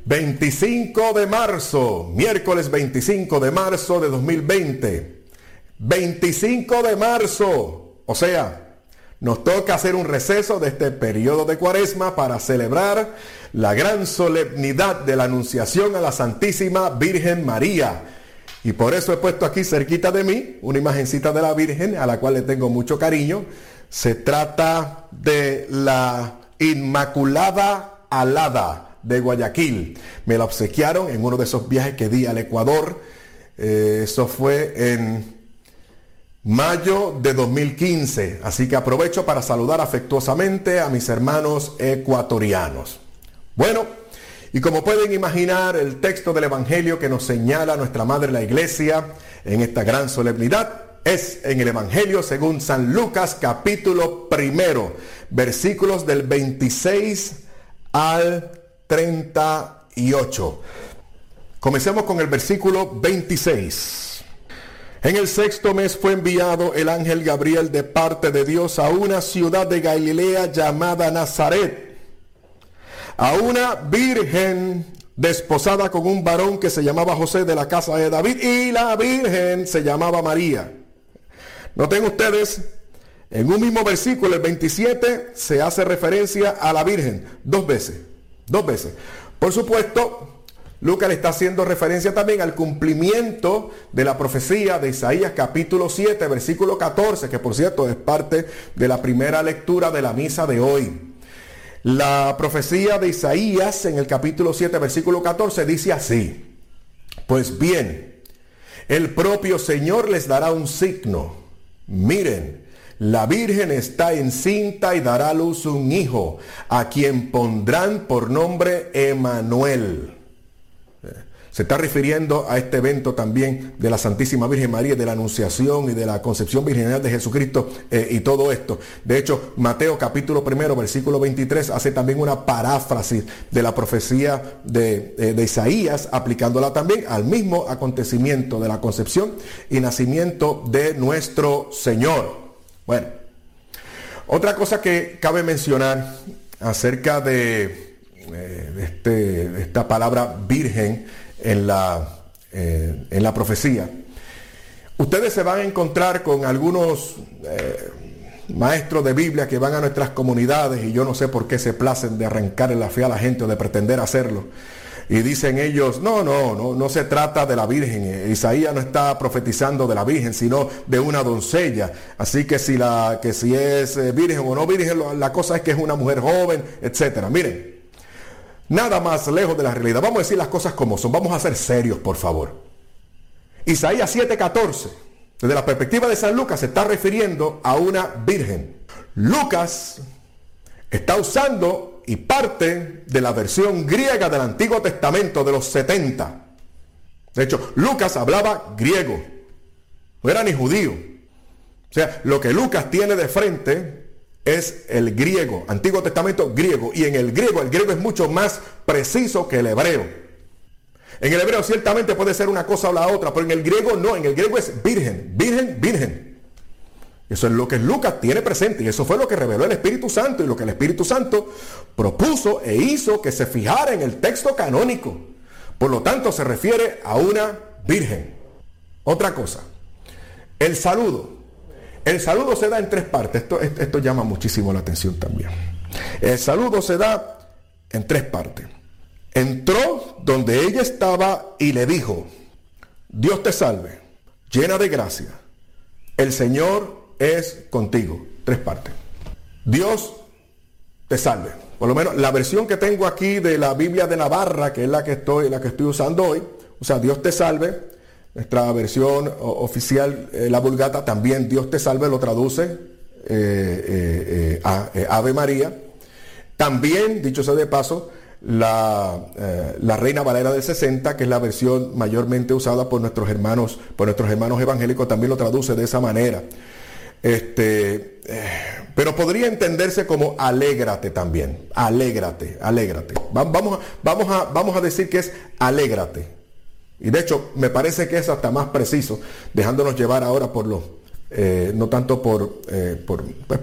25 de marzo, miércoles 25 de marzo de 2020. 25 de marzo, o sea, nos toca hacer un receso de este periodo de cuaresma para celebrar la gran solemnidad de la Anunciación a la Santísima Virgen María y por eso he puesto aquí cerquita de mí una imagencita de la Virgen a la cual le tengo mucho cariño. Se trata de la Inmaculada Alada de Guayaquil. Me la obsequiaron en uno de esos viajes que di al Ecuador. Eh, eso fue en mayo de 2015. Así que aprovecho para saludar afectuosamente a mis hermanos ecuatorianos. Bueno, y como pueden imaginar, el texto del Evangelio que nos señala nuestra Madre la Iglesia en esta gran solemnidad es en el Evangelio según San Lucas capítulo primero, versículos del 26 al 38. Comencemos con el versículo 26. En el sexto mes fue enviado el ángel Gabriel de parte de Dios a una ciudad de Galilea llamada Nazaret, a una virgen desposada con un varón que se llamaba José de la casa de David y la virgen se llamaba María. Noten ustedes, en un mismo versículo, el 27, se hace referencia a la Virgen dos veces, dos veces. Por supuesto, Lucas le está haciendo referencia también al cumplimiento de la profecía de Isaías capítulo 7, versículo 14, que por cierto es parte de la primera lectura de la misa de hoy. La profecía de Isaías en el capítulo 7, versículo 14 dice así, pues bien, el propio Señor les dará un signo Miren, la Virgen está encinta y dará a luz un hijo, a quien pondrán por nombre Emanuel. Se está refiriendo a este evento también de la Santísima Virgen María, de la Anunciación y de la Concepción Virginal de Jesucristo eh, y todo esto. De hecho, Mateo capítulo primero, versículo 23, hace también una paráfrasis de la profecía de, eh, de Isaías, aplicándola también al mismo acontecimiento de la concepción y nacimiento de nuestro Señor. Bueno, otra cosa que cabe mencionar acerca de, eh, este- de esta palabra virgen, en la, eh, en la profecía, ustedes se van a encontrar con algunos eh, maestros de Biblia que van a nuestras comunidades y yo no sé por qué se placen de arrancar en la fe a la gente o de pretender hacerlo. Y dicen ellos, no, no, no, no se trata de la Virgen. Isaías no está profetizando de la Virgen, sino de una doncella. Así que si, la, que si es eh, virgen o no virgen, la cosa es que es una mujer joven, etcétera. Miren, Nada más lejos de la realidad. Vamos a decir las cosas como son. Vamos a ser serios, por favor. Isaías 7:14, desde la perspectiva de San Lucas, se está refiriendo a una virgen. Lucas está usando y parte de la versión griega del Antiguo Testamento de los 70. De hecho, Lucas hablaba griego. No era ni judío. O sea, lo que Lucas tiene de frente es el griego, Antiguo Testamento griego. Y en el griego, el griego es mucho más preciso que el hebreo. En el hebreo ciertamente puede ser una cosa o la otra, pero en el griego no, en el griego es virgen, virgen, virgen. Eso es lo que Lucas tiene presente y eso fue lo que reveló el Espíritu Santo y lo que el Espíritu Santo propuso e hizo que se fijara en el texto canónico. Por lo tanto, se refiere a una virgen. Otra cosa, el saludo. El saludo se da en tres partes. Esto, esto, llama muchísimo la atención también. El saludo se da en tres partes. Entró donde ella estaba y le dijo, Dios te salve, llena de gracia. El Señor es contigo. Tres partes. Dios te salve. Por lo menos la versión que tengo aquí de la Biblia de Navarra, que es la que estoy, la que estoy usando hoy, o sea, Dios te salve. Nuestra versión oficial, eh, la Vulgata, también Dios te salve, lo traduce eh, eh, a- Ave María. También, dicho sea de paso, la, la Reina Valera del 60, que es la versión mayormente usada por nuestros hermanos, por nuestros hermanos evangélicos, también lo traduce de esa manera. Este, pero podría entenderse como alégrate también. Alégrate, alégrate. Va- Vamos, vamos, a, vamos a decir que es alégrate. Y de hecho, me parece que es hasta más preciso, dejándonos llevar ahora por los, eh, no tanto por, eh, por, pues,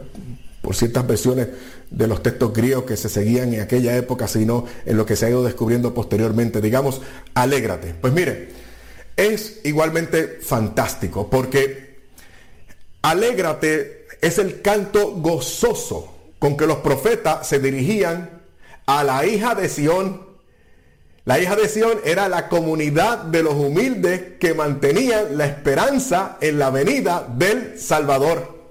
por ciertas versiones de los textos griegos que se seguían en aquella época, sino en lo que se ha ido descubriendo posteriormente. Digamos, alégrate. Pues mire, es igualmente fantástico porque alégrate es el canto gozoso con que los profetas se dirigían a la hija de Sión. La hija de Sión era la comunidad de los humildes que mantenían la esperanza en la venida del Salvador.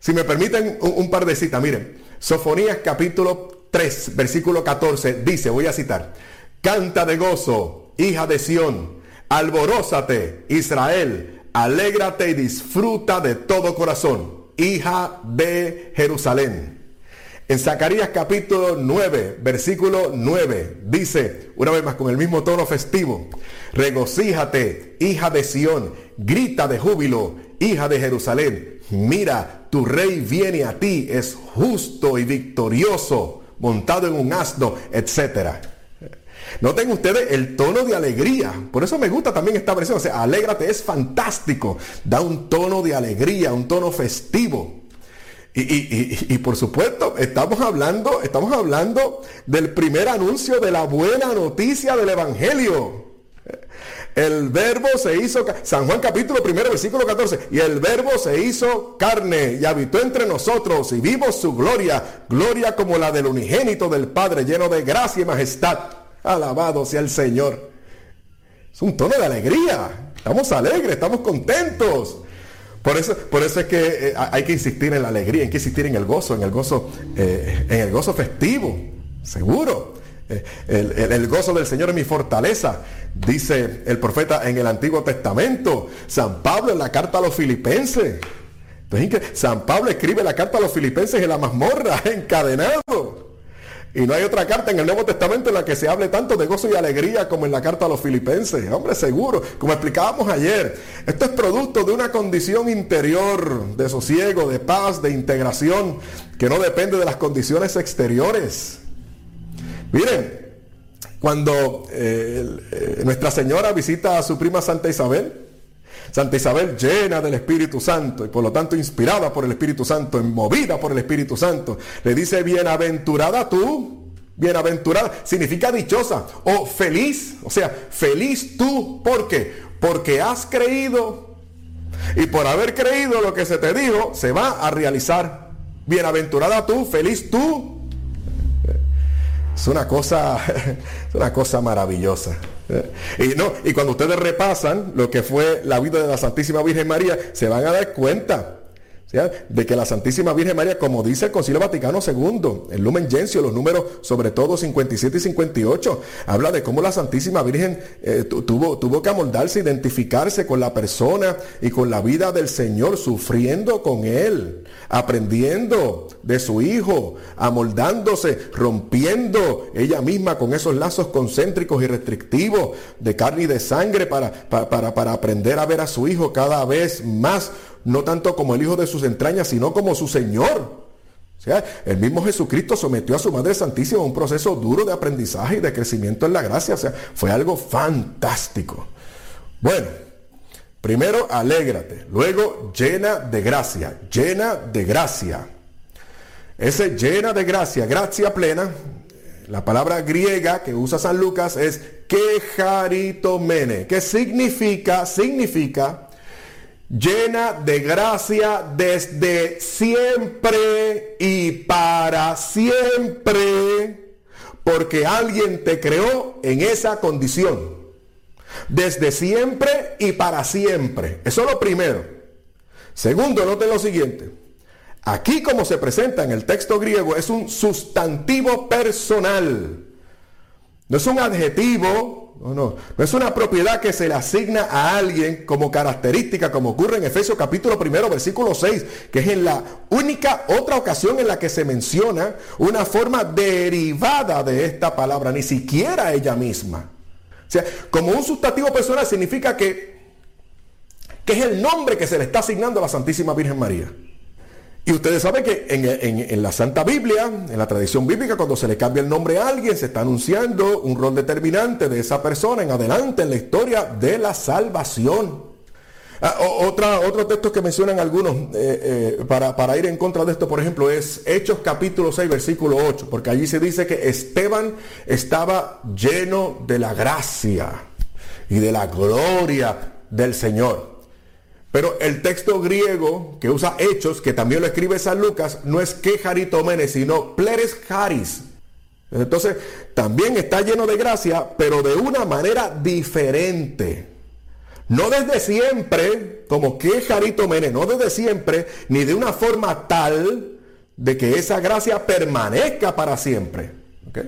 Si me permiten un, par de citas, miren, Sofonías capítulo 3, versículo 14, dice, voy a citar, canta de gozo, hija de Sión, alborózate, Israel, alégrate y disfruta de todo corazón, hija de Jerusalén. En Zacarías capítulo 9, versículo 9, dice, una vez más con el mismo tono festivo, regocíjate, hija de Sión, grita de júbilo, hija de Jerusalén, mira, tu rey viene a ti, es justo y victorioso, montado en un asno, etcétera. Noten ustedes el tono de alegría. Por eso me gusta también esta versión. O sea, alégrate, es fantástico. Da un tono de alegría, un tono festivo. Y, y, y, por supuesto, estamos hablando, estamos hablando del primer anuncio de la buena noticia del Evangelio. El verbo se hizo, San Juan capítulo primero, versículo 14, y el verbo se hizo carne y habitó entre nosotros y vimos su gloria, gloria como la del unigénito del Padre, lleno de gracia y majestad. Alabado sea el Señor. Es un tono de alegría. Estamos alegres, estamos contentos. Por eso, por eso es que eh, hay que insistir en la alegría, hay que insistir en el gozo, en el gozo, eh, en el gozo festivo, seguro. Eh, el, gozo del Señor es mi fortaleza, dice el profeta en el Antiguo Testamento. San Pablo en la carta a los filipenses. San Pablo escribe la carta a los filipenses en la mazmorra, encadenado. Y no hay otra carta en el Nuevo Testamento en la que se hable tanto de gozo y alegría como en la carta a los filipenses. Hombre, seguro, como explicábamos ayer, esto es producto de una condición interior de sosiego, de paz, de integración, que no depende de las condiciones exteriores. Miren, cuando eh, eh, Nuestra Señora visita a su prima Santa Isabel, Santa Isabel llena del Espíritu Santo y por lo tanto inspirada por el Espíritu Santo, movida por el Espíritu Santo, le dice, bienaventurada tú, bienaventurada, significa dichosa o feliz, o sea, feliz tú, ¿por qué? Porque has creído y por haber creído lo que se te dijo, se va a realizar. Bienaventurada tú, feliz tú. Es una cosa, es una cosa maravillosa. Y, no, y cuando ustedes repasan lo que fue la vida de la Santísima Virgen María, se van a dar cuenta de que la Santísima Virgen María, como dice el Concilio Vaticano II, el Lumen Gentium, los números sobre todo 57 y 58, habla de cómo la Santísima Virgen eh, tuvo, tuvo que amoldarse, identificarse con la persona y con la vida del Señor, sufriendo con Él, aprendiendo de su Hijo, amoldándose, rompiendo ella misma con esos lazos concéntricos y restrictivos de carne y de sangre para, para, para aprender a ver a su Hijo cada vez más no tanto como el Hijo de sus entrañas, sino como su Señor. O sea, el mismo Jesucristo sometió a su Madre Santísima a un proceso duro de aprendizaje y de crecimiento en la gracia. O sea, fue algo fantástico. Bueno, primero alégrate, luego llena de gracia, llena de gracia. Ese llena de gracia, gracia plena, la palabra griega que usa San Lucas es quejaritomene, que significa, significa llena de gracia desde siempre y para siempre, porque alguien te creó en esa condición. Desde siempre y para siempre. Eso es lo primero. Segundo, noten lo siguiente. Aquí como se presenta en el texto griego es un sustantivo personal. No es un adjetivo no, no, es una propiedad que se le asigna a alguien como característica, como ocurre en Efesios capítulo primero, versículo 6, que es en la única otra ocasión en la que se menciona una forma derivada de esta palabra, ni siquiera ella misma. O sea, como un sustantivo personal significa que, que es el nombre que se le está asignando a la Santísima Virgen María. Y ustedes saben que en, en, la Santa Biblia, en la tradición bíblica, cuando se le cambia el nombre a alguien, se está anunciando un rol determinante de esa persona en adelante en la historia de la salvación. Ah, otra, otro texto que mencionan algunos eh, eh, para, para ir en contra de esto, por ejemplo, es Hechos capítulo 6, versículo 8, porque allí se dice que Esteban estaba lleno de la gracia y de la gloria del Señor. Pero el texto griego que usa Hechos, que también lo escribe San Lucas, no es que jaritomene, sino pleres charis. Entonces, también está lleno de gracia, pero de una manera diferente. No desde siempre, como que jaritomene, no desde siempre, ni de una forma tal de que esa gracia permanezca para siempre. ¿Ok?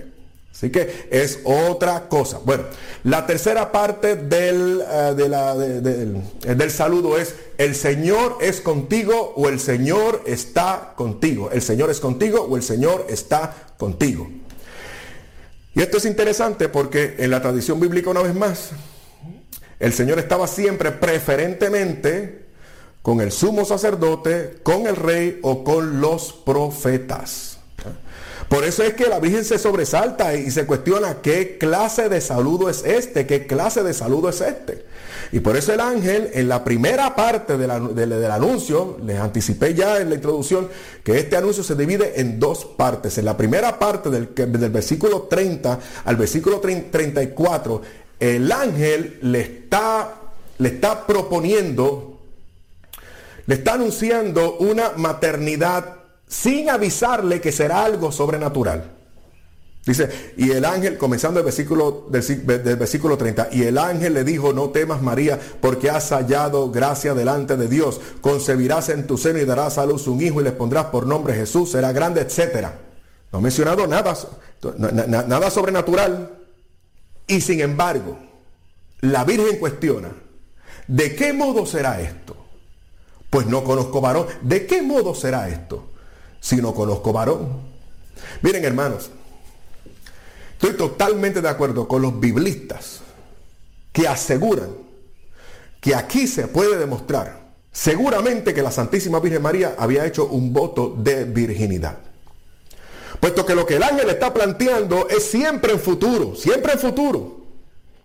Así que es otra cosa. Bueno, la tercera parte del, eh, eh, del saludo es, el Señor es contigo o el Señor está contigo. El Señor es contigo o el Señor está contigo. Y esto es interesante porque en la tradición bíblica una vez más, el Señor estaba siempre preferentemente con el sumo sacerdote, con el rey o con los profetas. Por eso es que la Virgen se sobresalta y se cuestiona qué clase de saludo es este, qué clase de saludo es este. Y por eso el ángel, en la primera parte del, anuncio, les anticipé ya en la introducción que este anuncio se divide en dos partes. En la primera parte del, del versículo 30 al versículo 30 34, el ángel le está, le está proponiendo, le está anunciando una maternidad sin avisarle que será algo sobrenatural. Dice, y el ángel, comenzando el versículo del, versículo 30, y el ángel le dijo, no temas María, porque has hallado gracia delante de Dios, concebirás en tu seno y darás a luz un hijo y le pondrás por nombre Jesús, será grande, etcétera. No he mencionado nada, nada sobrenatural. Y sin embargo, la Virgen cuestiona, ¿de qué modo será esto? Pues no conozco varón. ¿De qué modo será esto? Si no conozco varón. Miren hermanos, estoy totalmente de acuerdo con los biblistas que aseguran que aquí se puede demostrar seguramente que la Santísima Virgen María había hecho un voto de virginidad. Puesto que lo que el ángel está planteando es siempre en futuro, siempre en futuro.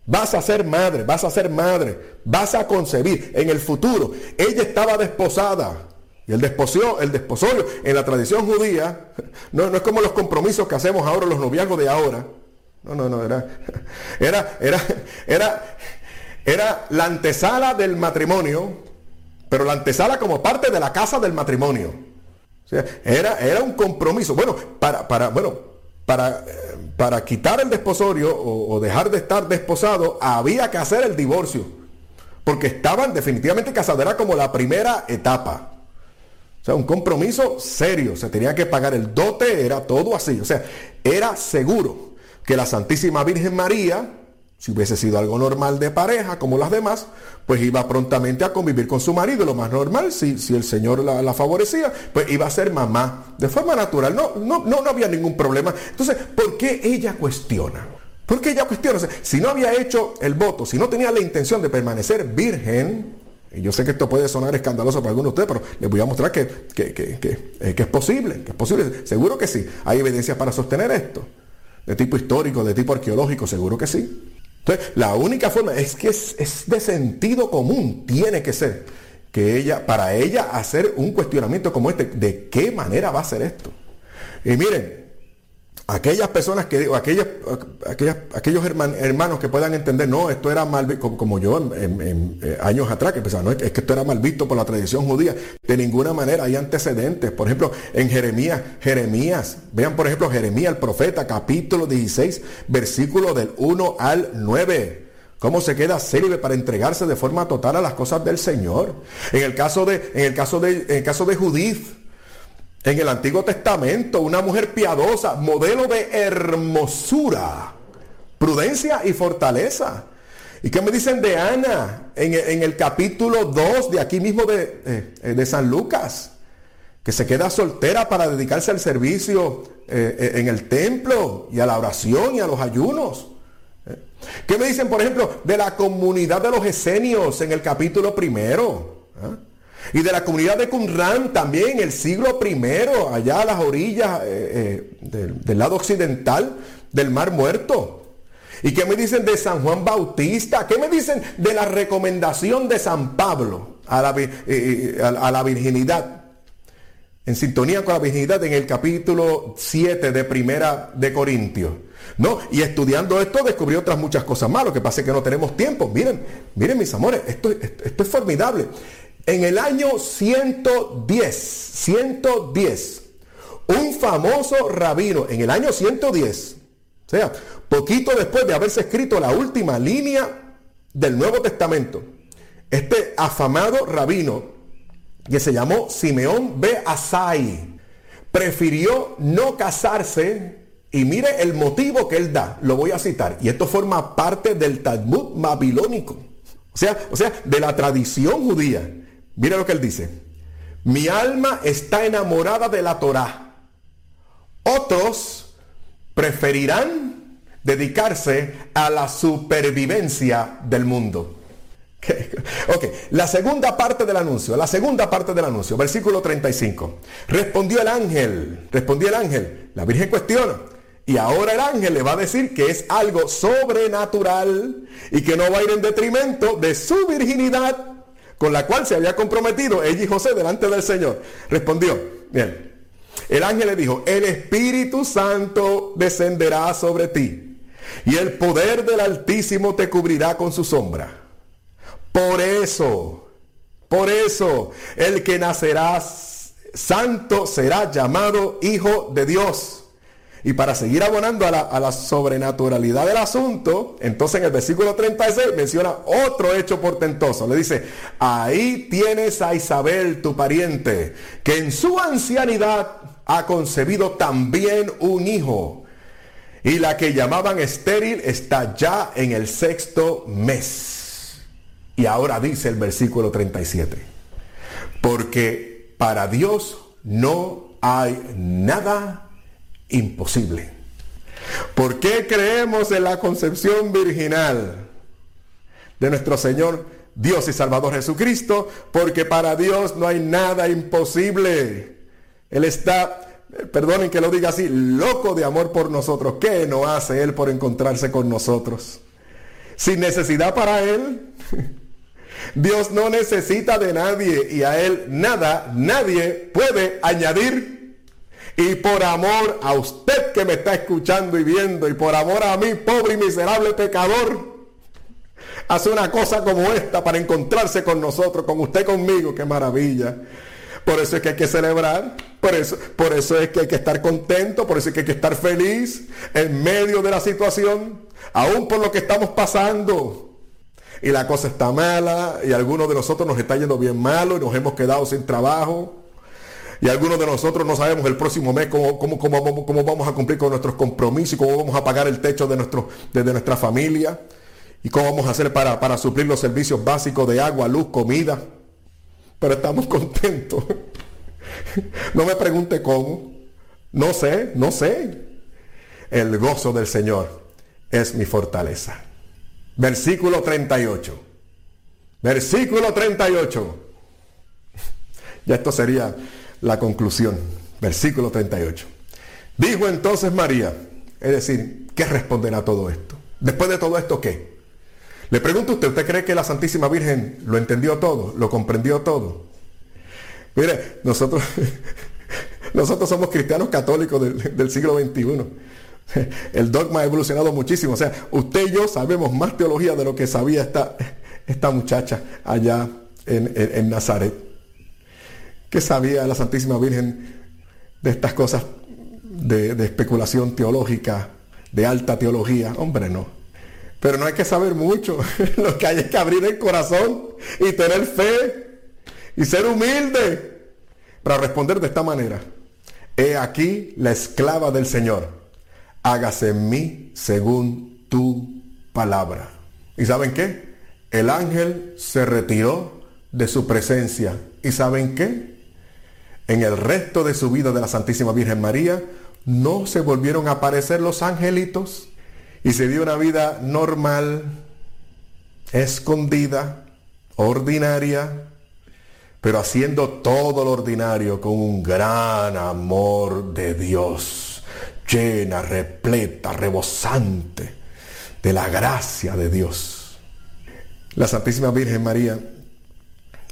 Vas a ser madre, vas a ser madre, vas a concebir en el futuro. Ella estaba desposada. Y el desposio, el desposorio en la tradición judía no, no es como los compromisos que hacemos ahora, los noviazgos de ahora. No, no, no, era, era, era, era, era la antesala del matrimonio, pero la antesala como parte de la casa del matrimonio. O sea, era, era un compromiso. Bueno, para, para, bueno, para, eh, para quitar el desposorio o, o dejar de estar desposado, había que hacer el divorcio. Porque estaban definitivamente casados. Era como la primera etapa. Sea, un compromiso serio. Se tenía que pagar el dote, era todo así. O sea, era seguro que la Santísima Virgen María, si hubiese sido algo normal de pareja, como las demás, pues iba prontamente a convivir con su marido. Lo más normal, si, si el Señor la, la favorecía, pues iba a ser mamá de forma natural. No, no, no, no había ningún problema. Entonces, ¿por qué ella cuestiona? ¿Por qué ella cuestiona? Si no había hecho el voto, si no tenía la intención de permanecer virgen, yo sé que esto puede sonar escandaloso para algunos de ustedes, pero les voy a mostrar que, que- que- eh, que es posible, que es posible. Seguro que sí. Hay evidencias para sostener esto. De tipo histórico, de tipo arqueológico, seguro que sí. Entonces, la única forma es que es, es de sentido común, tiene que ser, que ella, para ella hacer un cuestionamiento como este, ¿de qué manera va a ser esto? Y miren, aquellas personas que digo, aquellas, aquellas- aquellos herman- hermanos que puedan entender, no, esto era mal visto, como, yo en, en- eh, años atrás, que pensaban, no, es que esto era mal visto por la tradición judía, de ninguna manera hay antecedentes. Por ejemplo, en Jeremías, Jeremías, vean por ejemplo Jeremías el profeta, capítulo 16, versículo del 1 al 9 cómo se queda sirve para entregarse de forma total a las cosas del Señor. En el caso de, en el caso de, en el caso de Judith, en el Antiguo Testamento, una mujer piadosa, modelo de hermosura, prudencia y fortaleza. ¿Y qué me dicen de Ana en, el- capítulo 2 de aquí mismo de, eh, de San Lucas? Que se queda soltera para dedicarse al servicio eh, eh, en el templo y a la oración y a los ayunos. ¿Qué me dicen, por ejemplo, de la comunidad de los esenios en el capítulo primero? Y de la comunidad de Qumran también el siglo primero, allá a las orillas eh, eh, del, lado occidental del Mar Muerto. ¿Y qué me dicen de San Juan Bautista? ¿Qué me dicen de la recomendación de San Pablo a la, eh, virginidad, en sintonía con la virginidad en el capítulo 7 de Primera de Corintios. No, y estudiando esto descubrí otras muchas cosas más. Lo que pasa es que no tenemos tiempo. Miren, miren mis amores, esto es formidable. En el año 110, 110, un famoso rabino, en el año 110, o sea, poquito después de haberse escrito la última línea del Nuevo Testamento, este afamado rabino, que se llamó Simeón B. Asai, prefirió no casarse y mire el motivo que él da, lo voy a citar, y esto forma parte del Talmud babilónico, o sea, o sea, de la tradición judía. Mire lo que él dice. Mi alma está enamorada de la Torá. Otros preferirán dedicarse a la supervivencia del mundo. Ok, la segunda parte del anuncio, la segunda parte del anuncio, versículo 35. Respondió el ángel, respondió el ángel, la Virgen cuestiona. Y ahora el ángel le va a decir que es algo sobrenatural y que no va a ir en detrimento de su virginidad con la cual se había comprometido ella y José delante del Señor. Respondió, bien, el ángel le dijo, el Espíritu Santo descenderá sobre ti y el poder del Altísimo te cubrirá con su sombra. Por eso, por eso, el que nacerá santo será llamado Hijo de Dios. Y para seguir abonando a la, sobrenaturalidad del asunto, entonces en el versículo 36 menciona otro hecho portentoso. Le dice, ahí tienes a Isabel, tu pariente, que en su ancianidad ha concebido también un hijo. Y la que llamaban estéril está ya en el sexto mes. Y ahora dice el versículo 37. Porque para Dios no hay nada imposible. ¿Por qué creemos en la concepción virginal de nuestro Señor Dios y Salvador Jesucristo? Porque para Dios no hay nada imposible. Él está, perdonen que lo diga así, loco de amor por nosotros. ¿Qué no hace Él por encontrarse con nosotros? Sin necesidad para Él. Dios no necesita de nadie y a Él nada, nadie puede añadir. Y por amor a usted que me está escuchando y viendo, y por amor a mí, pobre y miserable pecador, hace una cosa como esta para encontrarse con nosotros, con usted conmigo, qué maravilla. Por eso es que hay que celebrar, por eso, por eso es que hay que estar contento, por eso es que hay que estar feliz en medio de la situación, aún por lo que estamos pasando. Y la cosa está mala, y algunos de nosotros nos está yendo bien malo y nos hemos quedado sin trabajo. Y algunos de nosotros no sabemos el próximo mes cómo, cómo, cómo, vamos- cómo vamos a cumplir con nuestros compromisos cómo vamos a pagar el techo de, nuestro, de nuestra familia. Y cómo vamos a hacer para, para suplir los servicios básicos de agua, luz, comida. Pero estamos contentos. No me pregunte cómo. No sé, no sé. El gozo del Señor es mi fortaleza. Versículo 38. Versículo 38. Ya esto sería la conclusión. Versículo 38. Dijo entonces María, es decir, ¿qué responderá a todo esto? Después de todo esto, ¿qué? Le pregunto a usted, ¿usted cree que la Santísima Virgen lo entendió todo? ¿Lo comprendió todo? Mire, nosotros, nosotros somos cristianos católicos del, siglo XXI. El dogma ha evolucionado muchísimo. O sea, usted y yo sabemos más teología de lo que sabía esta, esta muchacha allá en- en Nazaret. ¿Qué sabía la Santísima Virgen de estas cosas de, especulación teológica, de alta teología? Hombre, no. Pero no hay que saber mucho. Lo que hay es que abrir el corazón y tener fe y ser humilde para responder de esta manera. He aquí la esclava del Señor. Hágase en mí según tu palabra. ¿Y saben qué? El ángel se retiró de su presencia. ¿Y saben qué? En el resto de su vida de la Santísima Virgen María no se volvieron a aparecer los angelitos y se dio una vida normal, escondida, ordinaria, pero haciendo todo lo ordinario con un gran amor de Dios, llena, repleta, rebosante de la gracia de Dios. La Santísima Virgen María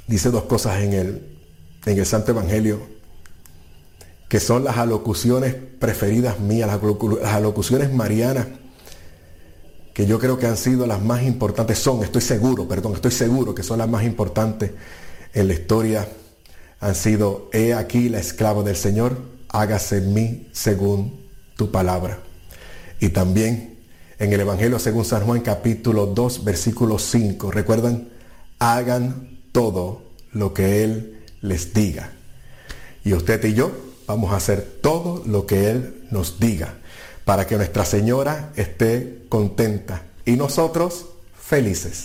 dice dos cosas en el, en el Santo Evangelio, que son las alocuciones preferidas mías, las, alocu- las alocuciones marianas, que yo creo que han sido las más importantes, son, estoy seguro, perdón, estoy seguro que son las más importantes en la historia, han sido, he aquí la esclava del Señor, hágase en mí según tu palabra. Y también en el Evangelio según San Juan capítulo 2 versículo 5, recuerdan, hagan todo lo que Él les diga. Y usted y yo vamos a hacer todo lo que Él nos diga para que Nuestra Señora esté contenta y nosotros felices.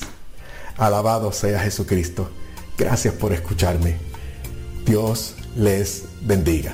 Alabado sea Jesucristo. Gracias por escucharme. Dios les bendiga.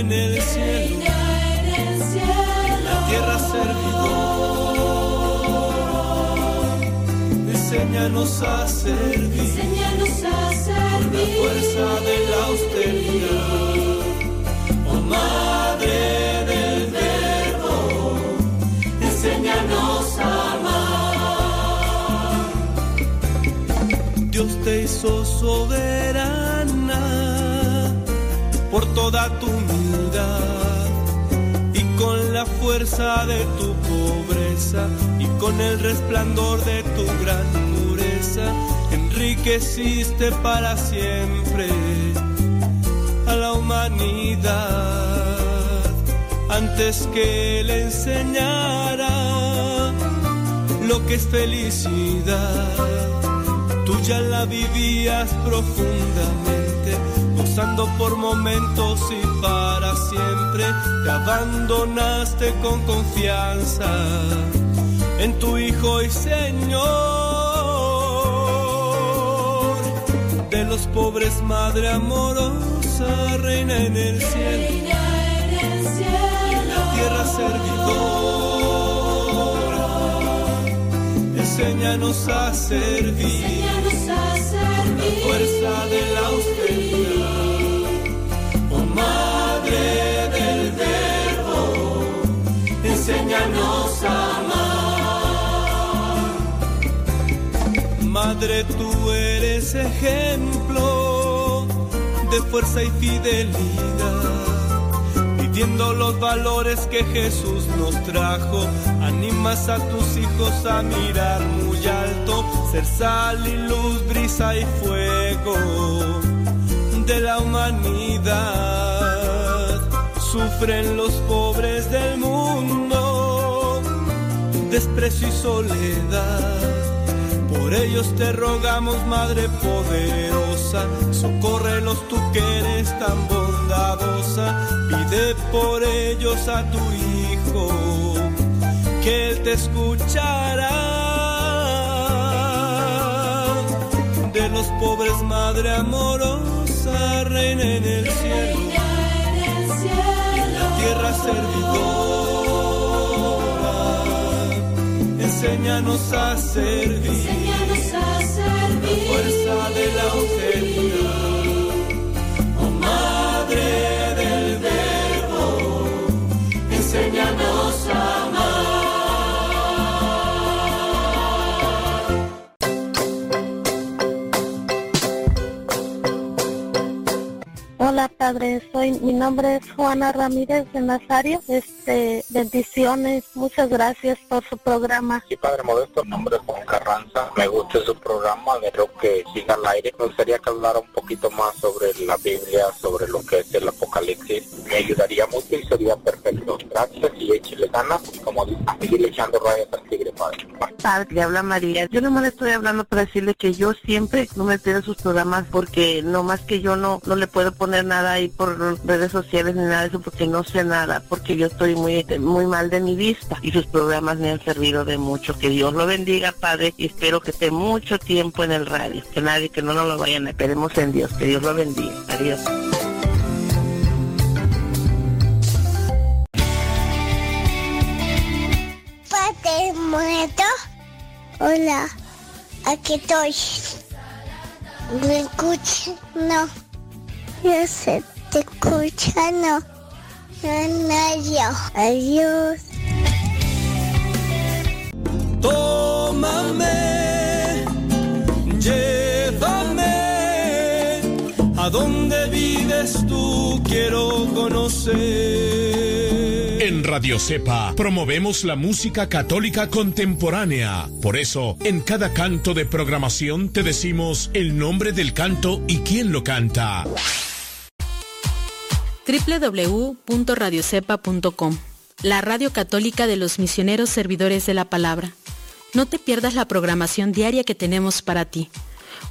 En el cielo. La tierra servidor. Enséñanos a servir. Con la fuerza de la austeridad. Oh Madre del Verbo, enséñanos a amar. Dios te hizo soberana por toda tu humildad y con la fuerza de tu pobreza y con el resplandor de tu gran pureza enriqueciste para siempre a la humanidad. Antes que le enseñara lo que es felicidad tú ya la vivías profundamente, gozando por momentos y para siempre. Te abandonaste con confianza en tu Hijo y Señor. De los pobres, Madre amorosa, reina en el cielo. La tierra servidora enséñanos a servir con la fuerza de la austeridad. Enséñanos a amar. Madre, tú eres ejemplo de fuerza y fidelidad viviendo los valores que Jesús nos trajo. Animas a tus hijos a mirar muy alto, ser sal y luz, brisa y fuego de la humanidad. Sufren los pobres del mundo, desprecio y soledad. Por ellos te rogamos, Madre poderosa, socórrelos tú que eres tan bondadosa. Pide por ellos a tu Hijo, que Él te escuchará. De los pobres, Madre amorosa, reina en el cielo, tierra servidora. Enséñanos a servir, la fuerza de la austeridad. Padre, soy mi nombre es Juana Ramírez de Nazario. Este, bendiciones, muchas gracias por su programa. Sí, Padre Modesto, mi nombre es Juan Carranza. Me gusta su programa, creo que siga al aire. Me gustaría que hablara un poquito más sobre la Biblia, sobre lo que es el Apocalipsis. Me ayudaría mucho y sería perfecto. Gracias y échele ganas. Y como dice, seguir echando rayas al tigre, Padre. Padre, le habla María. Yo nomás le estoy hablando para decirle que yo siempre no me pierdo sus programas porque no más que yo no, no le puedo poner nada ahí por redes sociales ni nada de eso porque no sé nada, porque yo estoy muy, muy mal de mi vista y sus programas me han servido de mucho. Que Dios lo bendiga, Padre, y espero que esté mucho tiempo en el radio. Que nadie, que no nos lo vayan esperemos en Dios. Que Dios lo bendiga. Adiós. Padre muerto. Hola, aquí estoy. ¿Me escucha? No. Yo sé, te escucha, no. Adiós. Tómame, llévame a donde vives tú, quiero conocer. En Radio Cepa promovemos la música católica contemporánea. Por eso, en cada canto de programación te decimos el nombre del canto y quién lo canta. www.radiocepa.com La radio católica de los misioneros servidores de la palabra. No te pierdas la programación diaria que tenemos para ti.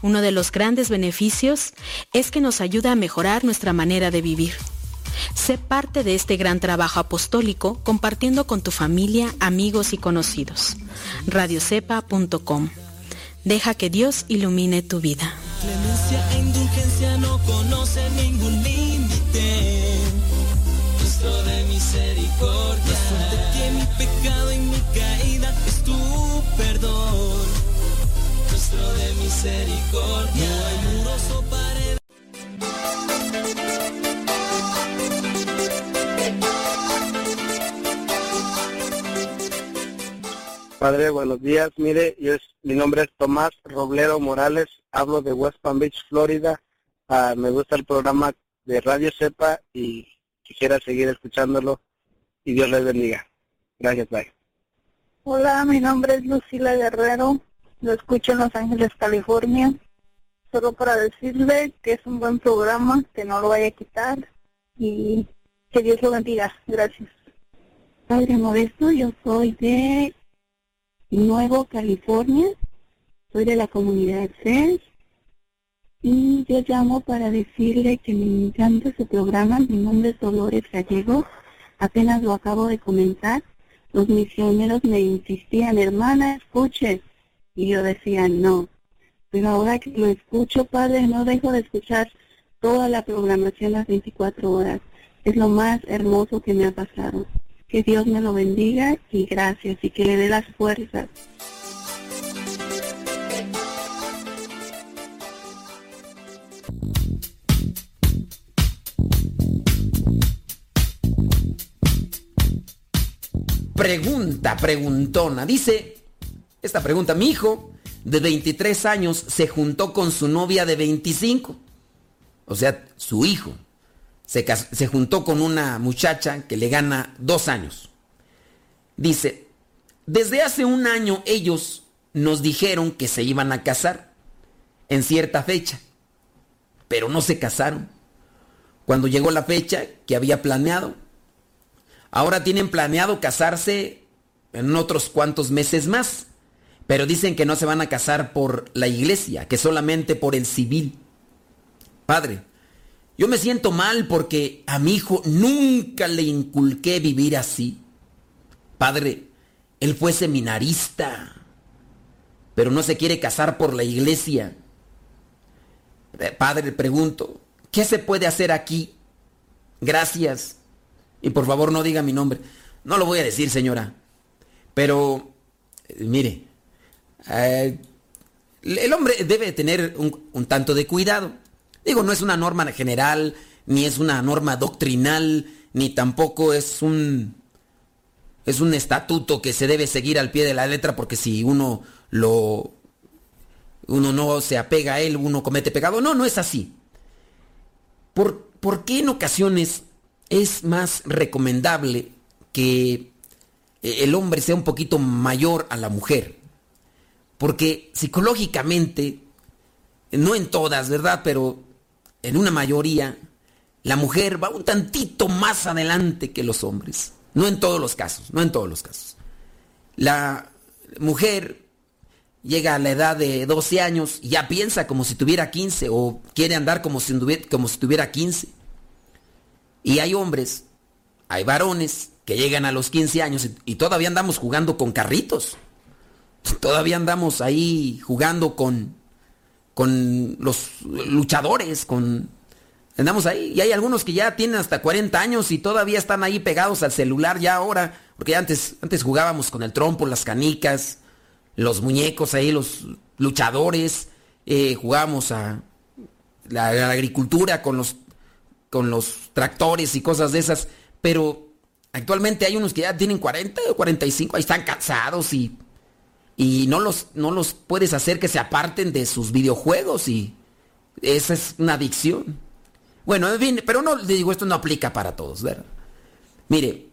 Uno de los grandes beneficios es que nos ayuda a mejorar nuestra manera de vivir. Sé parte de este gran trabajo apostólico compartiendo con tu familia, amigos y conocidos. radiocepa.com. Deja que Dios ilumine tu vida. Clemencia e indulgencia no conoce ningún límite. Nuestro de misericordia. Resulta que mi pecado y mi caída es tu perdón. Nuestro de misericordia. Padre, buenos días. Mire, yo es, mi nombre es Tomás Robledo Morales, hablo de West Palm Beach, Florida. Ah, me gusta el programa de Radio Cepa y quisiera seguir escuchándolo y Dios les bendiga. Gracias, bye. Hola, mi nombre es Lucila Guerrero. Lo escucho en Los Ángeles, California. Solo para decirle que es un buen programa, que no lo vaya a quitar y que Dios lo bendiga. Gracias. Padre Modesto, yo soy de Nuevo California, soy de la comunidad CES y yo llamo para decirle que me encanta su programa, mi nombre es Dolores Gallego, apenas lo acabo de comentar, los misioneros me insistían, hermana, escuche, y yo decía no, pero ahora que lo escucho, padre, no dejo de escuchar toda la programación las 24 horas, es lo más hermoso que me ha pasado. Que Dios me lo bendiga y gracias y que le dé las fuerzas. Pregunta, preguntona. Dice, esta pregunta, mi hijo de 23 años se juntó con su novia de 25. O sea, su hijo. Se, se juntó con una muchacha que le gana dos años. Dice, desde hace un año ellos nos dijeron que se iban a casar en cierta fecha, pero no se casaron. Cuando llegó la fecha que había planeado, ahora tienen planeado casarse en otros cuantos meses más, pero dicen que no se van a casar por la iglesia, que solamente por el civil. Padre, yo me siento mal porque a mi hijo nunca le inculqué vivir así. Padre, él fue seminarista, pero no se quiere casar por la iglesia. Eh, Padre, pregunto, ¿qué se puede hacer aquí? Gracias. Y por favor no diga mi nombre. No lo voy a decir, señora. Pero, eh, mire, eh, el hombre debe tener un tanto de cuidado. Digo, no es una norma general, ni es una norma doctrinal, ni tampoco es un es un estatuto que se debe seguir al pie de la letra porque si uno lo uno no se apega a él, uno comete pecado. No, no es así. ¿Por, por qué en ocasiones es más recomendable que el hombre sea un poquito mayor a la mujer? Porque psicológicamente, no en todas, ¿verdad? Pero en una mayoría, la mujer va un tantito más adelante que los hombres. No en todos los casos, no en todos los casos. La, mujer llega a la edad de 12 años y ya piensa como si tuviera 15 o quiere andar como si, tuviera, como si tuviera 15. Y hay hombres, hay varones que llegan a los 15 años y todavía andamos jugando con carritos. Todavía andamos ahí jugando con, con los luchadores, con... Andamos ahí y hay algunos que ya tienen hasta 40 años y todavía están ahí pegados al celular ya ahora, porque antes, antes jugábamos con el trompo, las canicas, los muñecos ahí, los luchadores, eh, jugábamos a la, la agricultura con los, con los tractores y cosas de esas, pero actualmente hay unos que ya tienen 40 o 45, ahí están cansados y, y no, los, no los puedes hacer que se aparten de sus videojuegos y esa es una adicción. Bueno, en fin, pero no digo, esto no aplica para todos, ¿verdad? Mire,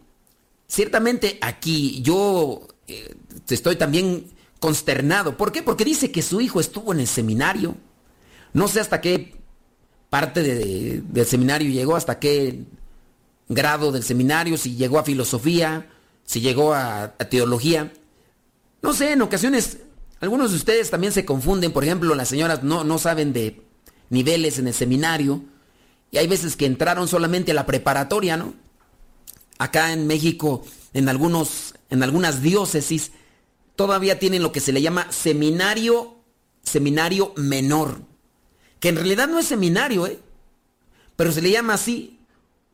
ciertamente aquí yo eh, estoy también consternado. ¿Por qué? Porque dice que su hijo estuvo en el seminario. No sé hasta qué parte de- de- del seminario llegó, hasta qué grado del seminario, si llegó a filosofía, si llegó a teología. No sé, en ocasiones algunos de ustedes también se confunden. Por ejemplo, las señoras no, no saben de niveles en el seminario. Y hay veces que entraron solamente a la preparatoria, ¿no? Acá en México, en, algunos, en algunas diócesis, todavía tienen lo que se le llama seminario, seminario menor. Que en realidad no es seminario, ¿eh? Pero se le llama así,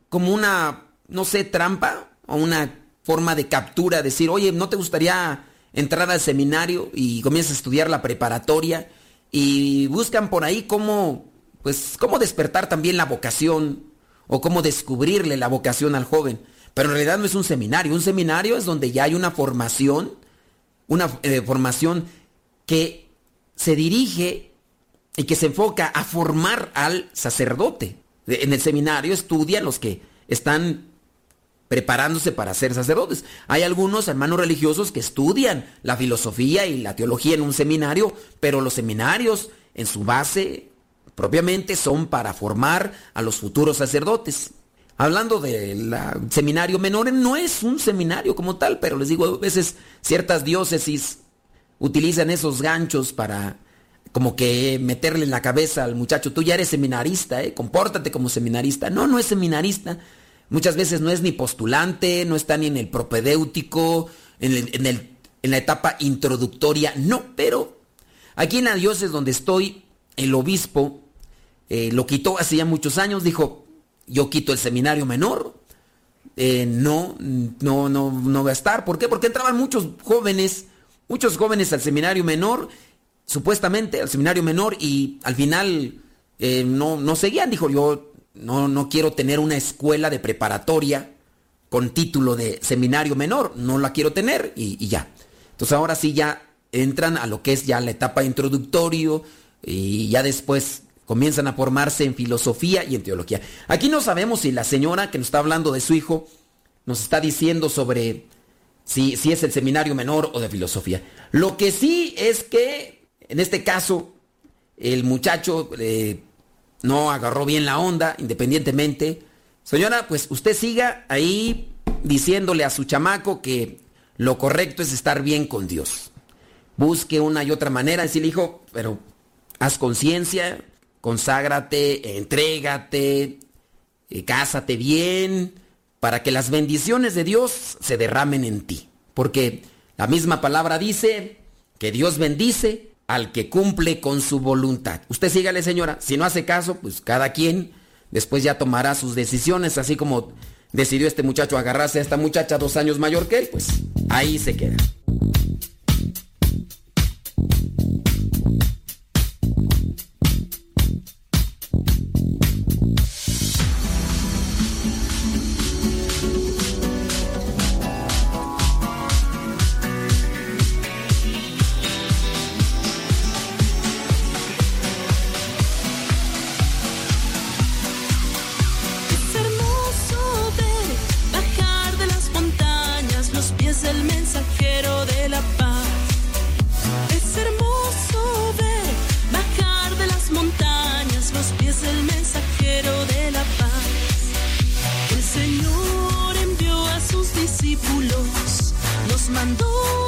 como una, no sé, trampa o una forma de captura, decir, oye, ¿no te gustaría entrar al seminario y comienzas a estudiar la preparatoria? Y buscan por ahí cómo, pues, cómo despertar también la vocación o cómo descubrirle la vocación al joven. Pero en realidad no es un seminario, un seminario es donde ya hay una formación, una eh, formación que se dirige y que se enfoca a formar al sacerdote. En el seminario estudian los que están preparándose para ser sacerdotes. Hay algunos hermanos religiosos que estudian la filosofía y la teología en un seminario, pero los seminarios en su base propiamente son para formar a los futuros sacerdotes. Hablando del seminario menor, no es un seminario como tal, pero les digo, a veces ciertas diócesis utilizan esos ganchos para como que meterle en la cabeza al muchacho, tú ya eres seminarista, ¿eh? compórtate como seminarista. No, no es seminarista. Muchas veces no es ni postulante, no está ni en el propedéutico, en, en el- en la etapa introductoria, no, pero aquí en la diócesis donde estoy, el obispo eh, lo quitó hace ya muchos años, dijo, yo quito el seminario menor, eh, no, no, no, no estar. ¿Por qué? Porque entraban muchos jóvenes, muchos jóvenes al seminario menor, supuestamente al seminario menor, y al final eh, no, no seguían. Dijo, yo no, no quiero tener una escuela de preparatoria con título de seminario menor, no la quiero tener y, ya. Entonces ahora sí ya entran a lo que es ya la etapa introductorio y ya después comienzan a formarse en filosofía y en teología. Aquí no sabemos si la señora que nos está hablando de su hijo nos está diciendo sobre si, si es el seminario menor o de filosofía. Lo que sí es que en este caso el muchacho eh, no agarró bien la onda, independientemente. Señora, pues usted siga ahí diciéndole a su chamaco que lo correcto es estar bien con Dios. Busque una y otra manera, decirle, hijo, pero haz conciencia, conságrate, entrégate, eh, cásate bien, para que las bendiciones de Dios se derramen en ti. Porque la misma palabra dice que Dios bendice al que cumple con su voluntad. Usted sígale, señora. Si no hace caso, pues cada quien después ya tomará sus decisiones, así como decidió este muchacho agarrarse a esta muchacha dos años mayor que él, pues ahí se queda. Señor envió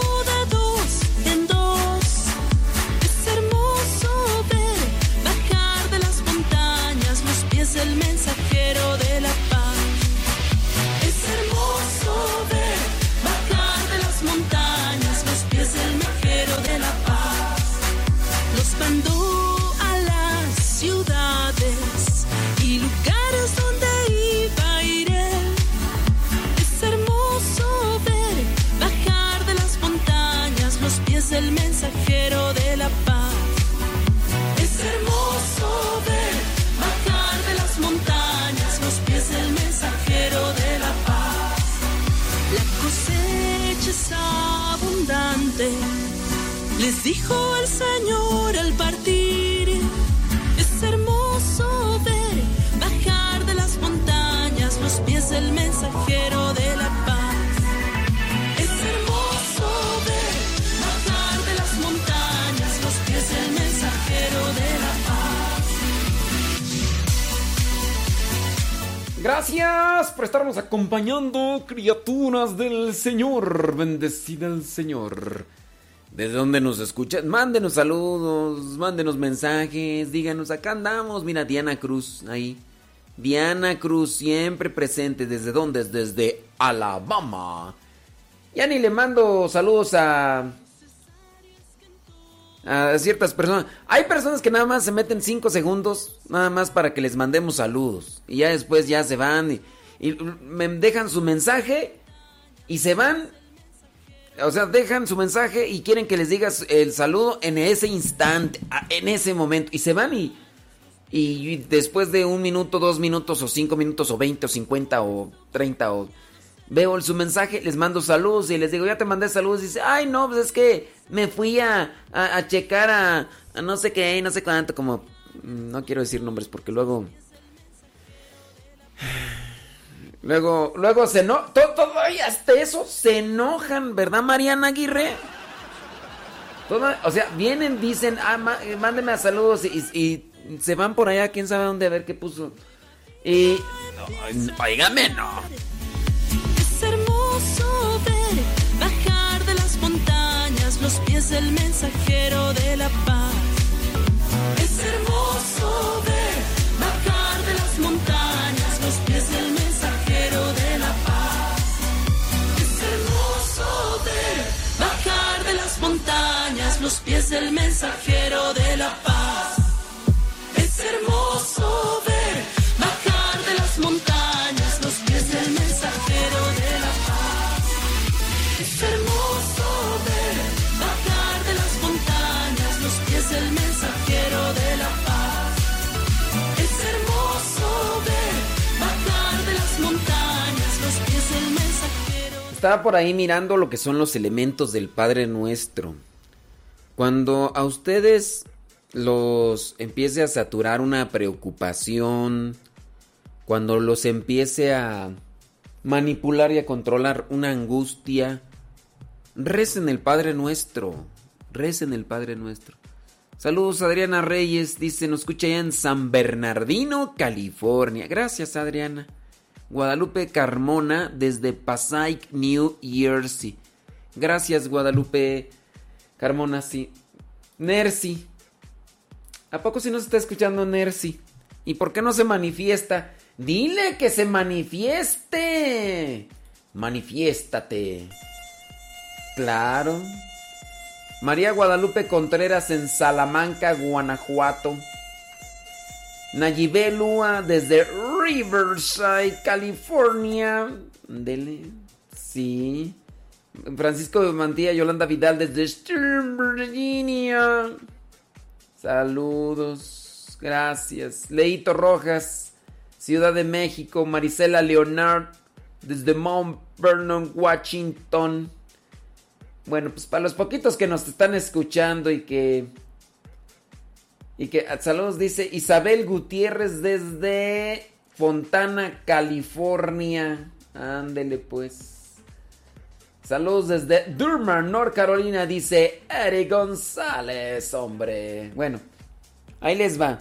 dijo el Señor al partir. Es hermoso ver bajar de las montañas los pies del mensajero de la paz. Es hermoso ver bajar de las montañas los pies del mensajero de la paz. Gracias por estarnos acompañando, criaturas del Señor. Bendecida el Señor. ¿Desde dónde nos escuchan? Mándenos saludos, mándenos mensajes, díganos, acá andamos. Mira, Diana Cruz, ahí. Diana Cruz, siempre presente. ¿Desde dónde? Desde Alabama. Ya ni le mando saludos a. A ciertas personas. Hay personas que nada más se meten 5 segundos, nada más para que les mandemos saludos. Y ya después ya se van y, y me dejan su mensaje y se van. O sea, dejan su mensaje y quieren que les digas el saludo en ese instante, en ese momento. Y se van y, y después de un minuto, dos minutos, o cinco minutos, o 20, o 50, o 30, o veo su mensaje, les mando saludos y les digo, ya te mandé saludos. Y dice, ay, no, pues es que me fui a, a- a checar a, a no sé qué, no sé cuánto, como, mm, no quiero decir nombres porque luego... Luego, luego se no, todo, todo, ay, hasta eso se enojan, ¿verdad, Mariana Aguirre? Toda- o sea, vienen, dicen, ah, ma- eh, mándeme a saludos y, y se van por allá, quién sabe dónde, a ver qué puso. Y, no, óigame, no. Es hermoso ver bajar de las montañas los pies del mensajero de la paz. Es hermoso ver los pies del mensajero de la paz. Es hermoso ver bajar de las montañas los pies del mensajero de la paz. Es hermoso ver bajar de las montañas los pies del mensajero de la paz. Es hermoso ver bajar de las montañas los pies del mensajero. Estaba por ahí mirando lo que son los elementos del Padre Nuestro. Cuando a ustedes los empiece a saturar una preocupación, cuando los empiece a manipular y a controlar una angustia, recen el Padre Nuestro, recen el Padre Nuestro. Saludos Adriana Reyes, dice, nos escucha allá en San Bernardino, California. Gracias Adriana. Guadalupe Carmona desde Passaic, New Jersey. Gracias Guadalupe Carmona, sí. Nercy. ¿A poco si no se está escuchando Nercy? ¿Y por qué no se manifiesta? Dile que se manifieste. Manifiéstate. Claro. María Guadalupe Contreras en Salamanca, Guanajuato. Nayibé Lua desde Riverside, California. Dele. Sí. Francisco de Mantilla, Yolanda Vidal desde Stern, Virginia. Saludos. Gracias. Leito Rojas, Ciudad de México. Marisela Leonard desde Mount Vernon, Washington. Bueno, pues para los poquitos que nos están escuchando y que y que saludos dice Isabel Gutiérrez desde Fontana, California. Ándele pues. Saludos desde Durham, North Carolina, dice Eric González, hombre. Bueno, ahí les va.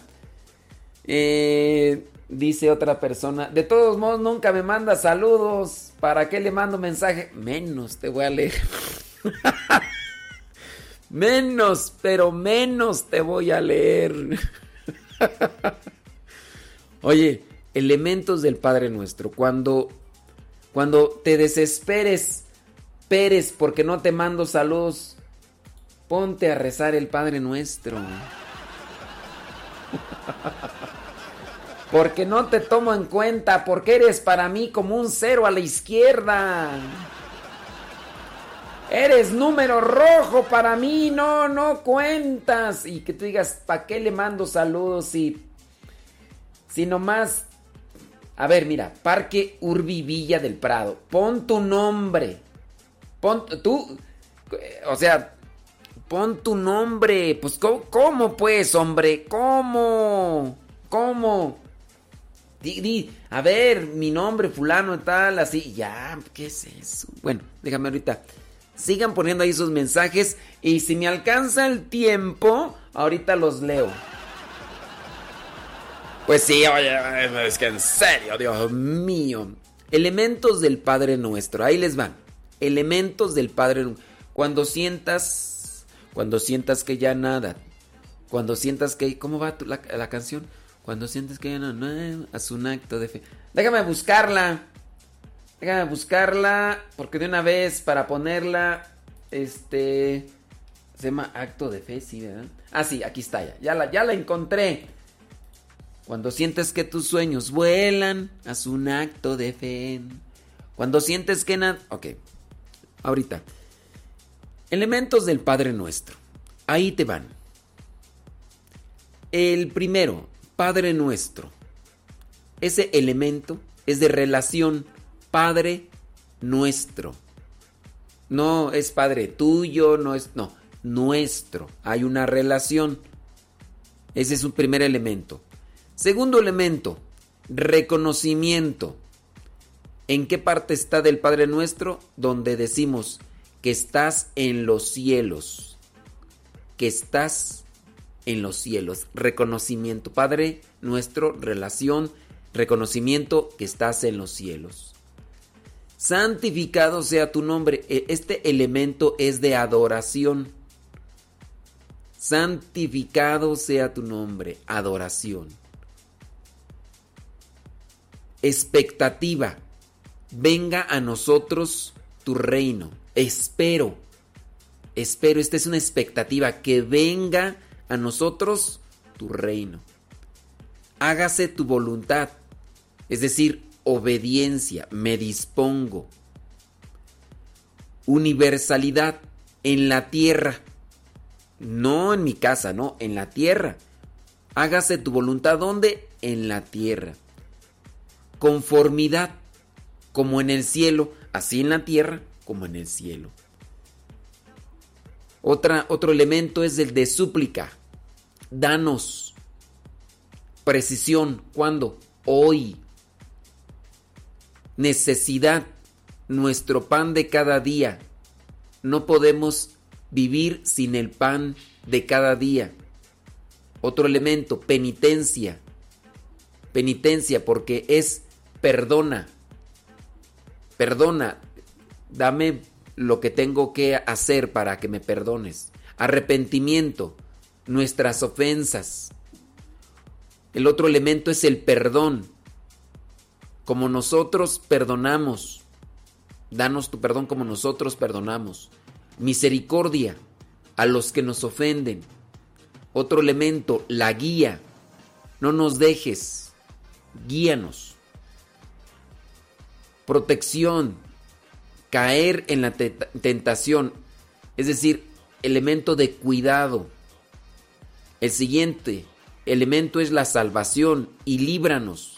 Eh, dice otra persona, de todos modos nunca me manda saludos. ¿Para qué le mando mensaje? Menos te voy a leer. Menos, pero menos te voy a leer. Oye, elementos del Padre Nuestro. Cuando, cuando te desesperes, Pérez, porque no te mando saludos, ponte a rezar el Padre Nuestro. Porque no te tomo en cuenta, porque eres para mí como un cero a la izquierda. Eres número rojo para mí, no, no cuentas. Y que tú digas, ¿para qué le mando saludos si, si nomás... A ver, mira, Parque Urbi Villa del Prado. Pon tu nombre. Pon tú, o sea, pon tu nombre. Pues, ¿cómo, pues, hombre? ¿Cómo? ¿Cómo? Di, a ver, mi nombre, fulano tal, así. Ya, ¿qué es eso? Bueno, déjame ahorita. Sigan poniendo ahí sus mensajes y si me alcanza el tiempo, ahorita los leo. Pues sí, oye, es que en serio, Dios mío. Elementos del Padre Nuestro, ahí les van. Elementos del Padre. Cuando sientas, cuando sientas que ya nada, cuando sientas que, ¿cómo va la, canción? Cuando sientes que ya no, no, haz un acto de fe. Déjame buscarla. Déjame buscarla, porque de una vez para ponerla, este, se llama acto de fe, sí, ¿verdad? Ah, sí, aquí está ya, ya la, ya la encontré. Cuando sientes que tus sueños vuelan, haz un acto de fe. Cuando sientes que nada... Ok, ahorita. Elementos del Padre Nuestro. Ahí te van. El primero, Padre Nuestro. Ese elemento es de relación Padre Nuestro. No es Padre tuyo, no es... No, nuestro. Hay una relación. Ese es un primer elemento. Segundo elemento, reconocimiento. ¿En qué parte está del Padre Nuestro? Donde decimos que estás en los cielos. Que estás en los cielos. Reconocimiento. Padre Nuestro, relación, reconocimiento que estás en los cielos. Santificado sea tu nombre. E- Este elemento es de adoración. Santificado sea tu nombre. Adoración. Expectativa. Venga a nosotros tu reino. Espero. Espero. Esta es una expectativa. Que venga a nosotros tu reino. Hágase tu voluntad. Es decir, obediencia. Me dispongo. Universalidad en la tierra. No en mi casa, no, en la tierra. Hágase tu voluntad ¿dónde? En la tierra. Conformidad, como en el cielo, así en la tierra como en el cielo. Otra, otro elemento es el de súplica. Danos. Precisión, ¿cuándo? Hoy. Necesidad, nuestro pan de cada día. No podemos vivir sin el pan de cada día. Otro elemento, penitencia. Penitencia porque es perdona. Perdona. Dame lo que tengo que hacer para que me perdones. Arrepentimiento. Nuestras ofensas. El otro elemento es el perdón. Como nosotros perdonamos. Danos tu perdón como nosotros perdonamos. Misericordia a los que nos ofenden. Otro elemento, la guía. No nos dejes. Guíanos. Protección. Caer en la te- tentación. Es decir, elemento de cuidado. El siguiente elemento es la salvación y líbranos.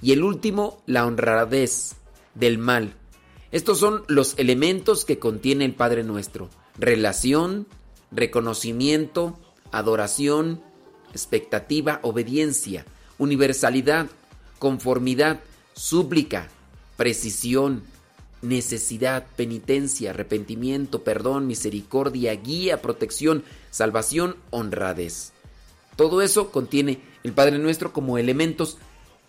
Y el último, la honradez del mal. Estos son los elementos que contiene el Padre Nuestro. Relación, reconocimiento, adoración, expectativa, obediencia, universalidad, conformidad, súplica, precisión, necesidad, penitencia, arrepentimiento, perdón, misericordia, guía, protección, salvación, honradez. Todo eso contiene el Padre Nuestro como elementos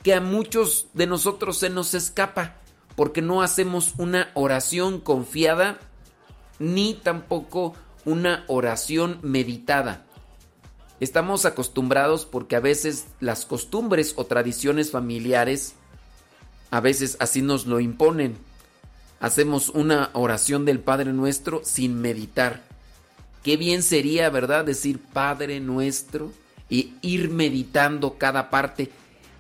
que a muchos de nosotros se nos escapa porque no hacemos una oración confiada ni tampoco una oración meditada. Estamos acostumbrados porque a veces las costumbres o tradiciones familiares a veces así nos lo imponen. Hacemos una oración del Padre Nuestro sin meditar. Qué bien sería, ¿verdad? Decir Padre Nuestro y ir meditando cada parte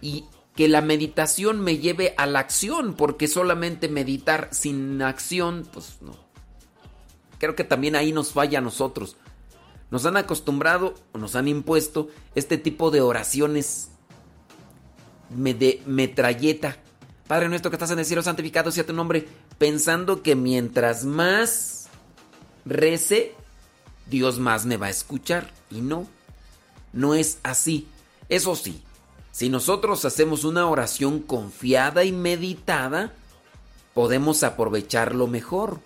y que la meditación me lleve a la acción, porque solamente meditar sin acción, pues no. creo que también ahí nos falla a nosotros. Nos han acostumbrado o nos han impuesto este tipo de oraciones me- de metralleta. Padre nuestro que estás en el cielo, santificado sea tu nombre, pensando que mientras más rece, Dios más me va a escuchar. Y no, no es así. Eso sí, si nosotros hacemos una oración confiada y meditada, podemos aprovecharlo mejor.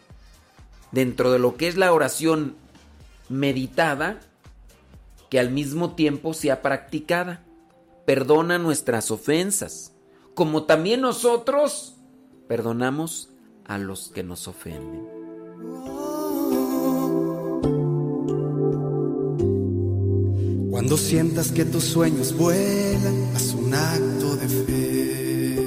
Dentro de lo que es la oración meditada, que al mismo tiempo sea practicada. Perdona nuestras ofensas, como también nosotros perdonamos a los que nos ofenden. Cuando sientas que tus sueños vuelan, haz un acto de fe.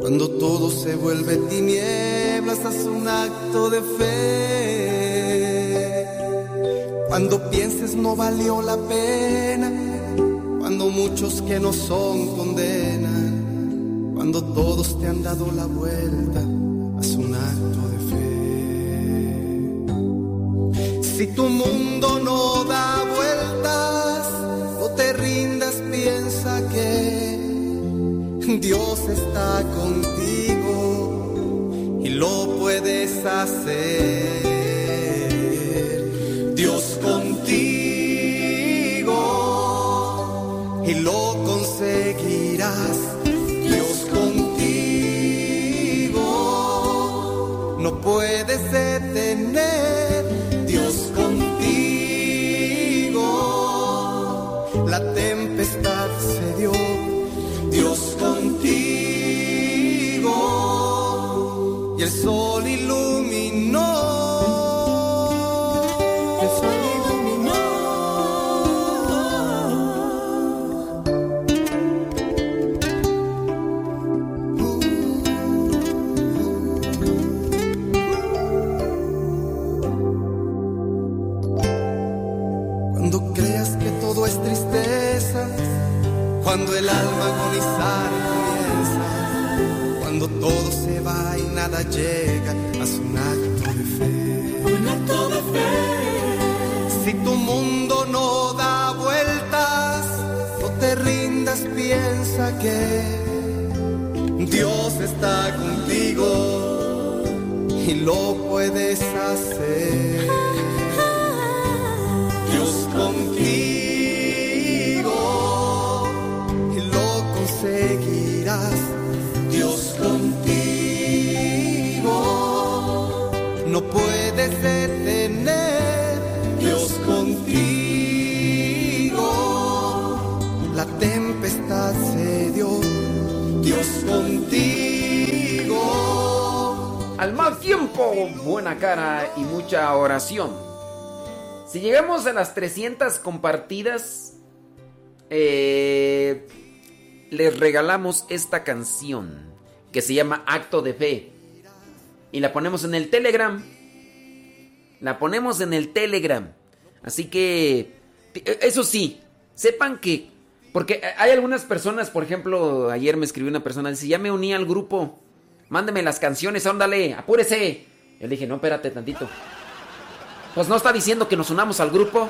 Cuando todo se vuelve tinieblas, haz un acto de fe. Cuando pienses no valió la pena, cuando muchos que no son condenan, cuando todos te han dado la vuelta, haz un acto de fe. Si tu mundo no da vueltas, no te rindas, piensa que Dios está contigo y lo puedes hacer. Lo conseguirás. Dios contigo no puedes detener. Dios contigo la tempestad se dio. Dios contigo y el sol iluminó. Agonizar comienza, cuando todo se va y nada llega, haz un acto de fe. Un acto de fe. Si tu mundo no da vueltas, no te rindas, piensa que Dios está contigo y lo puedes hacer. Contigo. Al mal tiempo, buena cara y mucha oración. Si llegamos a las 300 compartidas, eh, les regalamos esta canción que se llama Acto de Fe. Y la ponemos en el Telegram. La ponemos en el Telegram. Así que, t- eso sí, sepan que, porque hay algunas personas, por ejemplo, ayer me escribió una persona, dice, ya me uní al grupo, mándeme las canciones, ándale, apúrese. Yo le dije, no, espérate tantito. Pues no está diciendo que nos unamos al grupo.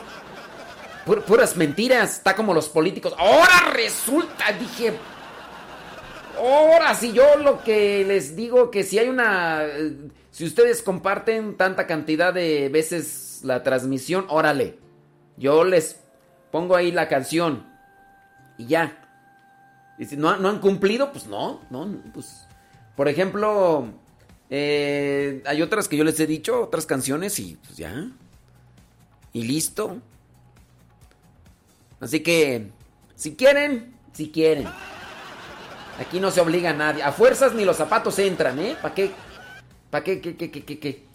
Pu- puras mentiras. Está como los políticos. Ahora resulta, dije. Ahora si yo lo que les digo que si hay una... eh, Si ustedes comparten tanta cantidad de veces la transmisión, órale. Yo les pongo ahí la canción. Y ya. Y si no, no han cumplido, pues no, no, pues... Por ejemplo, eh, hay otras que yo les he dicho, otras canciones y pues ya. Y listo. Así que, si quieren, si quieren. Aquí no se obliga a nadie. A fuerzas ni los zapatos entran, ¿eh? ¿Para qué? ¿Para qué, qué, qué, qué, qué?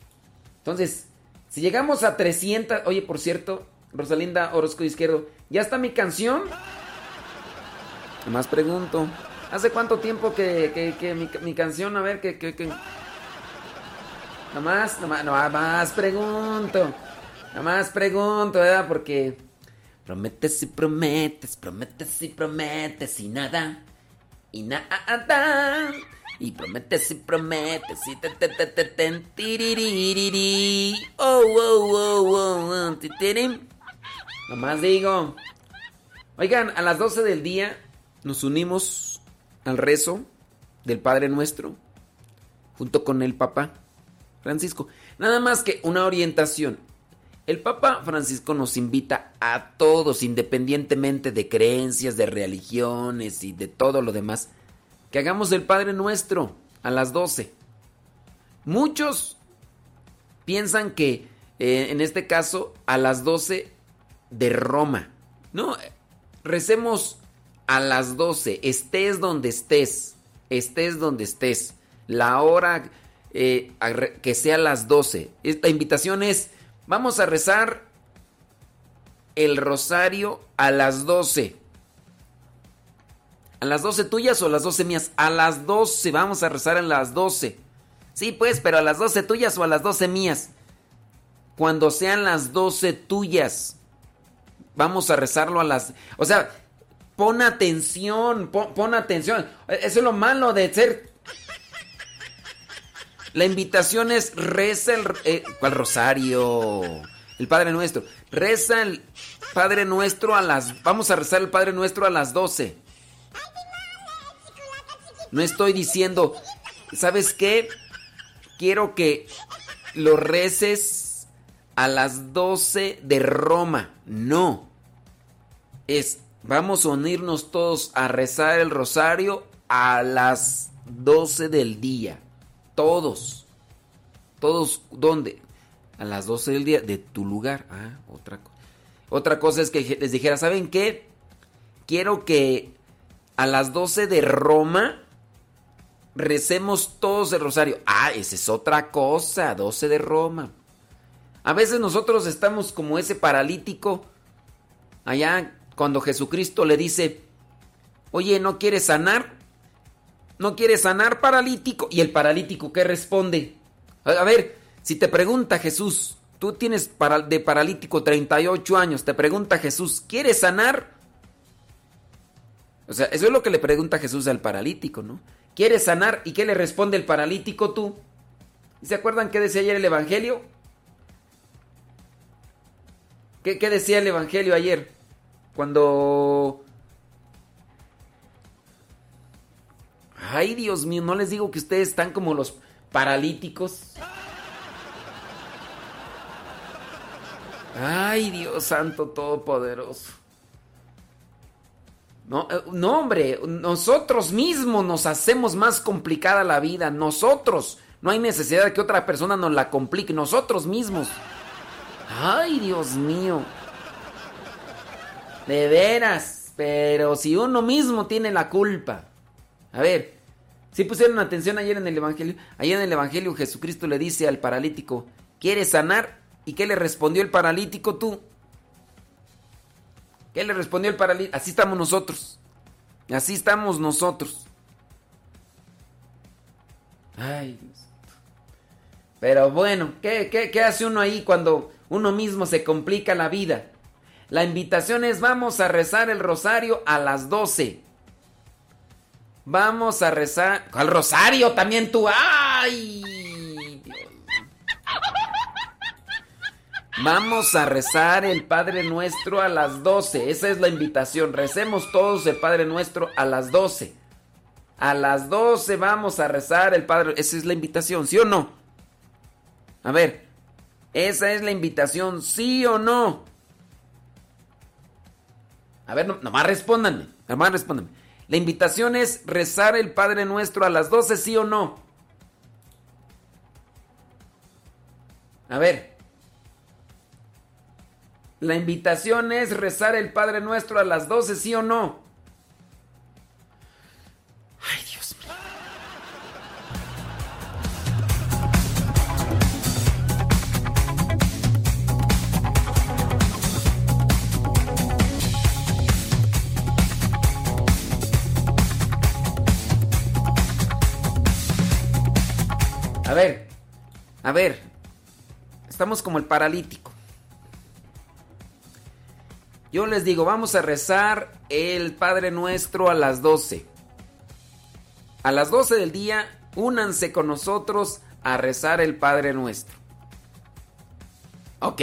Entonces, si llegamos a 300... Oye, por cierto, Rosalinda Orozco Izquierdo, ¿ya está mi canción? Más pregunto. ¿Hace cuánto tiempo que, que- que mi, mi canción, a ver, que... que, que... Nada más, nada más, nada más pregunto. Nada más pregunto, ¿verdad? Porque prometes y prometes, prometes y prometes y nada. Y nada. Y prometes y prometes y te te te te ten, tiriririri. Oh, oh, oh, oh, oh. Nomás digo. Oigan, a las 12 del día nos unimos al rezo del Padre Nuestro junto con el Papa Francisco. Nada más que una orientación. El Papa Francisco nos invita a todos, independientemente de creencias, de religiones y de todo lo demás, que hagamos el Padre Nuestro a las 12. Muchos piensan que eh, en este caso a las 12 de Roma. No, recemos a las 12, estés donde estés, estés donde estés. La hora eh, a que sea las 12. Esta invitación es, vamos a rezar el rosario a las 12. ¿A las 12 tuyas o a las 12 mías? A las 12, vamos a rezar a las 12. Sí, pues, pero a las 12 tuyas o a las 12 mías. Cuando sean las 12 tuyas, vamos a rezarlo a las... O sea, pon atención, pon, atención. Eso es lo malo de ser... La invitación es reza el... eh, ¿Cuál rosario? El Padre Nuestro. Reza el Padre Nuestro a las... Vamos a rezar el Padre Nuestro a las 12. No estoy diciendo, ¿sabes qué? Quiero que lo reces a las 12 de Roma. No. Es, vamos a unirnos todos a rezar el rosario a las 12 del día. Todos. Todos, ¿dónde? A las 12 del día de tu lugar. Ah, otra cosa. Otra cosa es que les dijera, ¿saben qué? Quiero que a las 12 de Roma recemos todos el rosario. Ah, esa es otra cosa, 12 de Roma. A veces nosotros estamos como ese paralítico allá cuando Jesucristo le dice, oye, ¿no quieres sanar? ¿No quieres sanar paralítico? Y el paralítico, ¿qué responde? A ver, si te pregunta Jesús, tú tienes de paralítico 38 años, te pregunta Jesús, ¿quieres sanar? O sea, eso es lo que le pregunta Jesús al paralítico, ¿no? ¿Quieres sanar? ¿Y qué le responde el paralítico tú? ¿Y ¿Se acuerdan qué decía ayer el Evangelio? ¿Qué, qué decía el Evangelio ayer? Cuando... Ay, Dios mío, no les digo que ustedes están como los paralíticos. Ay, Dios Santo Todopoderoso. No, eh, no, hombre, nosotros mismos nos hacemos más complicada la vida. Nosotros. No hay necesidad de que otra persona nos la complique. Nosotros mismos. Ay, Dios mío. De veras. Pero si uno mismo tiene la culpa. A ver, si pusieron atención ayer en el Evangelio. Ayer en el Evangelio Jesucristo le dice al paralítico, ¿quieres sanar? ¿Y qué le respondió el paralítico tú? ¿Qué le respondió el paralítico? Así estamos nosotros. Así estamos nosotros. Ay, Dios. Pero bueno, ¿qué, qué, qué hace uno ahí cuando uno mismo se complica la vida? La invitación es vamos a rezar el rosario a las 12. Vamos a rezar... ¿Cuál rosario? También tú. ¡Ay! Vamos a rezar el Padre Nuestro a las 12. Esa es la invitación. Recemos todos el Padre Nuestro a las 12. A las 12 vamos a rezar el Padre. Esa es la invitación, ¿sí o no? A ver, esa es la invitación, ¿sí o no? A ver, no- nomás respóndanme, nomás respóndanme. La invitación es rezar el Padre Nuestro a las 12, ¿sí o no? A ver. La invitación es rezar el Padre Nuestro a las 12, ¿sí o no? Como el paralítico. Yo les digo, vamos a rezar el Padre Nuestro a las 12. A las 12 del día, únanse con nosotros a rezar el Padre Nuestro. ¿Ok?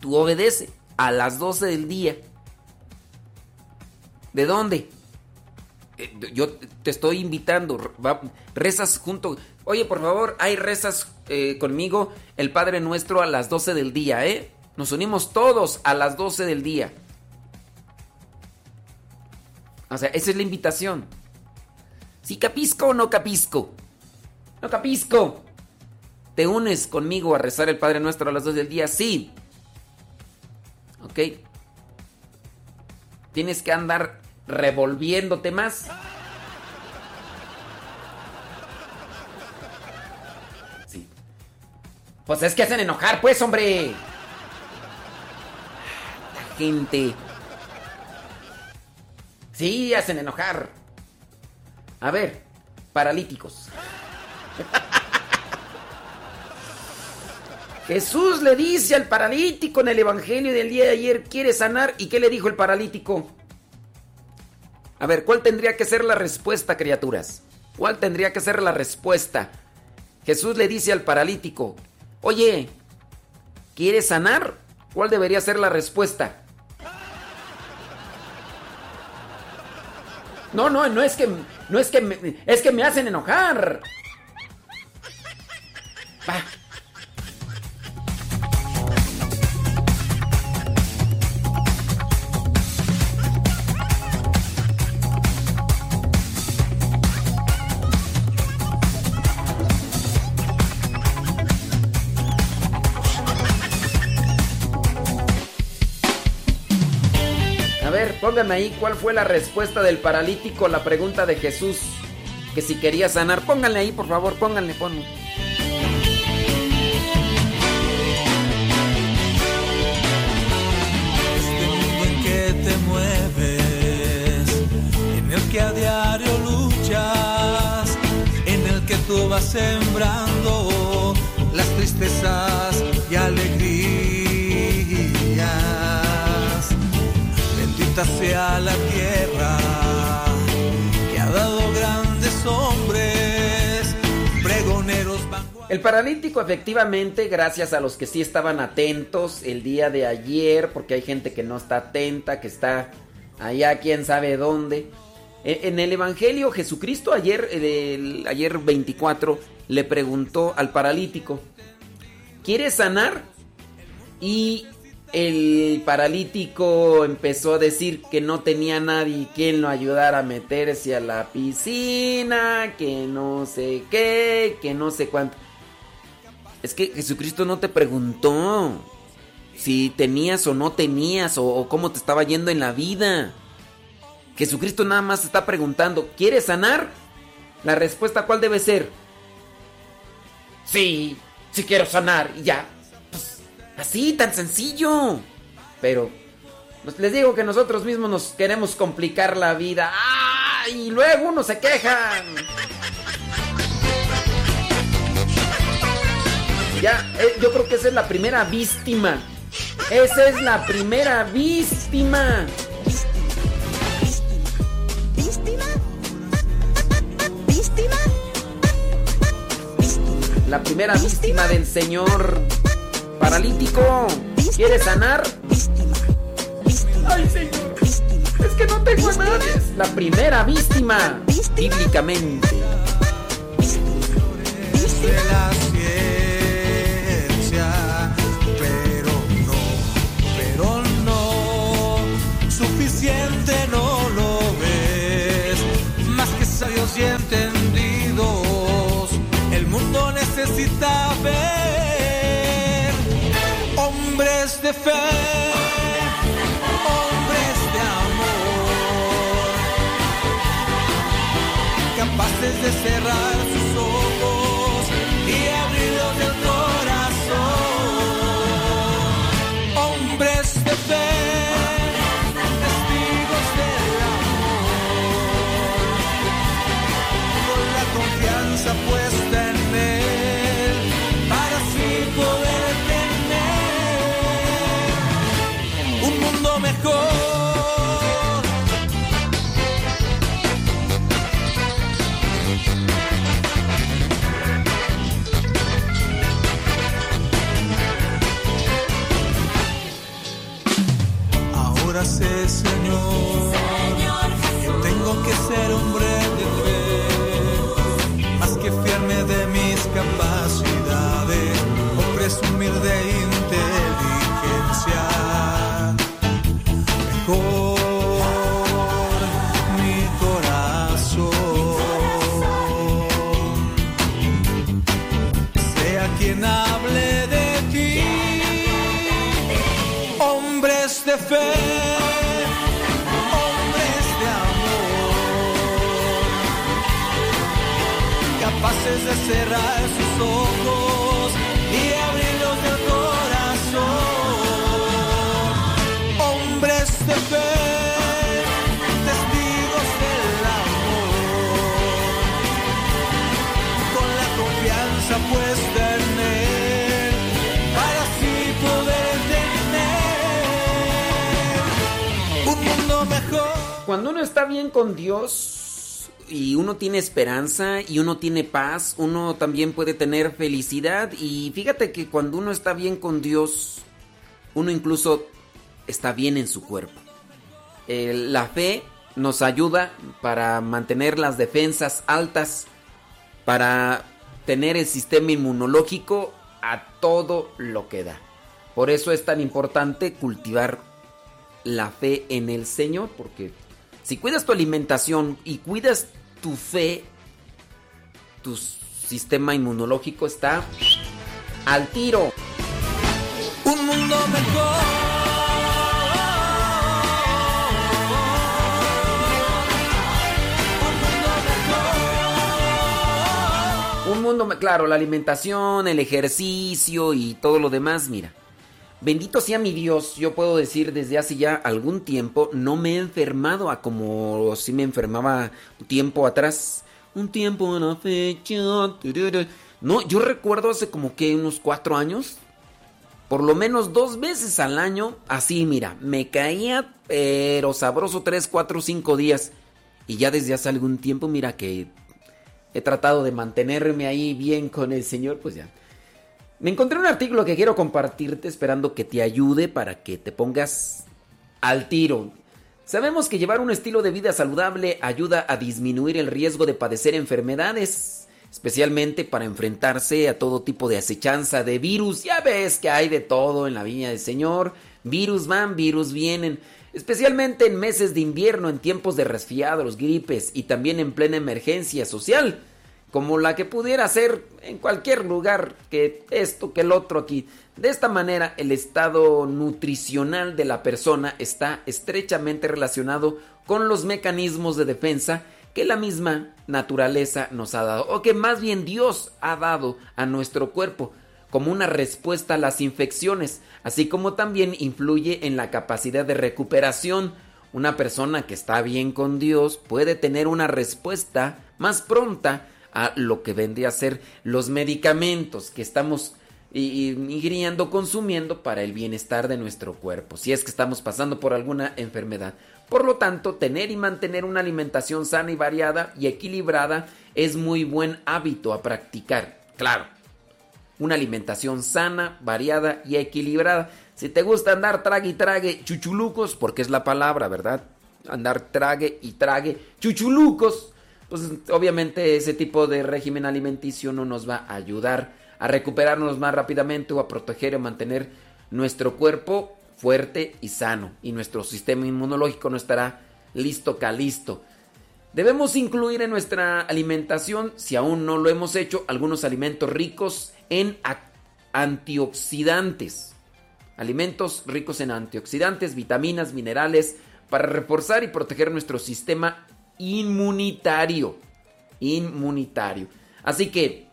Tú obedece a las 12 del día. ¿De dónde? Eh, Yo te estoy invitando. rezas junto. Oye, por favor, hay rezas eh, conmigo el Padre Nuestro a las 12 del día, ¿eh? Nos unimos todos a las 12 del día. O sea, esa es la invitación. ¿Sí capisco o no capisco? No capisco. ¿Te unes conmigo a rezar el Padre Nuestro a las 2 del día? Sí. ¿Ok? Tienes que andar revolviéndote más. Pues es que hacen enojar, pues, hombre. La gente. Sí, hacen enojar. A ver, paralíticos. Jesús le dice al paralítico en el Evangelio del día de ayer, quiere sanar. ¿Y qué le dijo el paralítico? A ver, ¿cuál tendría que ser la respuesta, criaturas? ¿Cuál tendría que ser la respuesta? Jesús le dice al paralítico, oye, ¿quieres sanar? ¿Cuál debería ser la respuesta? No, no, no es que no es que me, es que me hacen enojar. Va. Pónganme ahí cuál fue la respuesta del paralítico a la pregunta de Jesús. Que si quería sanar. Pónganle ahí, por favor, pónganle, ponle. este te mueves, en el que a diario luchas, en el que tú vas sembrando las tristezas y alegrías. El paralítico efectivamente, gracias a los que sí estaban atentos el día de ayer, porque hay gente que no está atenta, que está allá quién sabe dónde. E- En el Evangelio Jesucristo ayer, ayer 24, le preguntó al paralítico, ¿quieres sanar? Y el paralítico empezó a decir que no tenía nadie quien lo ayudara a meterse a la piscina, que no sé qué, que no sé cuánto. Es que Jesucristo no te preguntó si tenías o no tenías o, cómo te estaba yendo en la vida. Jesucristo nada más está preguntando, ¿quieres sanar? La respuesta cuál debe ser? Sí, sí quiero sanar y ya. Así, tan sencillo. Pero pues, les digo que nosotros mismos nos queremos complicar la vida. ¡Ah! Y luego uno se quejan. Ya, eh, yo creo que esa es la primera víctima. Esa es la primera víctima. La primera víctima del señor paralítico. ¿Quiere sanar? Ay, señor. Es que no tengo a nadie. Es la primera víctima. Bíblicamente. de la ciencia, pero no, pero no, suficiente no lo ves, más que sabios y entendidos, el mundo necesita ver de fe, hombres de amor, capaces de cerrar haces, Señor. Cuando uno está bien con Dios y uno tiene esperanza y uno tiene paz, uno también puede tener felicidad y fíjate que cuando uno está bien con Dios, uno incluso está bien en su cuerpo. La fe nos ayuda para mantener las defensas altas, para tener el sistema inmunológico a todo lo que da. Por eso es tan importante cultivar la fe en el Señor, porque si cuidas tu alimentación y cuidas tu fe, tu sistema inmunológico está al tiro. Un mundo mejor. Un mundo, claro, la alimentación, el ejercicio y todo lo demás, mira. Bendito sea mi Dios, yo puedo decir desde hace ya algún tiempo no me he enfermado a como si me enfermaba un tiempo atrás. Un tiempo, una fecha. tururu. No, yo recuerdo hace como que unos cuatro años, por lo menos dos veces al año, así mira, me caía, pero sabroso tres, cuatro, cinco días. Y ya desde hace algún tiempo, mira que he tratado de mantenerme ahí bien con el Señor, pues ya. Me encontré un artículo que quiero compartirte esperando que te ayude para que te pongas al tiro. Sabemos que llevar un estilo de vida saludable ayuda a disminuir el riesgo de padecer enfermedades, especialmente para enfrentarse a todo tipo de acechanza de virus. Ya ves que hay de todo en la viña del Señor. Virus van, virus vienen. Especialmente en meses de invierno, en tiempos de resfriados, gripes y también en plena emergencia social como la que pudiera ser en cualquier lugar que esto que el otro aquí. De esta manera, el estado nutricional de la persona está estrechamente relacionado con los mecanismos de defensa que la misma naturaleza nos ha dado, o que más bien Dios ha dado a nuestro cuerpo como una respuesta a las infecciones, así como también influye en la capacidad de recuperación. Una persona que está bien con Dios puede tener una respuesta más pronta a lo que vendría a ser los medicamentos que estamos ingiriendo, consumiendo para el bienestar de nuestro cuerpo, si es que estamos pasando por alguna enfermedad. Por lo tanto, tener y mantener una alimentación sana y variada y equilibrada es muy buen hábito a practicar. Claro, una alimentación sana, variada y equilibrada. Si te gusta andar trague y trague chuchulucos, porque es la palabra, ¿verdad? Andar trague y trague chuchulucos, pues obviamente ese tipo de régimen alimenticio no nos va a ayudar a recuperarnos más rápidamente o a proteger o mantener nuestro cuerpo fuerte y sano y nuestro sistema inmunológico no estará listo calisto. Debemos incluir en nuestra alimentación, si aún no lo hemos hecho, algunos alimentos ricos en antioxidantes. Alimentos ricos en antioxidantes, vitaminas, minerales, para reforzar y proteger nuestro sistema inmunitario. Inmunitario. Así que,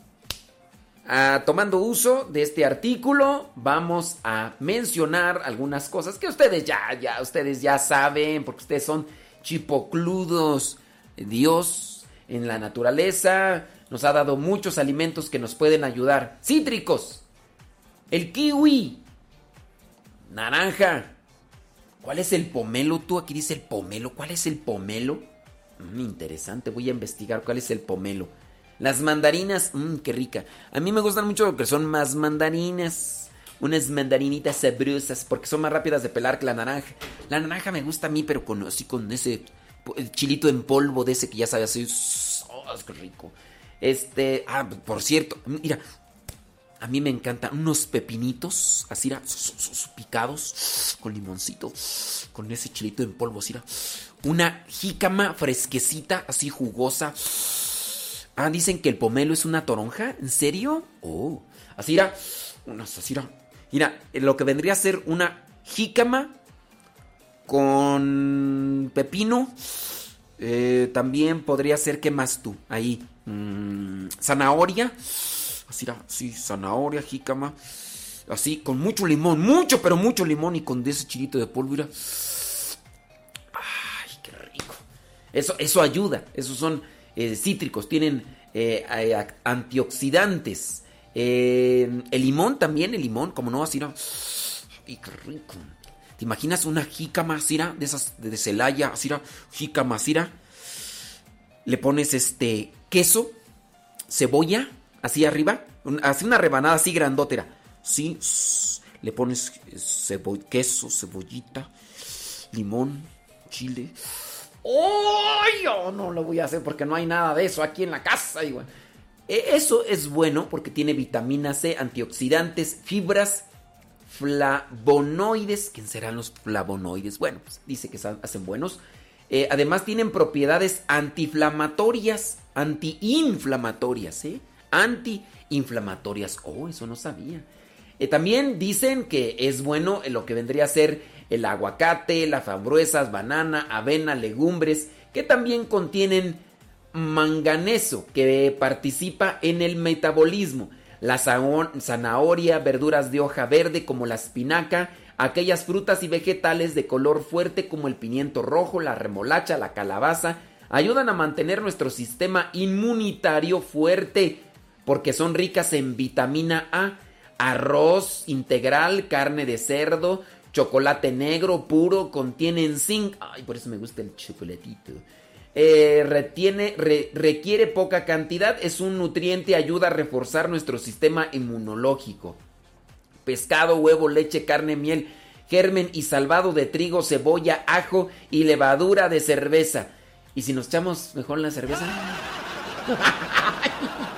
ah, tomando uso de este artículo, vamos a mencionar algunas cosas que ustedes ya, ya, ustedes ya saben, porque ustedes son chipocludos. Dios en la naturaleza nos ha dado muchos alimentos que nos pueden ayudar. Cítricos. El kiwi. Naranja. ¿Cuál es el pomelo? Tú aquí dice el pomelo. ¿Cuál es el pomelo? Mm, interesante, voy a investigar cuál es el pomelo. Las mandarinas, mmm, qué rica. A mí me gustan mucho lo que son más mandarinas. Unas mandarinitas sabrosas porque son más rápidas de pelar que la naranja. La naranja me gusta a mí, pero con así con ese chilito en polvo de ese que ya sabe así. ¡oh, qué rico! Este, ah, por cierto, mira, a mí me encantan unos pepinitos, así, era, picados, con limoncito, con ese chilito en polvo, así, era. Una jícama fresquecita, así jugosa. Ah, dicen que el pomelo es una toronja, ¿en serio? Oh, así era, unas. Mira, lo que vendría a ser una jícama con pepino. eh, también podría ser, ¿qué más tú? Ahí, mm, zanahoria. Así, era, sí, zanahoria, jícama. Así, con mucho limón, mucho, pero mucho limón y con ese chilito de polvo. mira. Ay, qué rico. Eso, eso ayuda. Esos son eh, cítricos, tienen eh, antioxidantes. Eh, el limón también, el limón, como no, así, era. Ay, qué rico. ¿Te imaginas una jícama, Sira, de esas de Celaya, Sira, jícama, Sira? Le pones este queso, cebolla, así arriba, así una rebanada así grandotera. Sí, le pones cebo- queso, cebollita, limón, chile. ¡Ay! yo no lo voy a hacer porque no hay nada de eso aquí en la casa. igual. E- Eso es bueno porque tiene vitamina C, antioxidantes, fibras, flavonoides. ¿Quién serán los flavonoides? Bueno, pues dice que hacen buenos. Eh, además tienen propiedades antiinflamatorias, antiinflamatorias, ¿eh? Antiinflamatorias. Oh, eso no sabía. Eh, también dicen que es bueno lo que vendría a ser el aguacate, las frambuesas, banana, avena, legumbres, que también contienen manganeso, que participa en el metabolismo. La zanahoria, verduras de hoja verde como la espinaca, aquellas frutas y vegetales de color fuerte como el pimiento rojo, la remolacha, la calabaza, ayudan a mantener nuestro sistema inmunitario fuerte porque son ricas en vitamina A, arroz integral, carne de cerdo, chocolate negro puro, contienen zinc. Ay, por eso me gusta el chocolatito. Eh, retiene, re- requiere poca cantidad, es un nutriente, ayuda a reforzar nuestro sistema inmunológico. Pescado, huevo, leche, carne, miel, germen y salvado de trigo, cebolla, ajo y levadura de cerveza. ¿Y si nos echamos mejor la cerveza?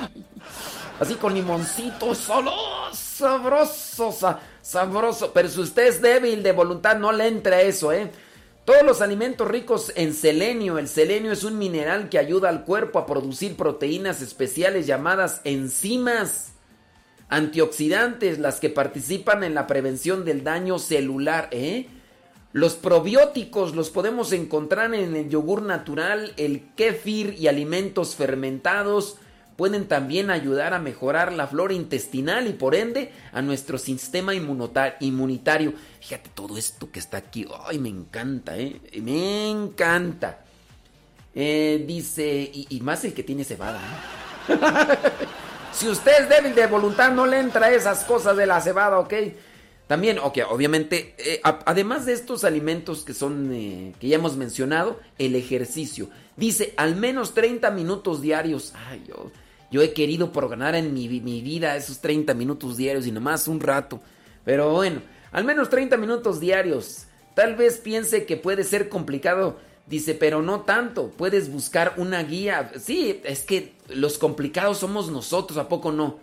Así con limoncito, solo sabroso, sa- sabroso. Pero si usted es débil de voluntad, no le entre a eso, ¿eh? Todos los alimentos ricos en selenio. El selenio es un mineral que ayuda al cuerpo a producir proteínas especiales llamadas enzimas antioxidantes, las que participan en la prevención del daño celular, ¿eh? Los probióticos los podemos encontrar en el yogur natural, el kéfir y alimentos fermentados. Pueden también ayudar a mejorar la flora intestinal y por ende a nuestro sistema inmunitario. Fíjate todo esto que está aquí. Ay, me encanta, ¿eh? Me encanta. Eh, dice, y, más el que tiene cebada. ¿eh? si usted es débil de voluntad, no le entra esas cosas de la cebada, ¿ok? También, ok, obviamente, eh, además de estos alimentos que son, eh, que ya hemos mencionado, el ejercicio. Dice, al menos 30 minutos diarios. Ay, yo, yo he querido programar en mi, mi vida esos 30 minutos diarios y nomás un rato. Pero bueno, al menos 30 minutos diarios. Tal vez piense que puede ser complicado. Dice, pero no tanto. Puedes buscar una guía. Sí, es que los complicados somos nosotros, ¿a poco no?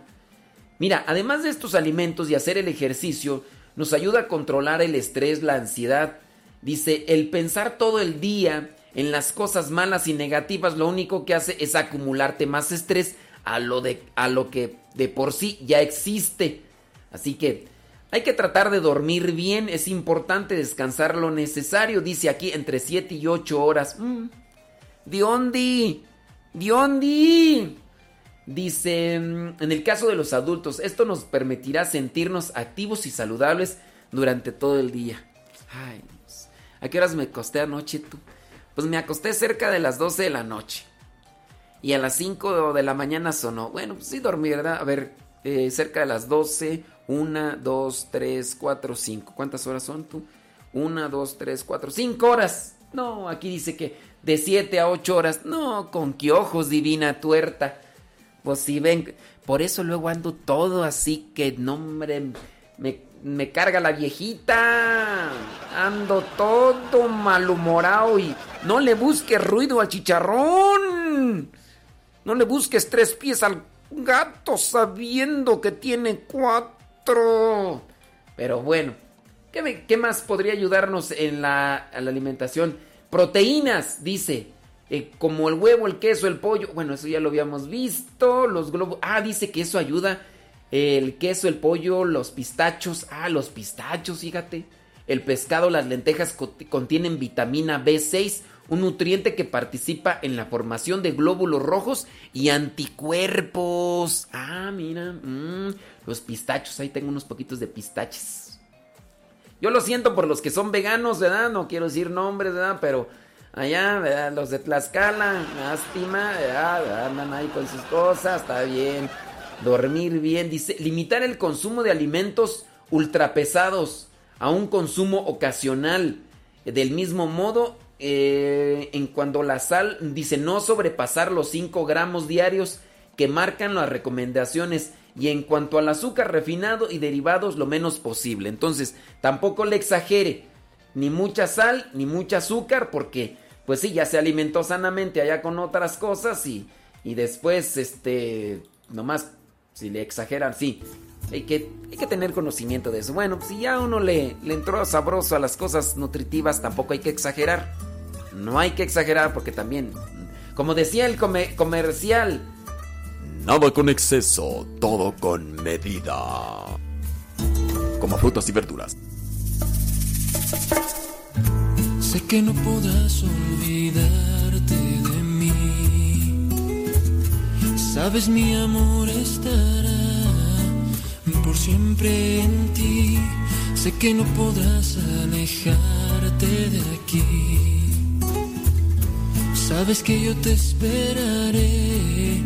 Mira, además de estos alimentos y hacer el ejercicio, nos ayuda a controlar el estrés, la ansiedad. Dice, el pensar todo el día en las cosas malas y negativas lo único que hace es acumularte más estrés a lo, de, a lo que de por sí ya existe. Así que hay que tratar de dormir bien, es importante descansar lo necesario, dice aquí entre 7 y 8 horas. Mm. Diondi, Diondi. Dice, mm, en el caso de los adultos, esto nos permitirá sentirnos activos y saludables durante todo el día. Ay, Dios. ¿a qué horas me acosté anoche tú? Pues me acosté cerca de las 12 de la noche. Y a las 5 de la mañana sonó. Bueno, pues sí dormí, ¿verdad? A ver, eh, cerca de las 12, 1, 2, 3, 4, 5. ¿Cuántas horas son tú? 1, 2, 3, 4, 5 horas. No, aquí dice que de 7 a 8 horas. No, con qué ojos, divina tuerta. Pues si ven, por eso luego ando todo así que, no, hombre, me, me carga la viejita. Ando todo malhumorado y no le busque ruido al chicharrón. No le busques tres pies al gato sabiendo que tiene cuatro. Pero bueno, ¿qué, más podría ayudarnos en la, alimentación? Proteínas, dice. eh, como el huevo, el queso, el pollo. Bueno, eso ya lo habíamos visto. Los globos. Ah, dice que eso ayuda. El queso, el pollo, los pistachos. Ah, los pistachos, fíjate. El pescado, las lentejas co- contienen vitamina B6, un nutriente que participa en la formación de glóbulos rojos y anticuerpos. Ah, mira, mm, los pistachos, ahí tengo unos poquitos de pistaches. Yo lo siento por los que son veganos, ¿verdad? No quiero decir nombres, ¿verdad? Pero allá, ¿verdad? Los de Tlaxcala, lástima, ¿verdad? Andan ahí con sus cosas, está bien. Dormir bien, dice, limitar el consumo de alimentos ultrapesados a un consumo ocasional. Del mismo modo, eh, en cuanto a la sal, dice no sobrepasar los 5 gramos diarios que marcan las recomendaciones. Y en cuanto al azúcar refinado y derivados, lo menos posible. Entonces, tampoco le exagere. Ni mucha sal, ni mucha azúcar, porque, pues sí, ya se alimentó sanamente allá con otras cosas y, y después, este, nomás, si le exageran, sí. Hay que, hay que tener conocimiento de eso. Bueno, si ya uno le, le entró sabroso a las cosas nutritivas, tampoco hay que exagerar. No hay que exagerar porque también, como decía el come- comercial, Nada con exceso, todo con medida. Como frutas y verduras. Sé que no podrás olvidarte de mí. Sabes, mi amor estará por siempre en ti. Sé que no podrás alejarte de aquí. Sabes que yo te esperaré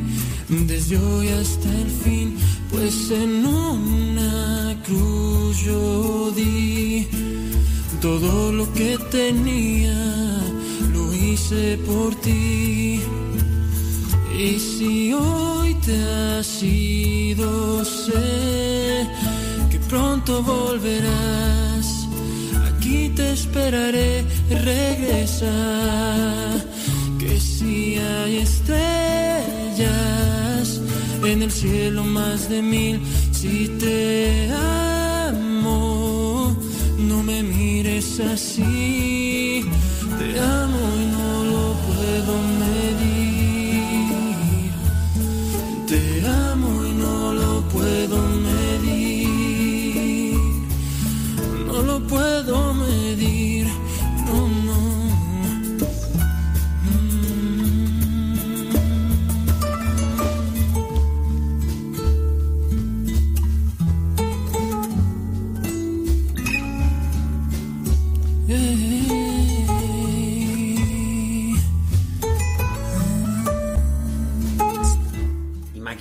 desde hoy hasta el fin, pues en una cruz yo di todo lo que tenía, lo hice por ti. Y si hoy te has ido, sé que pronto volverás. Aquí te esperaré, regresa. Que si hay estrellas en el cielo más de mil, si te amo, no me mires así. Te amo y no lo puedo medir. Te amo y no lo puedo medir. No lo puedo medir.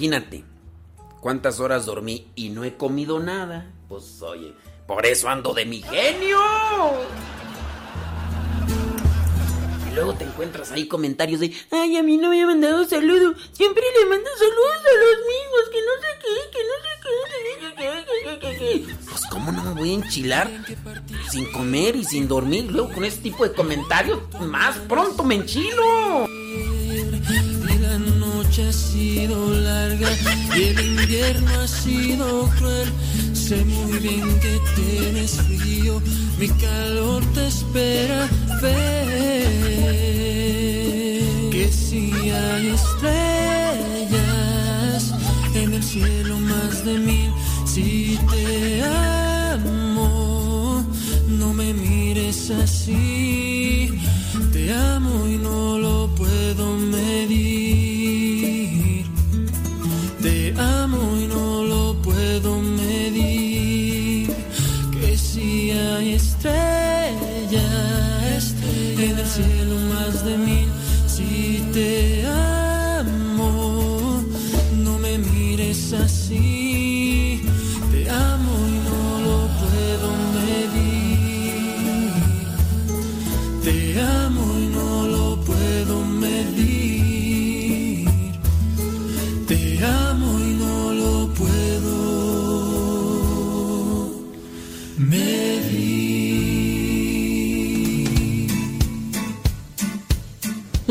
Imagínate cuántas horas dormí y no he comido nada. Pues oye, por eso ando de mi genio. Y luego te encuentras ahí comentarios de, ay, a mí no me ha mandado saludo. Siempre le mando saludos a los mismos, que no sé qué, que no sé qué, Pues cómo no me voy a enchilar sin comer y sin dormir. Luego con ese tipo de comentarios, más pronto me enchilo. Noche ha sido larga y el invierno ha sido cruel. Sé muy bien que tienes frío, mi calor te espera. Que si hay estrellas en el cielo más de mil, si te amo, no me mires así. Te amo y no lo puedo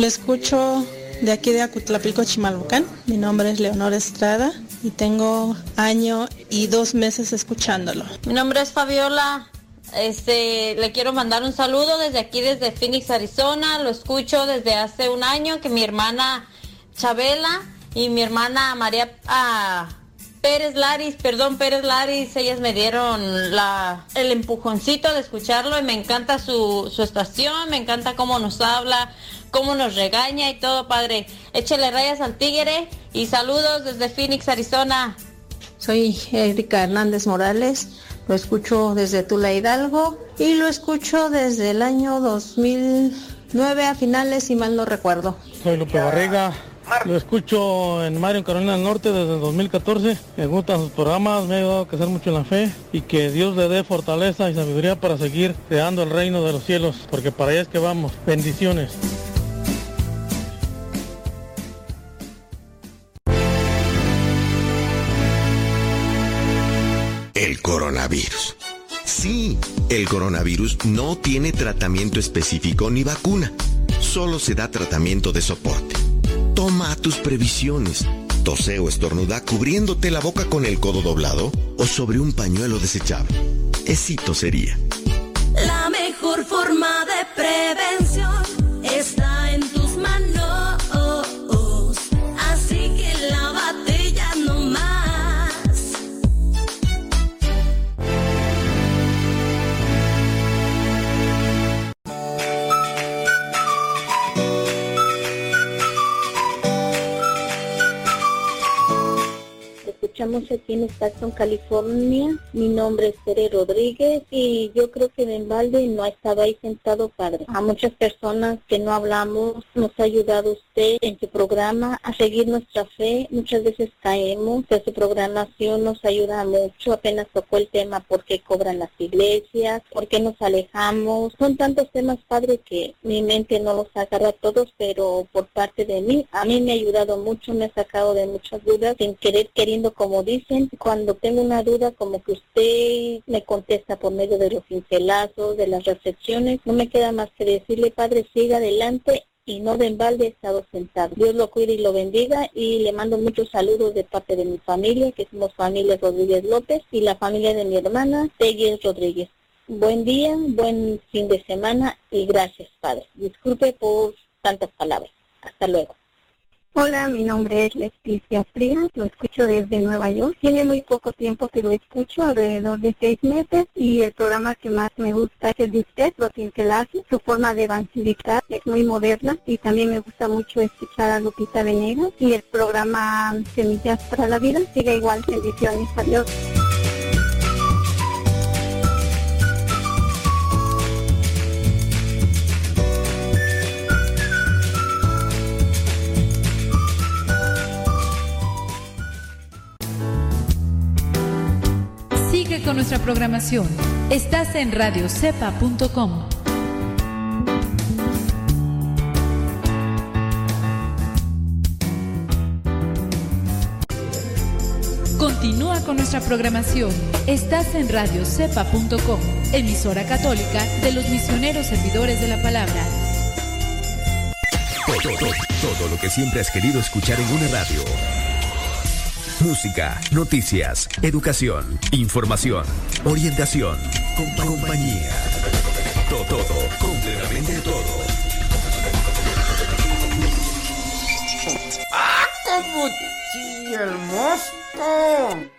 Le escucho de aquí de Acutlapilco, Chimalhuacán. Mi nombre es Leonor Estrada y tengo año y dos meses escuchándolo. Mi nombre es Fabiola. Este, le quiero mandar un saludo desde aquí, desde Phoenix, Arizona. Lo escucho desde hace un año que mi hermana Chabela y mi hermana María ah, Pérez Laris, perdón, Pérez Laris, ellas me dieron el empujoncito de escucharlo y me encanta su, su estación, me encanta cómo nos habla, cómo nos regaña y todo, padre. Échele rayas al tigre y saludos desde Phoenix, Arizona. Soy Erika Hernández Morales, lo escucho desde Tula Hidalgo y lo escucho desde el año 2009 a finales, si mal no recuerdo. Soy Lupe Barriga, lo escucho en Mario Carolina del Norte desde el 2014. Me gustan sus programas, me ha ayudado a crecer mucho en la fe y que Dios le dé fortaleza y sabiduría para seguir creando el reino de los cielos, porque para allá es que vamos. Bendiciones. El coronavirus. Sí, el coronavirus no tiene tratamiento específico ni vacuna. Solo se da tratamiento de soporte. Toma tus previsiones. Tose o estornuda cubriéndote la boca con el codo doblado o sobre un pañuelo desechable. Esi tosería. La mejor forma de prevención Escuchamos aquí en Stockton, California. Mi nombre es Tere Rodríguez y yo creo que en balde no estaba ahí sentado padre. A muchas personas que no hablamos nos ha ayudado en su programa a seguir nuestra fe. Muchas veces caemos, pero su programación nos ayuda mucho. Apenas tocó el tema por qué cobran las iglesias, por qué nos alejamos. Son tantos temas, padre, que mi mente no los agarra todos, pero por parte de mí, a mí me ha ayudado mucho, me ha sacado de muchas dudas, sin querer, queriendo, como dicen, cuando tengo una duda, como que usted me contesta por medio de los pincelazos, de las reflexiones, no me queda más que decirle, padre, siga adelante y no de embalde he estado sentado. Dios lo cuide y lo bendiga y le mando muchos saludos de parte de mi familia, que somos familia Rodríguez López y la familia de mi hermana, Tegues Rodríguez. Buen día, buen fin de semana y gracias, Padre. Disculpe por tantas palabras. Hasta luego. Hola, mi nombre es Leticia Frías, lo escucho desde Nueva York. Tiene muy poco tiempo que lo escucho, alrededor de seis meses, y el programa que más me gusta es el de usted, los pincelazos. Su forma de evangelizar es muy moderna y también me gusta mucho escuchar a Lupita Venegas y el programa Semillas para la Vida. Sigue igual, bendiciones, adiós. Sigue con nuestra programación. Estás en radiocepa.com. Continúa con nuestra programación. Estás en radiocepa.com, emisora católica de los misioneros servidores de la palabra. Todo, todo, todo lo que siempre has querido escuchar en una radio. Música, noticias, educación, información, orientación, compa- compañía. Todo, todo, completamente todo. ¡Ah, como chilla el!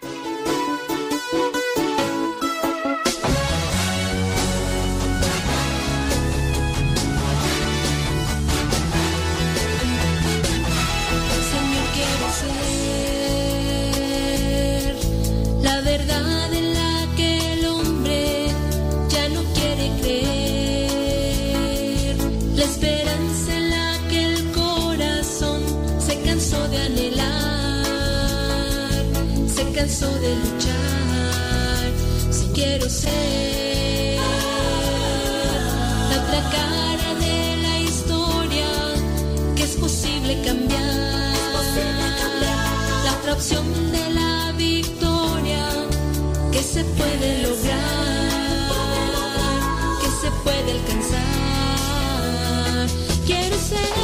Se cansó de luchar. Si quiero ser la otra cara de la historia que es posible cambiar. La otra opción de la victoria que se puede lograr, que se puede alcanzar. Quiero ser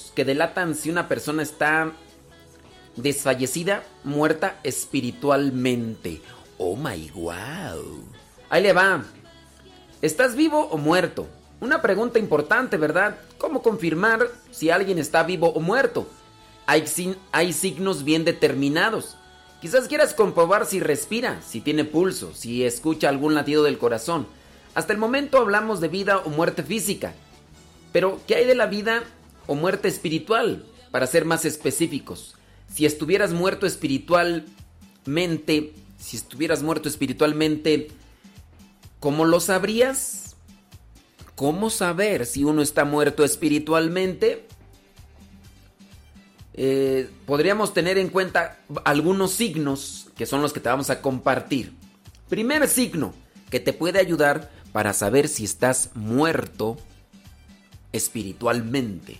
que delatan si una persona está desfallecida, muerta espiritualmente. Oh my wow. Ahí le va. ¿Estás vivo o muerto? Una pregunta importante, ¿verdad? ¿Cómo confirmar si alguien está vivo o muerto? Hay, signos bien determinados. Quizás quieras comprobar si respira, si tiene pulso, si escucha algún latido del corazón. Hasta el momento hablamos de vida o muerte física. Pero, ¿qué hay de la vida muerte espiritual? Para ser más específicos. Si estuvieras muerto espiritualmente, si estuvieras muerto espiritualmente, ¿cómo lo sabrías? ¿Cómo saber si uno está muerto espiritualmente? Eh, podríamos tener en cuenta algunos signos que son los que te vamos a compartir. Primer signo que te puede ayudar para saber si estás muerto espiritualmente.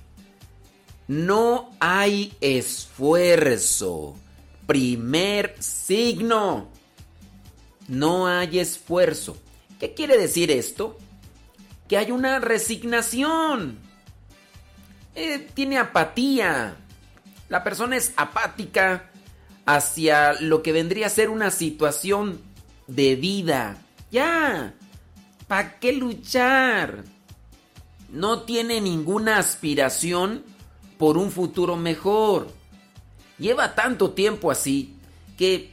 No hay esfuerzo. Primer signo. No hay esfuerzo. ¿Qué quiere decir esto? Que hay una resignación. Eh, tiene apatía. La persona es apática hacia lo que vendría a ser una situación de vida. Ya. ¿Para qué luchar? No tiene ninguna aspiración por un futuro mejor. Lleva tanto tiempo así que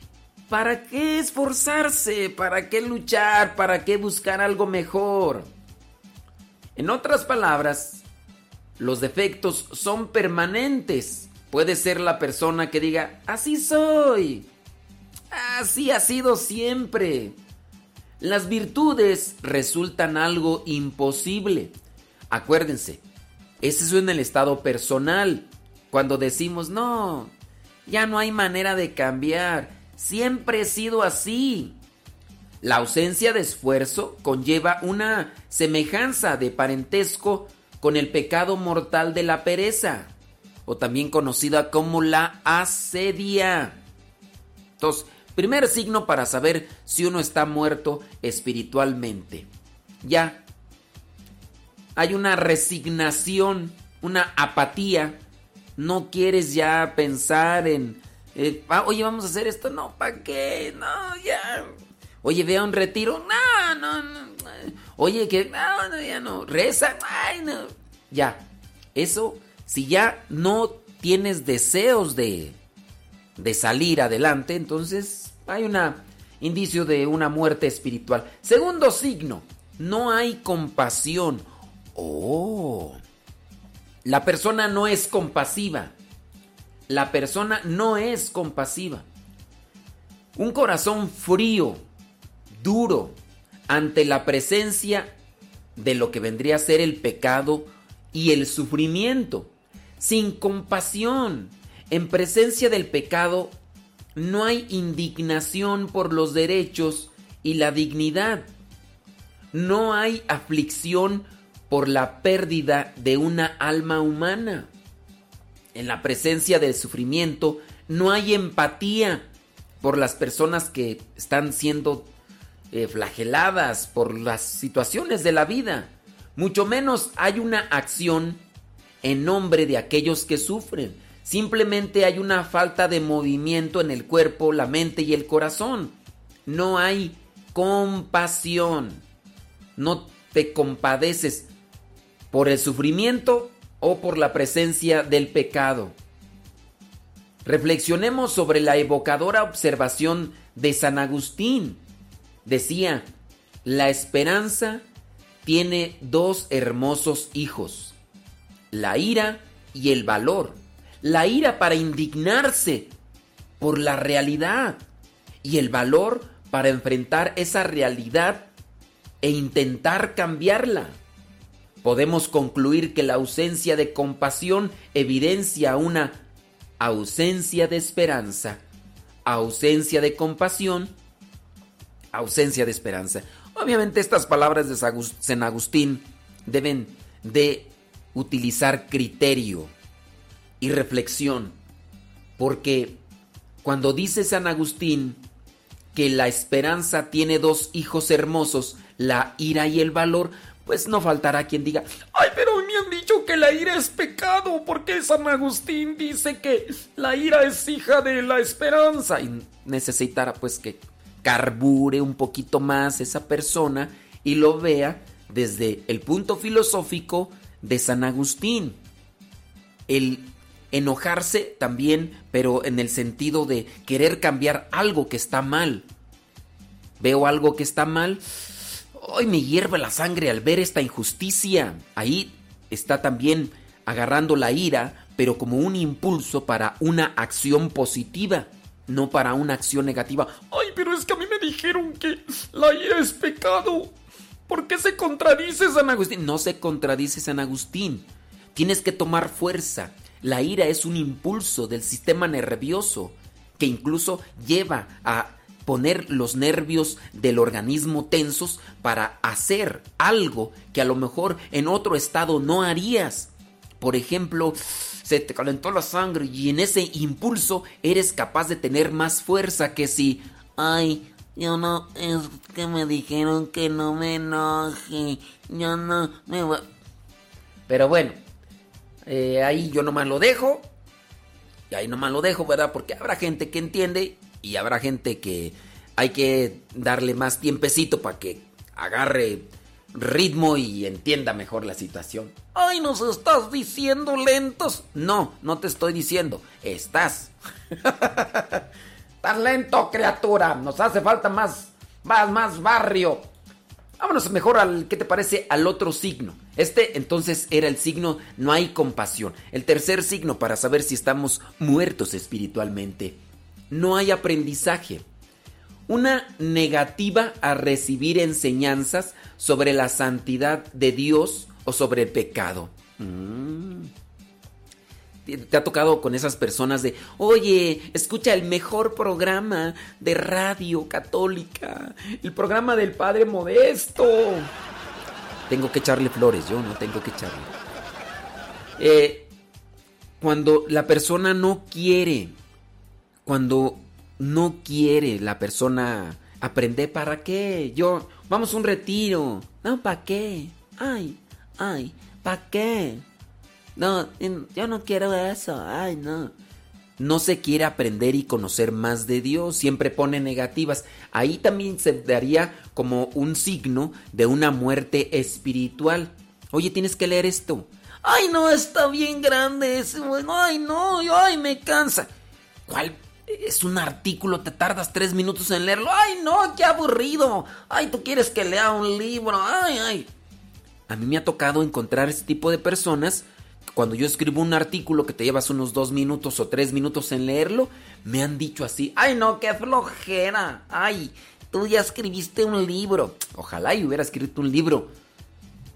¿para qué esforzarse? ¿Para qué luchar? ¿Para qué buscar algo mejor? En otras palabras, los defectos son permanentes. Puede ser la persona que diga, así soy. Así ha sido siempre. Las virtudes resultan algo imposible. Acuérdense, ese es en el estado personal. Cuando decimos, no, ya no hay manera de cambiar. Siempre he sido así. La ausencia de esfuerzo conlleva una semejanza de parentesco con el pecado mortal de la pereza, o también conocida como la asedia. Entonces, primer signo para saber si uno está muerto espiritualmente. Ya. Hay una resignación, una apatía. No quieres ya pensar en, eh, ah, oye, vamos a hacer esto. No, ¿para qué? No, ya. Oye, vea un retiro. No, no, no. Oye, que no, no, ya no. Reza. Ay, no. Ya. Eso, si ya no tienes deseos de, de salir adelante, entonces hay un indicio de una muerte espiritual. Segundo signo, no hay compasión. Oh, la persona no es compasiva. La persona no es compasiva. Un corazón frío, duro, ante la presencia de lo que vendría a ser el pecado y el sufrimiento. Sin compasión, en presencia del pecado, no hay indignación por los derechos y la dignidad. No hay aflicción por la pérdida de una alma humana. En la presencia del sufrimiento no hay empatía por las personas que están siendo eh, flageladas por las situaciones de la vida. Mucho menos hay una acción en nombre de aquellos que sufren. Simplemente hay una falta de movimiento en el cuerpo, la mente y el corazón. No hay compasión. No te compadeces por el sufrimiento o por la presencia del pecado. Reflexionemos sobre la evocadora observación de San Agustín. Decía, la esperanza tiene dos hermosos hijos, la ira y el valor. La ira para indignarse por la realidad y el valor para enfrentar esa realidad e intentar cambiarla. Podemos concluir que la ausencia de compasión evidencia una ausencia de esperanza. Ausencia de compasión, ausencia de esperanza. Obviamente estas palabras de San Agustín deben de utilizar criterio y reflexión, porque cuando dice San Agustín que la esperanza tiene dos hijos hermosos, la ira y el valor, pues no faltará quien diga, ay, pero me han dicho que la ira es pecado, porque San Agustín dice que la ira es hija de la esperanza. Y necesitará pues que carbure un poquito más esa persona y lo vea desde el punto filosófico de San Agustín. El enojarse también, pero en el sentido de querer cambiar algo que está mal. Veo algo que está mal, hoy me hierve la sangre al ver esta injusticia. Ahí está también agarrando la ira, pero como un impulso para una acción positiva, no para una acción negativa. Ay, pero es que a mí me dijeron que la ira es pecado. ¿Por qué se contradice San Agustín? No se contradice San Agustín. Tienes que tomar fuerza. La ira es un impulso del sistema nervioso que incluso lleva a poner los nervios del organismo tensos para hacer algo que a lo mejor en otro estado no harías. Por ejemplo, se te calentó la sangre y en ese impulso eres capaz de tener más fuerza que si, ay, yo no, es que me dijeron que no me enoje, yo no me voy. Pero bueno, eh, ahí yo nomás lo dejo. Y ahí nomás lo dejo, ¿verdad? Porque habrá gente que entiende y habrá gente que hay que darle más tiempecito para que agarre ritmo y entienda mejor la situación. Ay, nos estás diciendo lentos. No, no te estoy diciendo. Estás. estás lento, criatura. Nos hace falta más, más, más barrio. Vámonos mejor al, ¿qué te parece? Al otro signo. Este entonces era el signo no hay compasión. El tercer signo para saber si estamos muertos espiritualmente. No hay aprendizaje. Una negativa a recibir enseñanzas sobre la santidad de Dios o sobre el pecado. Mm. Te ha tocado con esas personas de, oye, escucha el mejor programa de radio católica, el programa del Padre Modesto. Tengo que echarle flores, yo no tengo que echarle. Eh, cuando la persona no quiere, cuando no quiere la persona aprender, ¿para qué? Yo, vamos a un retiro. No, ¿para qué? Ay, ay, ¿para qué? No, yo no quiero eso. Ay, no. No se quiere aprender y conocer más de Dios, siempre pone negativas. Ahí también se daría como un signo de una muerte espiritual. Oye, tienes que leer esto. Ay, no, está bien grande ese. Ay, no, ay, me cansa. ¿Cuál? Es un artículo, te tardas tres minutos en leerlo. Ay, no, qué aburrido. Ay, tú quieres que lea un libro. Ay, ay. A mí me ha tocado encontrar este tipo de personas cuando yo escribo un artículo que te llevas unos dos minutos o tres minutos en leerlo, me han dicho así, ay no, qué flojera, ay, tú ya escribiste un libro, ojalá y hubiera escrito un libro.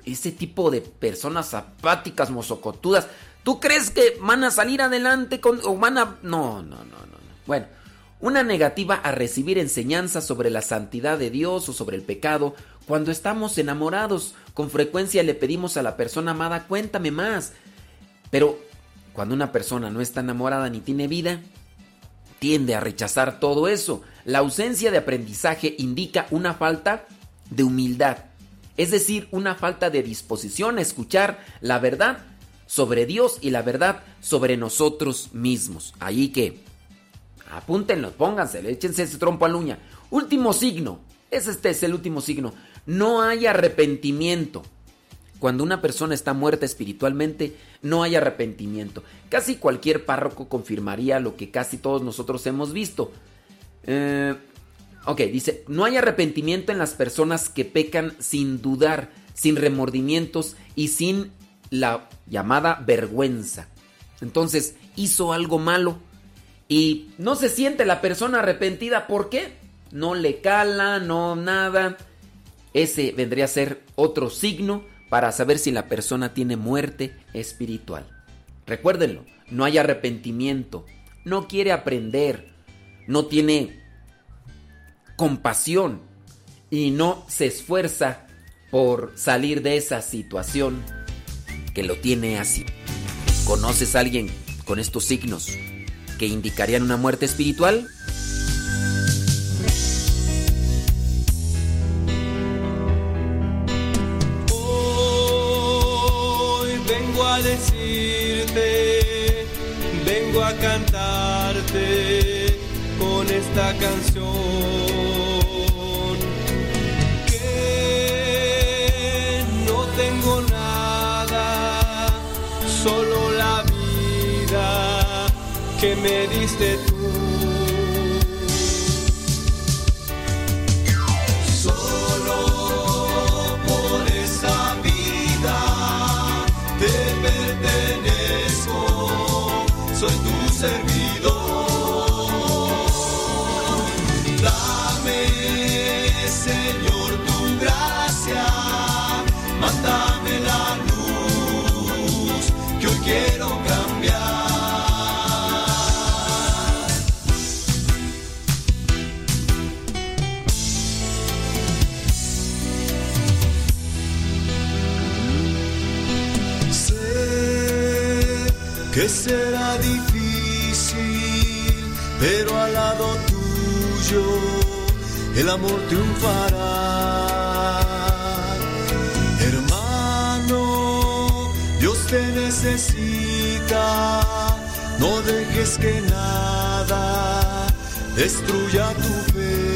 Ese tipo de personas apáticas, mozocotudas, ¿tú crees que van a salir adelante con, o van a... No, no, no. Bueno, una negativa a recibir enseñanzas sobre la santidad de Dios o sobre el pecado. Cuando estamos enamorados, con frecuencia le pedimos a la persona amada, cuéntame más. Pero cuando una persona no está enamorada ni tiene vida, tiende a rechazar todo eso. La ausencia de aprendizaje indica una falta de humildad, es decir, una falta de disposición a escuchar la verdad sobre Dios y la verdad sobre nosotros mismos. Ahí que, apúntenlo, pónganse, échense ese trompo a uña. Último signo, es este es el último signo. No hay arrepentimiento. Cuando una persona está muerta espiritualmente, no hay arrepentimiento. Casi cualquier párroco confirmaría lo que casi todos nosotros hemos visto. Eh, ok, dice, no hay arrepentimiento en las personas que pecan sin dudar, sin remordimientos y sin la llamada vergüenza. Entonces, hizo algo malo y no se siente la persona arrepentida. ¿Por qué? No le cala, no nada. Ese vendría a ser otro signo para saber si la persona tiene muerte espiritual. Recuérdenlo, no hay arrepentimiento, no quiere aprender, no tiene compasión y no se esfuerza por salir de esa situación que lo tiene así. ¿Conoces a alguien con estos signos que indicarían una muerte espiritual? Hoy vengo a decirte, vengo a cantarte con esta canción. Que me diste tú. Solo por esa vida te pertenezco, soy tu servidor. Dame, Señor, tu gracia, mándame la luz que hoy quiero será difícil, pero al lado tuyo el amor triunfará. Hermano, Dios te necesita, no dejes que nada destruya tu fe.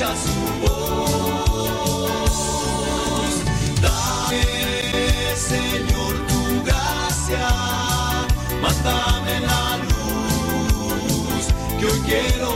Escucha su voz. Dame, Señor, tu gracia, mándame la luz que hoy quiero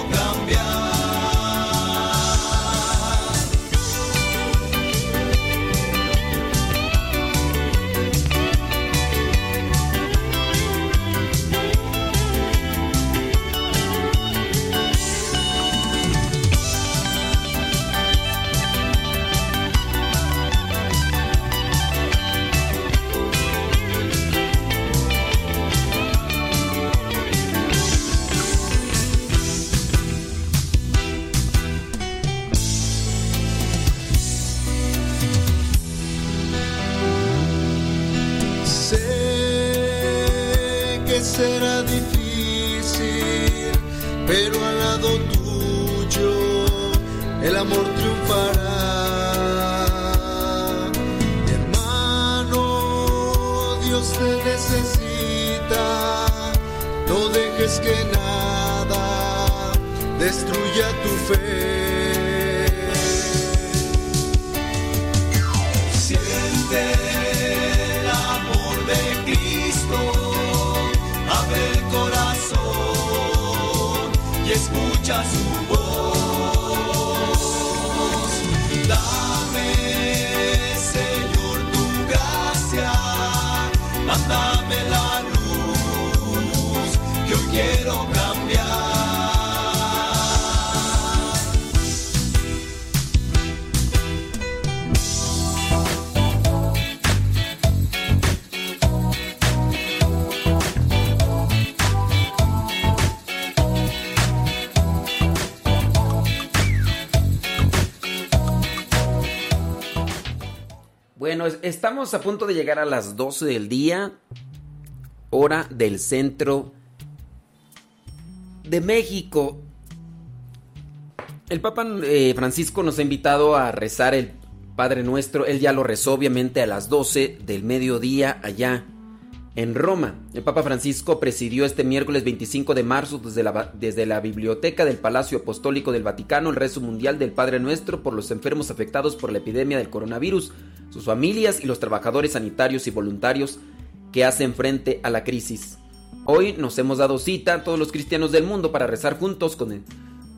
estamos a punto de llegar a las 12 del día, hora del centro de México. El Papa eh, Francisco nos ha invitado a rezar el Padre Nuestro. Él ya lo rezó obviamente a las 12 del mediodía allá en Roma. El Papa Francisco presidió este miércoles 25 de marzo desde la, desde la biblioteca del Palacio Apostólico del Vaticano el rezo mundial del Padre Nuestro por los enfermos afectados por la epidemia del coronavirus, sus familias y los trabajadores sanitarios y voluntarios que hacen frente a la crisis. Hoy nos hemos dado cita todos los cristianos del mundo para rezar juntos con el,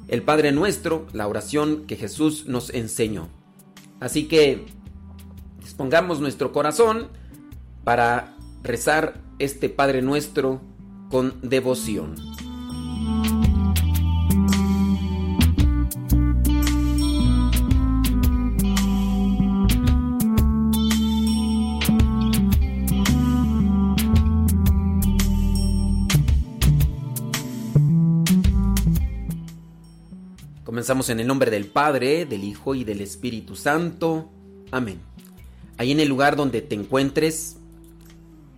el Padre Nuestro, la oración que Jesús nos enseñó. Así que dispongamos nuestro corazón para rezar este Padre Nuestro con devoción. Comenzamos en el nombre del Padre, del Hijo y del Espíritu Santo. Amén. Ahí en el lugar donde te encuentres,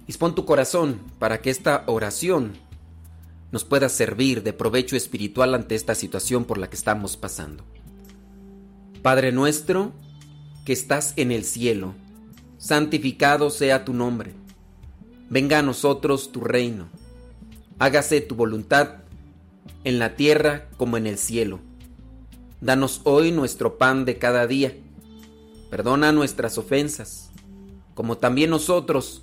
dispón tu corazón para que esta oración nos pueda servir de provecho espiritual ante esta situación por la que estamos pasando. Padre nuestro, que estás en el cielo, santificado sea tu nombre. Venga a nosotros tu reino. Hágase tu voluntad en la tierra como en el cielo. Danos hoy nuestro pan de cada día. Perdona nuestras ofensas, como también nosotros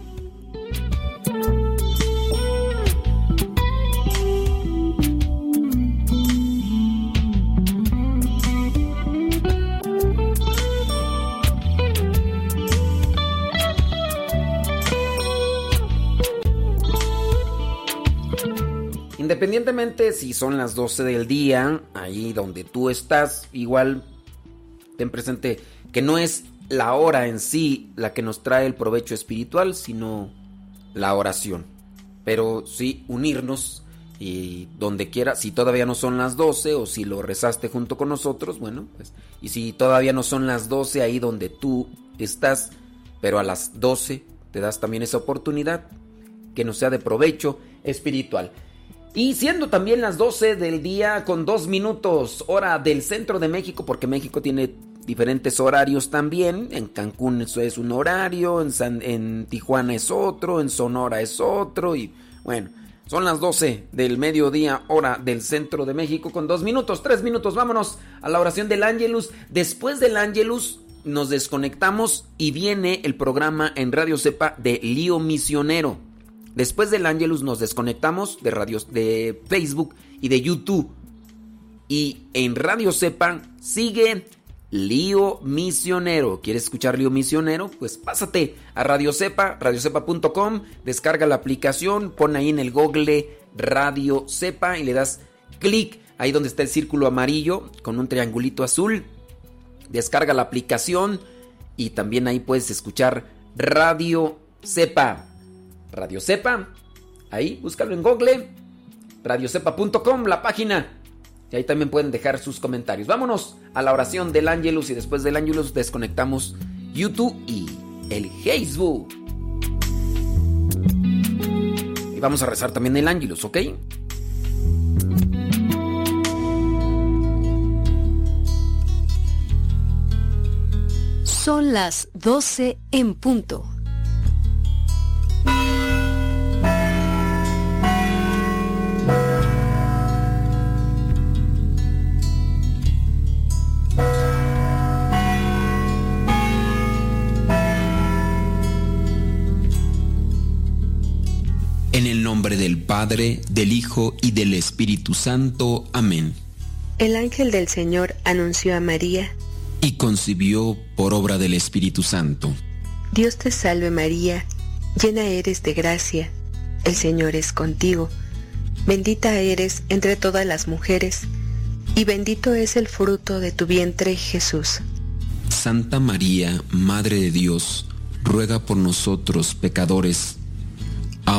Independientemente si son las 12 del día, ahí donde tú estás, igual ten presente que no es la hora en sí la que nos trae el provecho espiritual, sino la oración. Pero sí unirnos y donde quiera, si todavía no son las 12 o si lo rezaste junto con nosotros, bueno, pues y si todavía no son las 12 ahí donde tú estás, pero a las 12 te das también esa oportunidad que nos sea de provecho espiritual. Y siendo también las 12 del día con dos minutos, hora del centro de México, porque México tiene diferentes horarios también. En Cancún eso es un horario, en, San- en Tijuana es otro, en Sonora es otro. Y bueno, son las 12 del mediodía, hora del centro de México, con dos minutos, tres minutos. Vámonos a la oración del Ángelus. Después del Ángelus nos desconectamos y viene el programa en Radio Cepa de Lío Misionero. Después del Ángelus nos desconectamos de radios de Facebook y de YouTube. Y en Radio Cepa sigue Lío Misionero. ¿Quieres escuchar Lío Misionero? Pues pásate a Radio Cepa, radiocepa.com, descarga la aplicación, pon ahí en el Google Radio Cepa y le das clic ahí donde está el círculo amarillo con un triangulito azul. Descarga la aplicación y también ahí puedes escuchar Radio Cepa. Radio Cepa. Ahí, búscalo en Google. Radiocepa.com, la página. Y ahí también pueden dejar sus comentarios. Vámonos a la oración del Ángelus y después del Ángelus desconectamos YouTube y el Facebook. Y vamos a rezar también el Ángelus, ¿ok? Son las 12 en punto. Nombre del Padre, del Hijo y del Espíritu Santo. Amén. El ángel del Señor anunció a María, Y concibió por obra del Espíritu Santo. Dios te salve María, llena eres de gracia, el Señor es contigo, bendita eres entre todas las mujeres, y bendito es el fruto de tu vientre Jesús. Santa María, Madre de Dios, ruega por nosotros pecadores,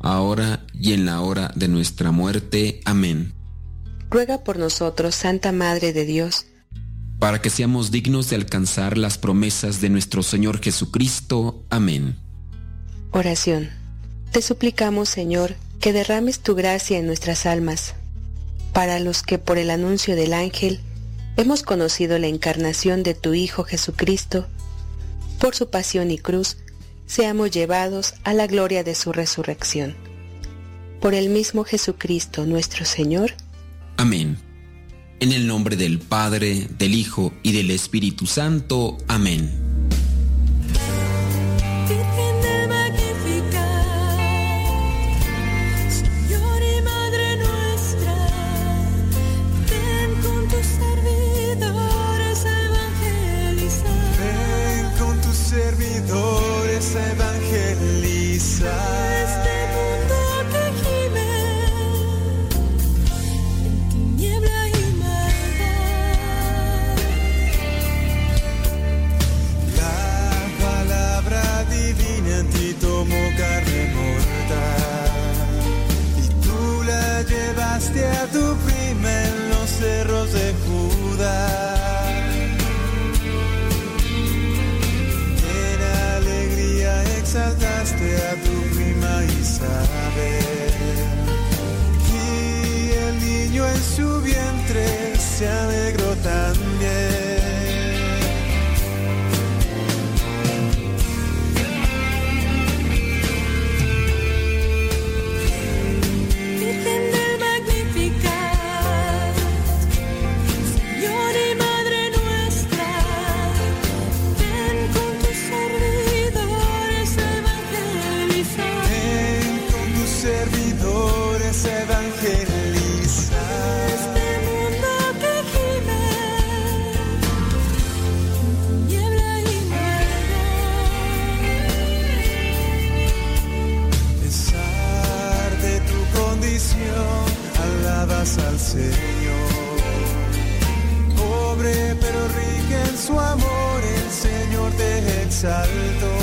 ahora y en la hora de nuestra muerte. Amén. Ruega por nosotros, Santa Madre de Dios, Para que seamos dignos de alcanzar las promesas de nuestro Señor Jesucristo. Amén. Oración. Te suplicamos, Señor, que derrames tu gracia en nuestras almas, para los que por el anuncio del ángel hemos conocido la encarnación de tu Hijo Jesucristo, por su pasión y cruz, seamos llevados a la gloria de su resurrección. Por el mismo Jesucristo nuestro Señor. Amén. En el nombre del Padre, del Hijo y del Espíritu Santo. Amén. Tu prima en los cerros de Judá. En alegría exaltaste a tu prima Isabel y el niño en su vientre se alegró también. Su amor, el Señor te exaltó.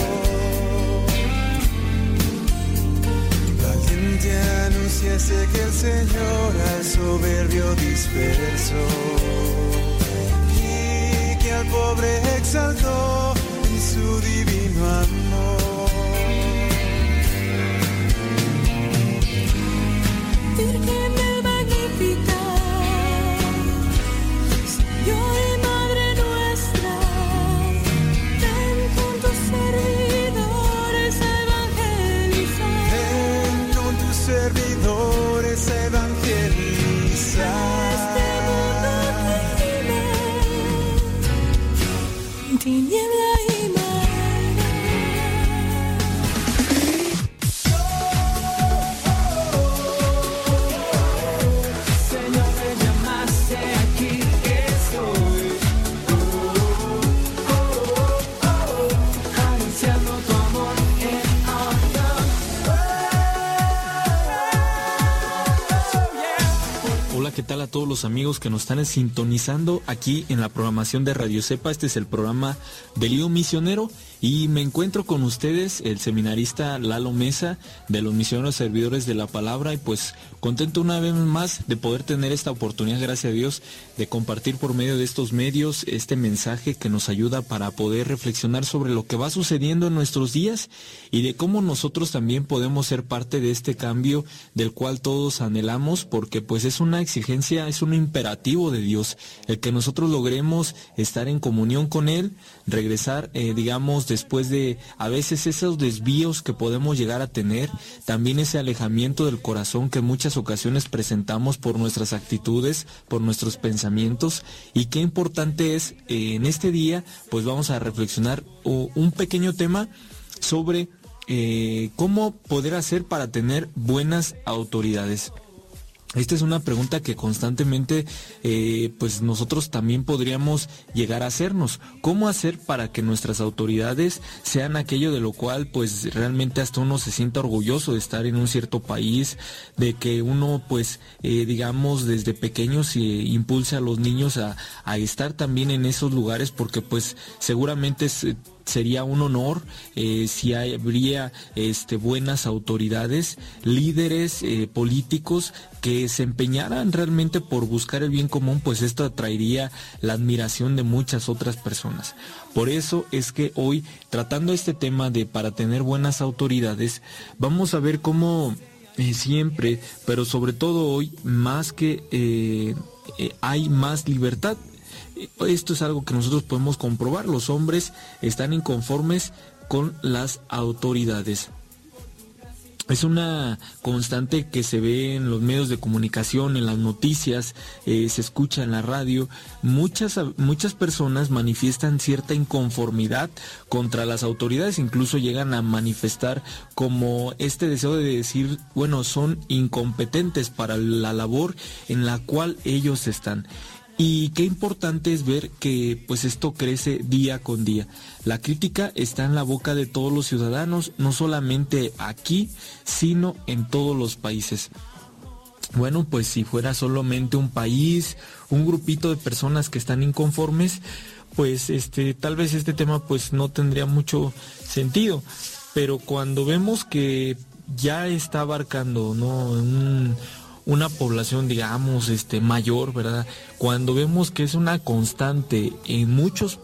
Valiente anunciaste que el Señor al soberbio dispersó y que al pobre exaltó en su divino amor. Tal a todos los amigos que nos están sintonizando aquí en la programación de Radio Cepa? Este es el programa del Lío Misionero y me encuentro con ustedes, el seminarista Lalo Mesa de los Misioneros Servidores de la Palabra y pues contento una vez más de poder tener esta oportunidad, gracias a Dios, de compartir por medio de estos medios este mensaje que nos ayuda para poder reflexionar sobre lo que va sucediendo en nuestros días y de cómo nosotros también podemos ser parte de este cambio del cual todos anhelamos porque pues es una exigencia, es un imperativo de Dios el que nosotros logremos estar en comunión con Él, regresar, eh, digamos, después de a veces esos desvíos que podemos llegar a tener, también ese alejamiento del corazón que muchas ocasiones presentamos por nuestras actitudes, por nuestros pensamientos y qué importante es eh, en este día, pues vamos a reflexionar un pequeño tema sobre eh, cómo poder hacer para tener buenas autoridades. Esta es una pregunta que constantemente eh, pues nosotros también podríamos llegar a hacernos. ¿Cómo hacer para que nuestras autoridades sean aquello de lo cual pues realmente hasta uno se sienta orgulloso de estar en un cierto país, de que uno pues eh, digamos desde pequeños eh, impulse a los niños a, a estar también en esos lugares porque pues seguramente es, sería un honor eh, si habría este, buenas autoridades, líderes eh, políticos que se empeñaran realmente por buscar el bien común, pues esto atraería la admiración de muchas otras personas. Por eso es que hoy, tratando este tema de para tener buenas autoridades, vamos a ver cómo eh, siempre, pero sobre todo hoy, más que hay más libertad. Esto es algo que nosotros podemos comprobar. Los hombres están inconformes con las autoridades. Es una constante que se ve en los medios de comunicación, en las noticias, eh, se escucha en la radio. Muchas, muchas personas manifiestan cierta inconformidad contra las autoridades, incluso llegan a manifestar como este deseo de decir, bueno, son incompetentes para la labor en la cual ellos están. Y qué importante es ver que pues esto crece día con día. La crítica está en la boca de todos los ciudadanos, no solamente aquí, sino en todos los países. Bueno, pues si fuera solamente un país, un grupito de personas que están inconformes, pues este tal vez este tema pues no tendría mucho sentido, pero cuando vemos que ya está abarcando, ¿no? Una población, digamos, este, mayor, ¿verdad? Cuando vemos que es una constante en muchos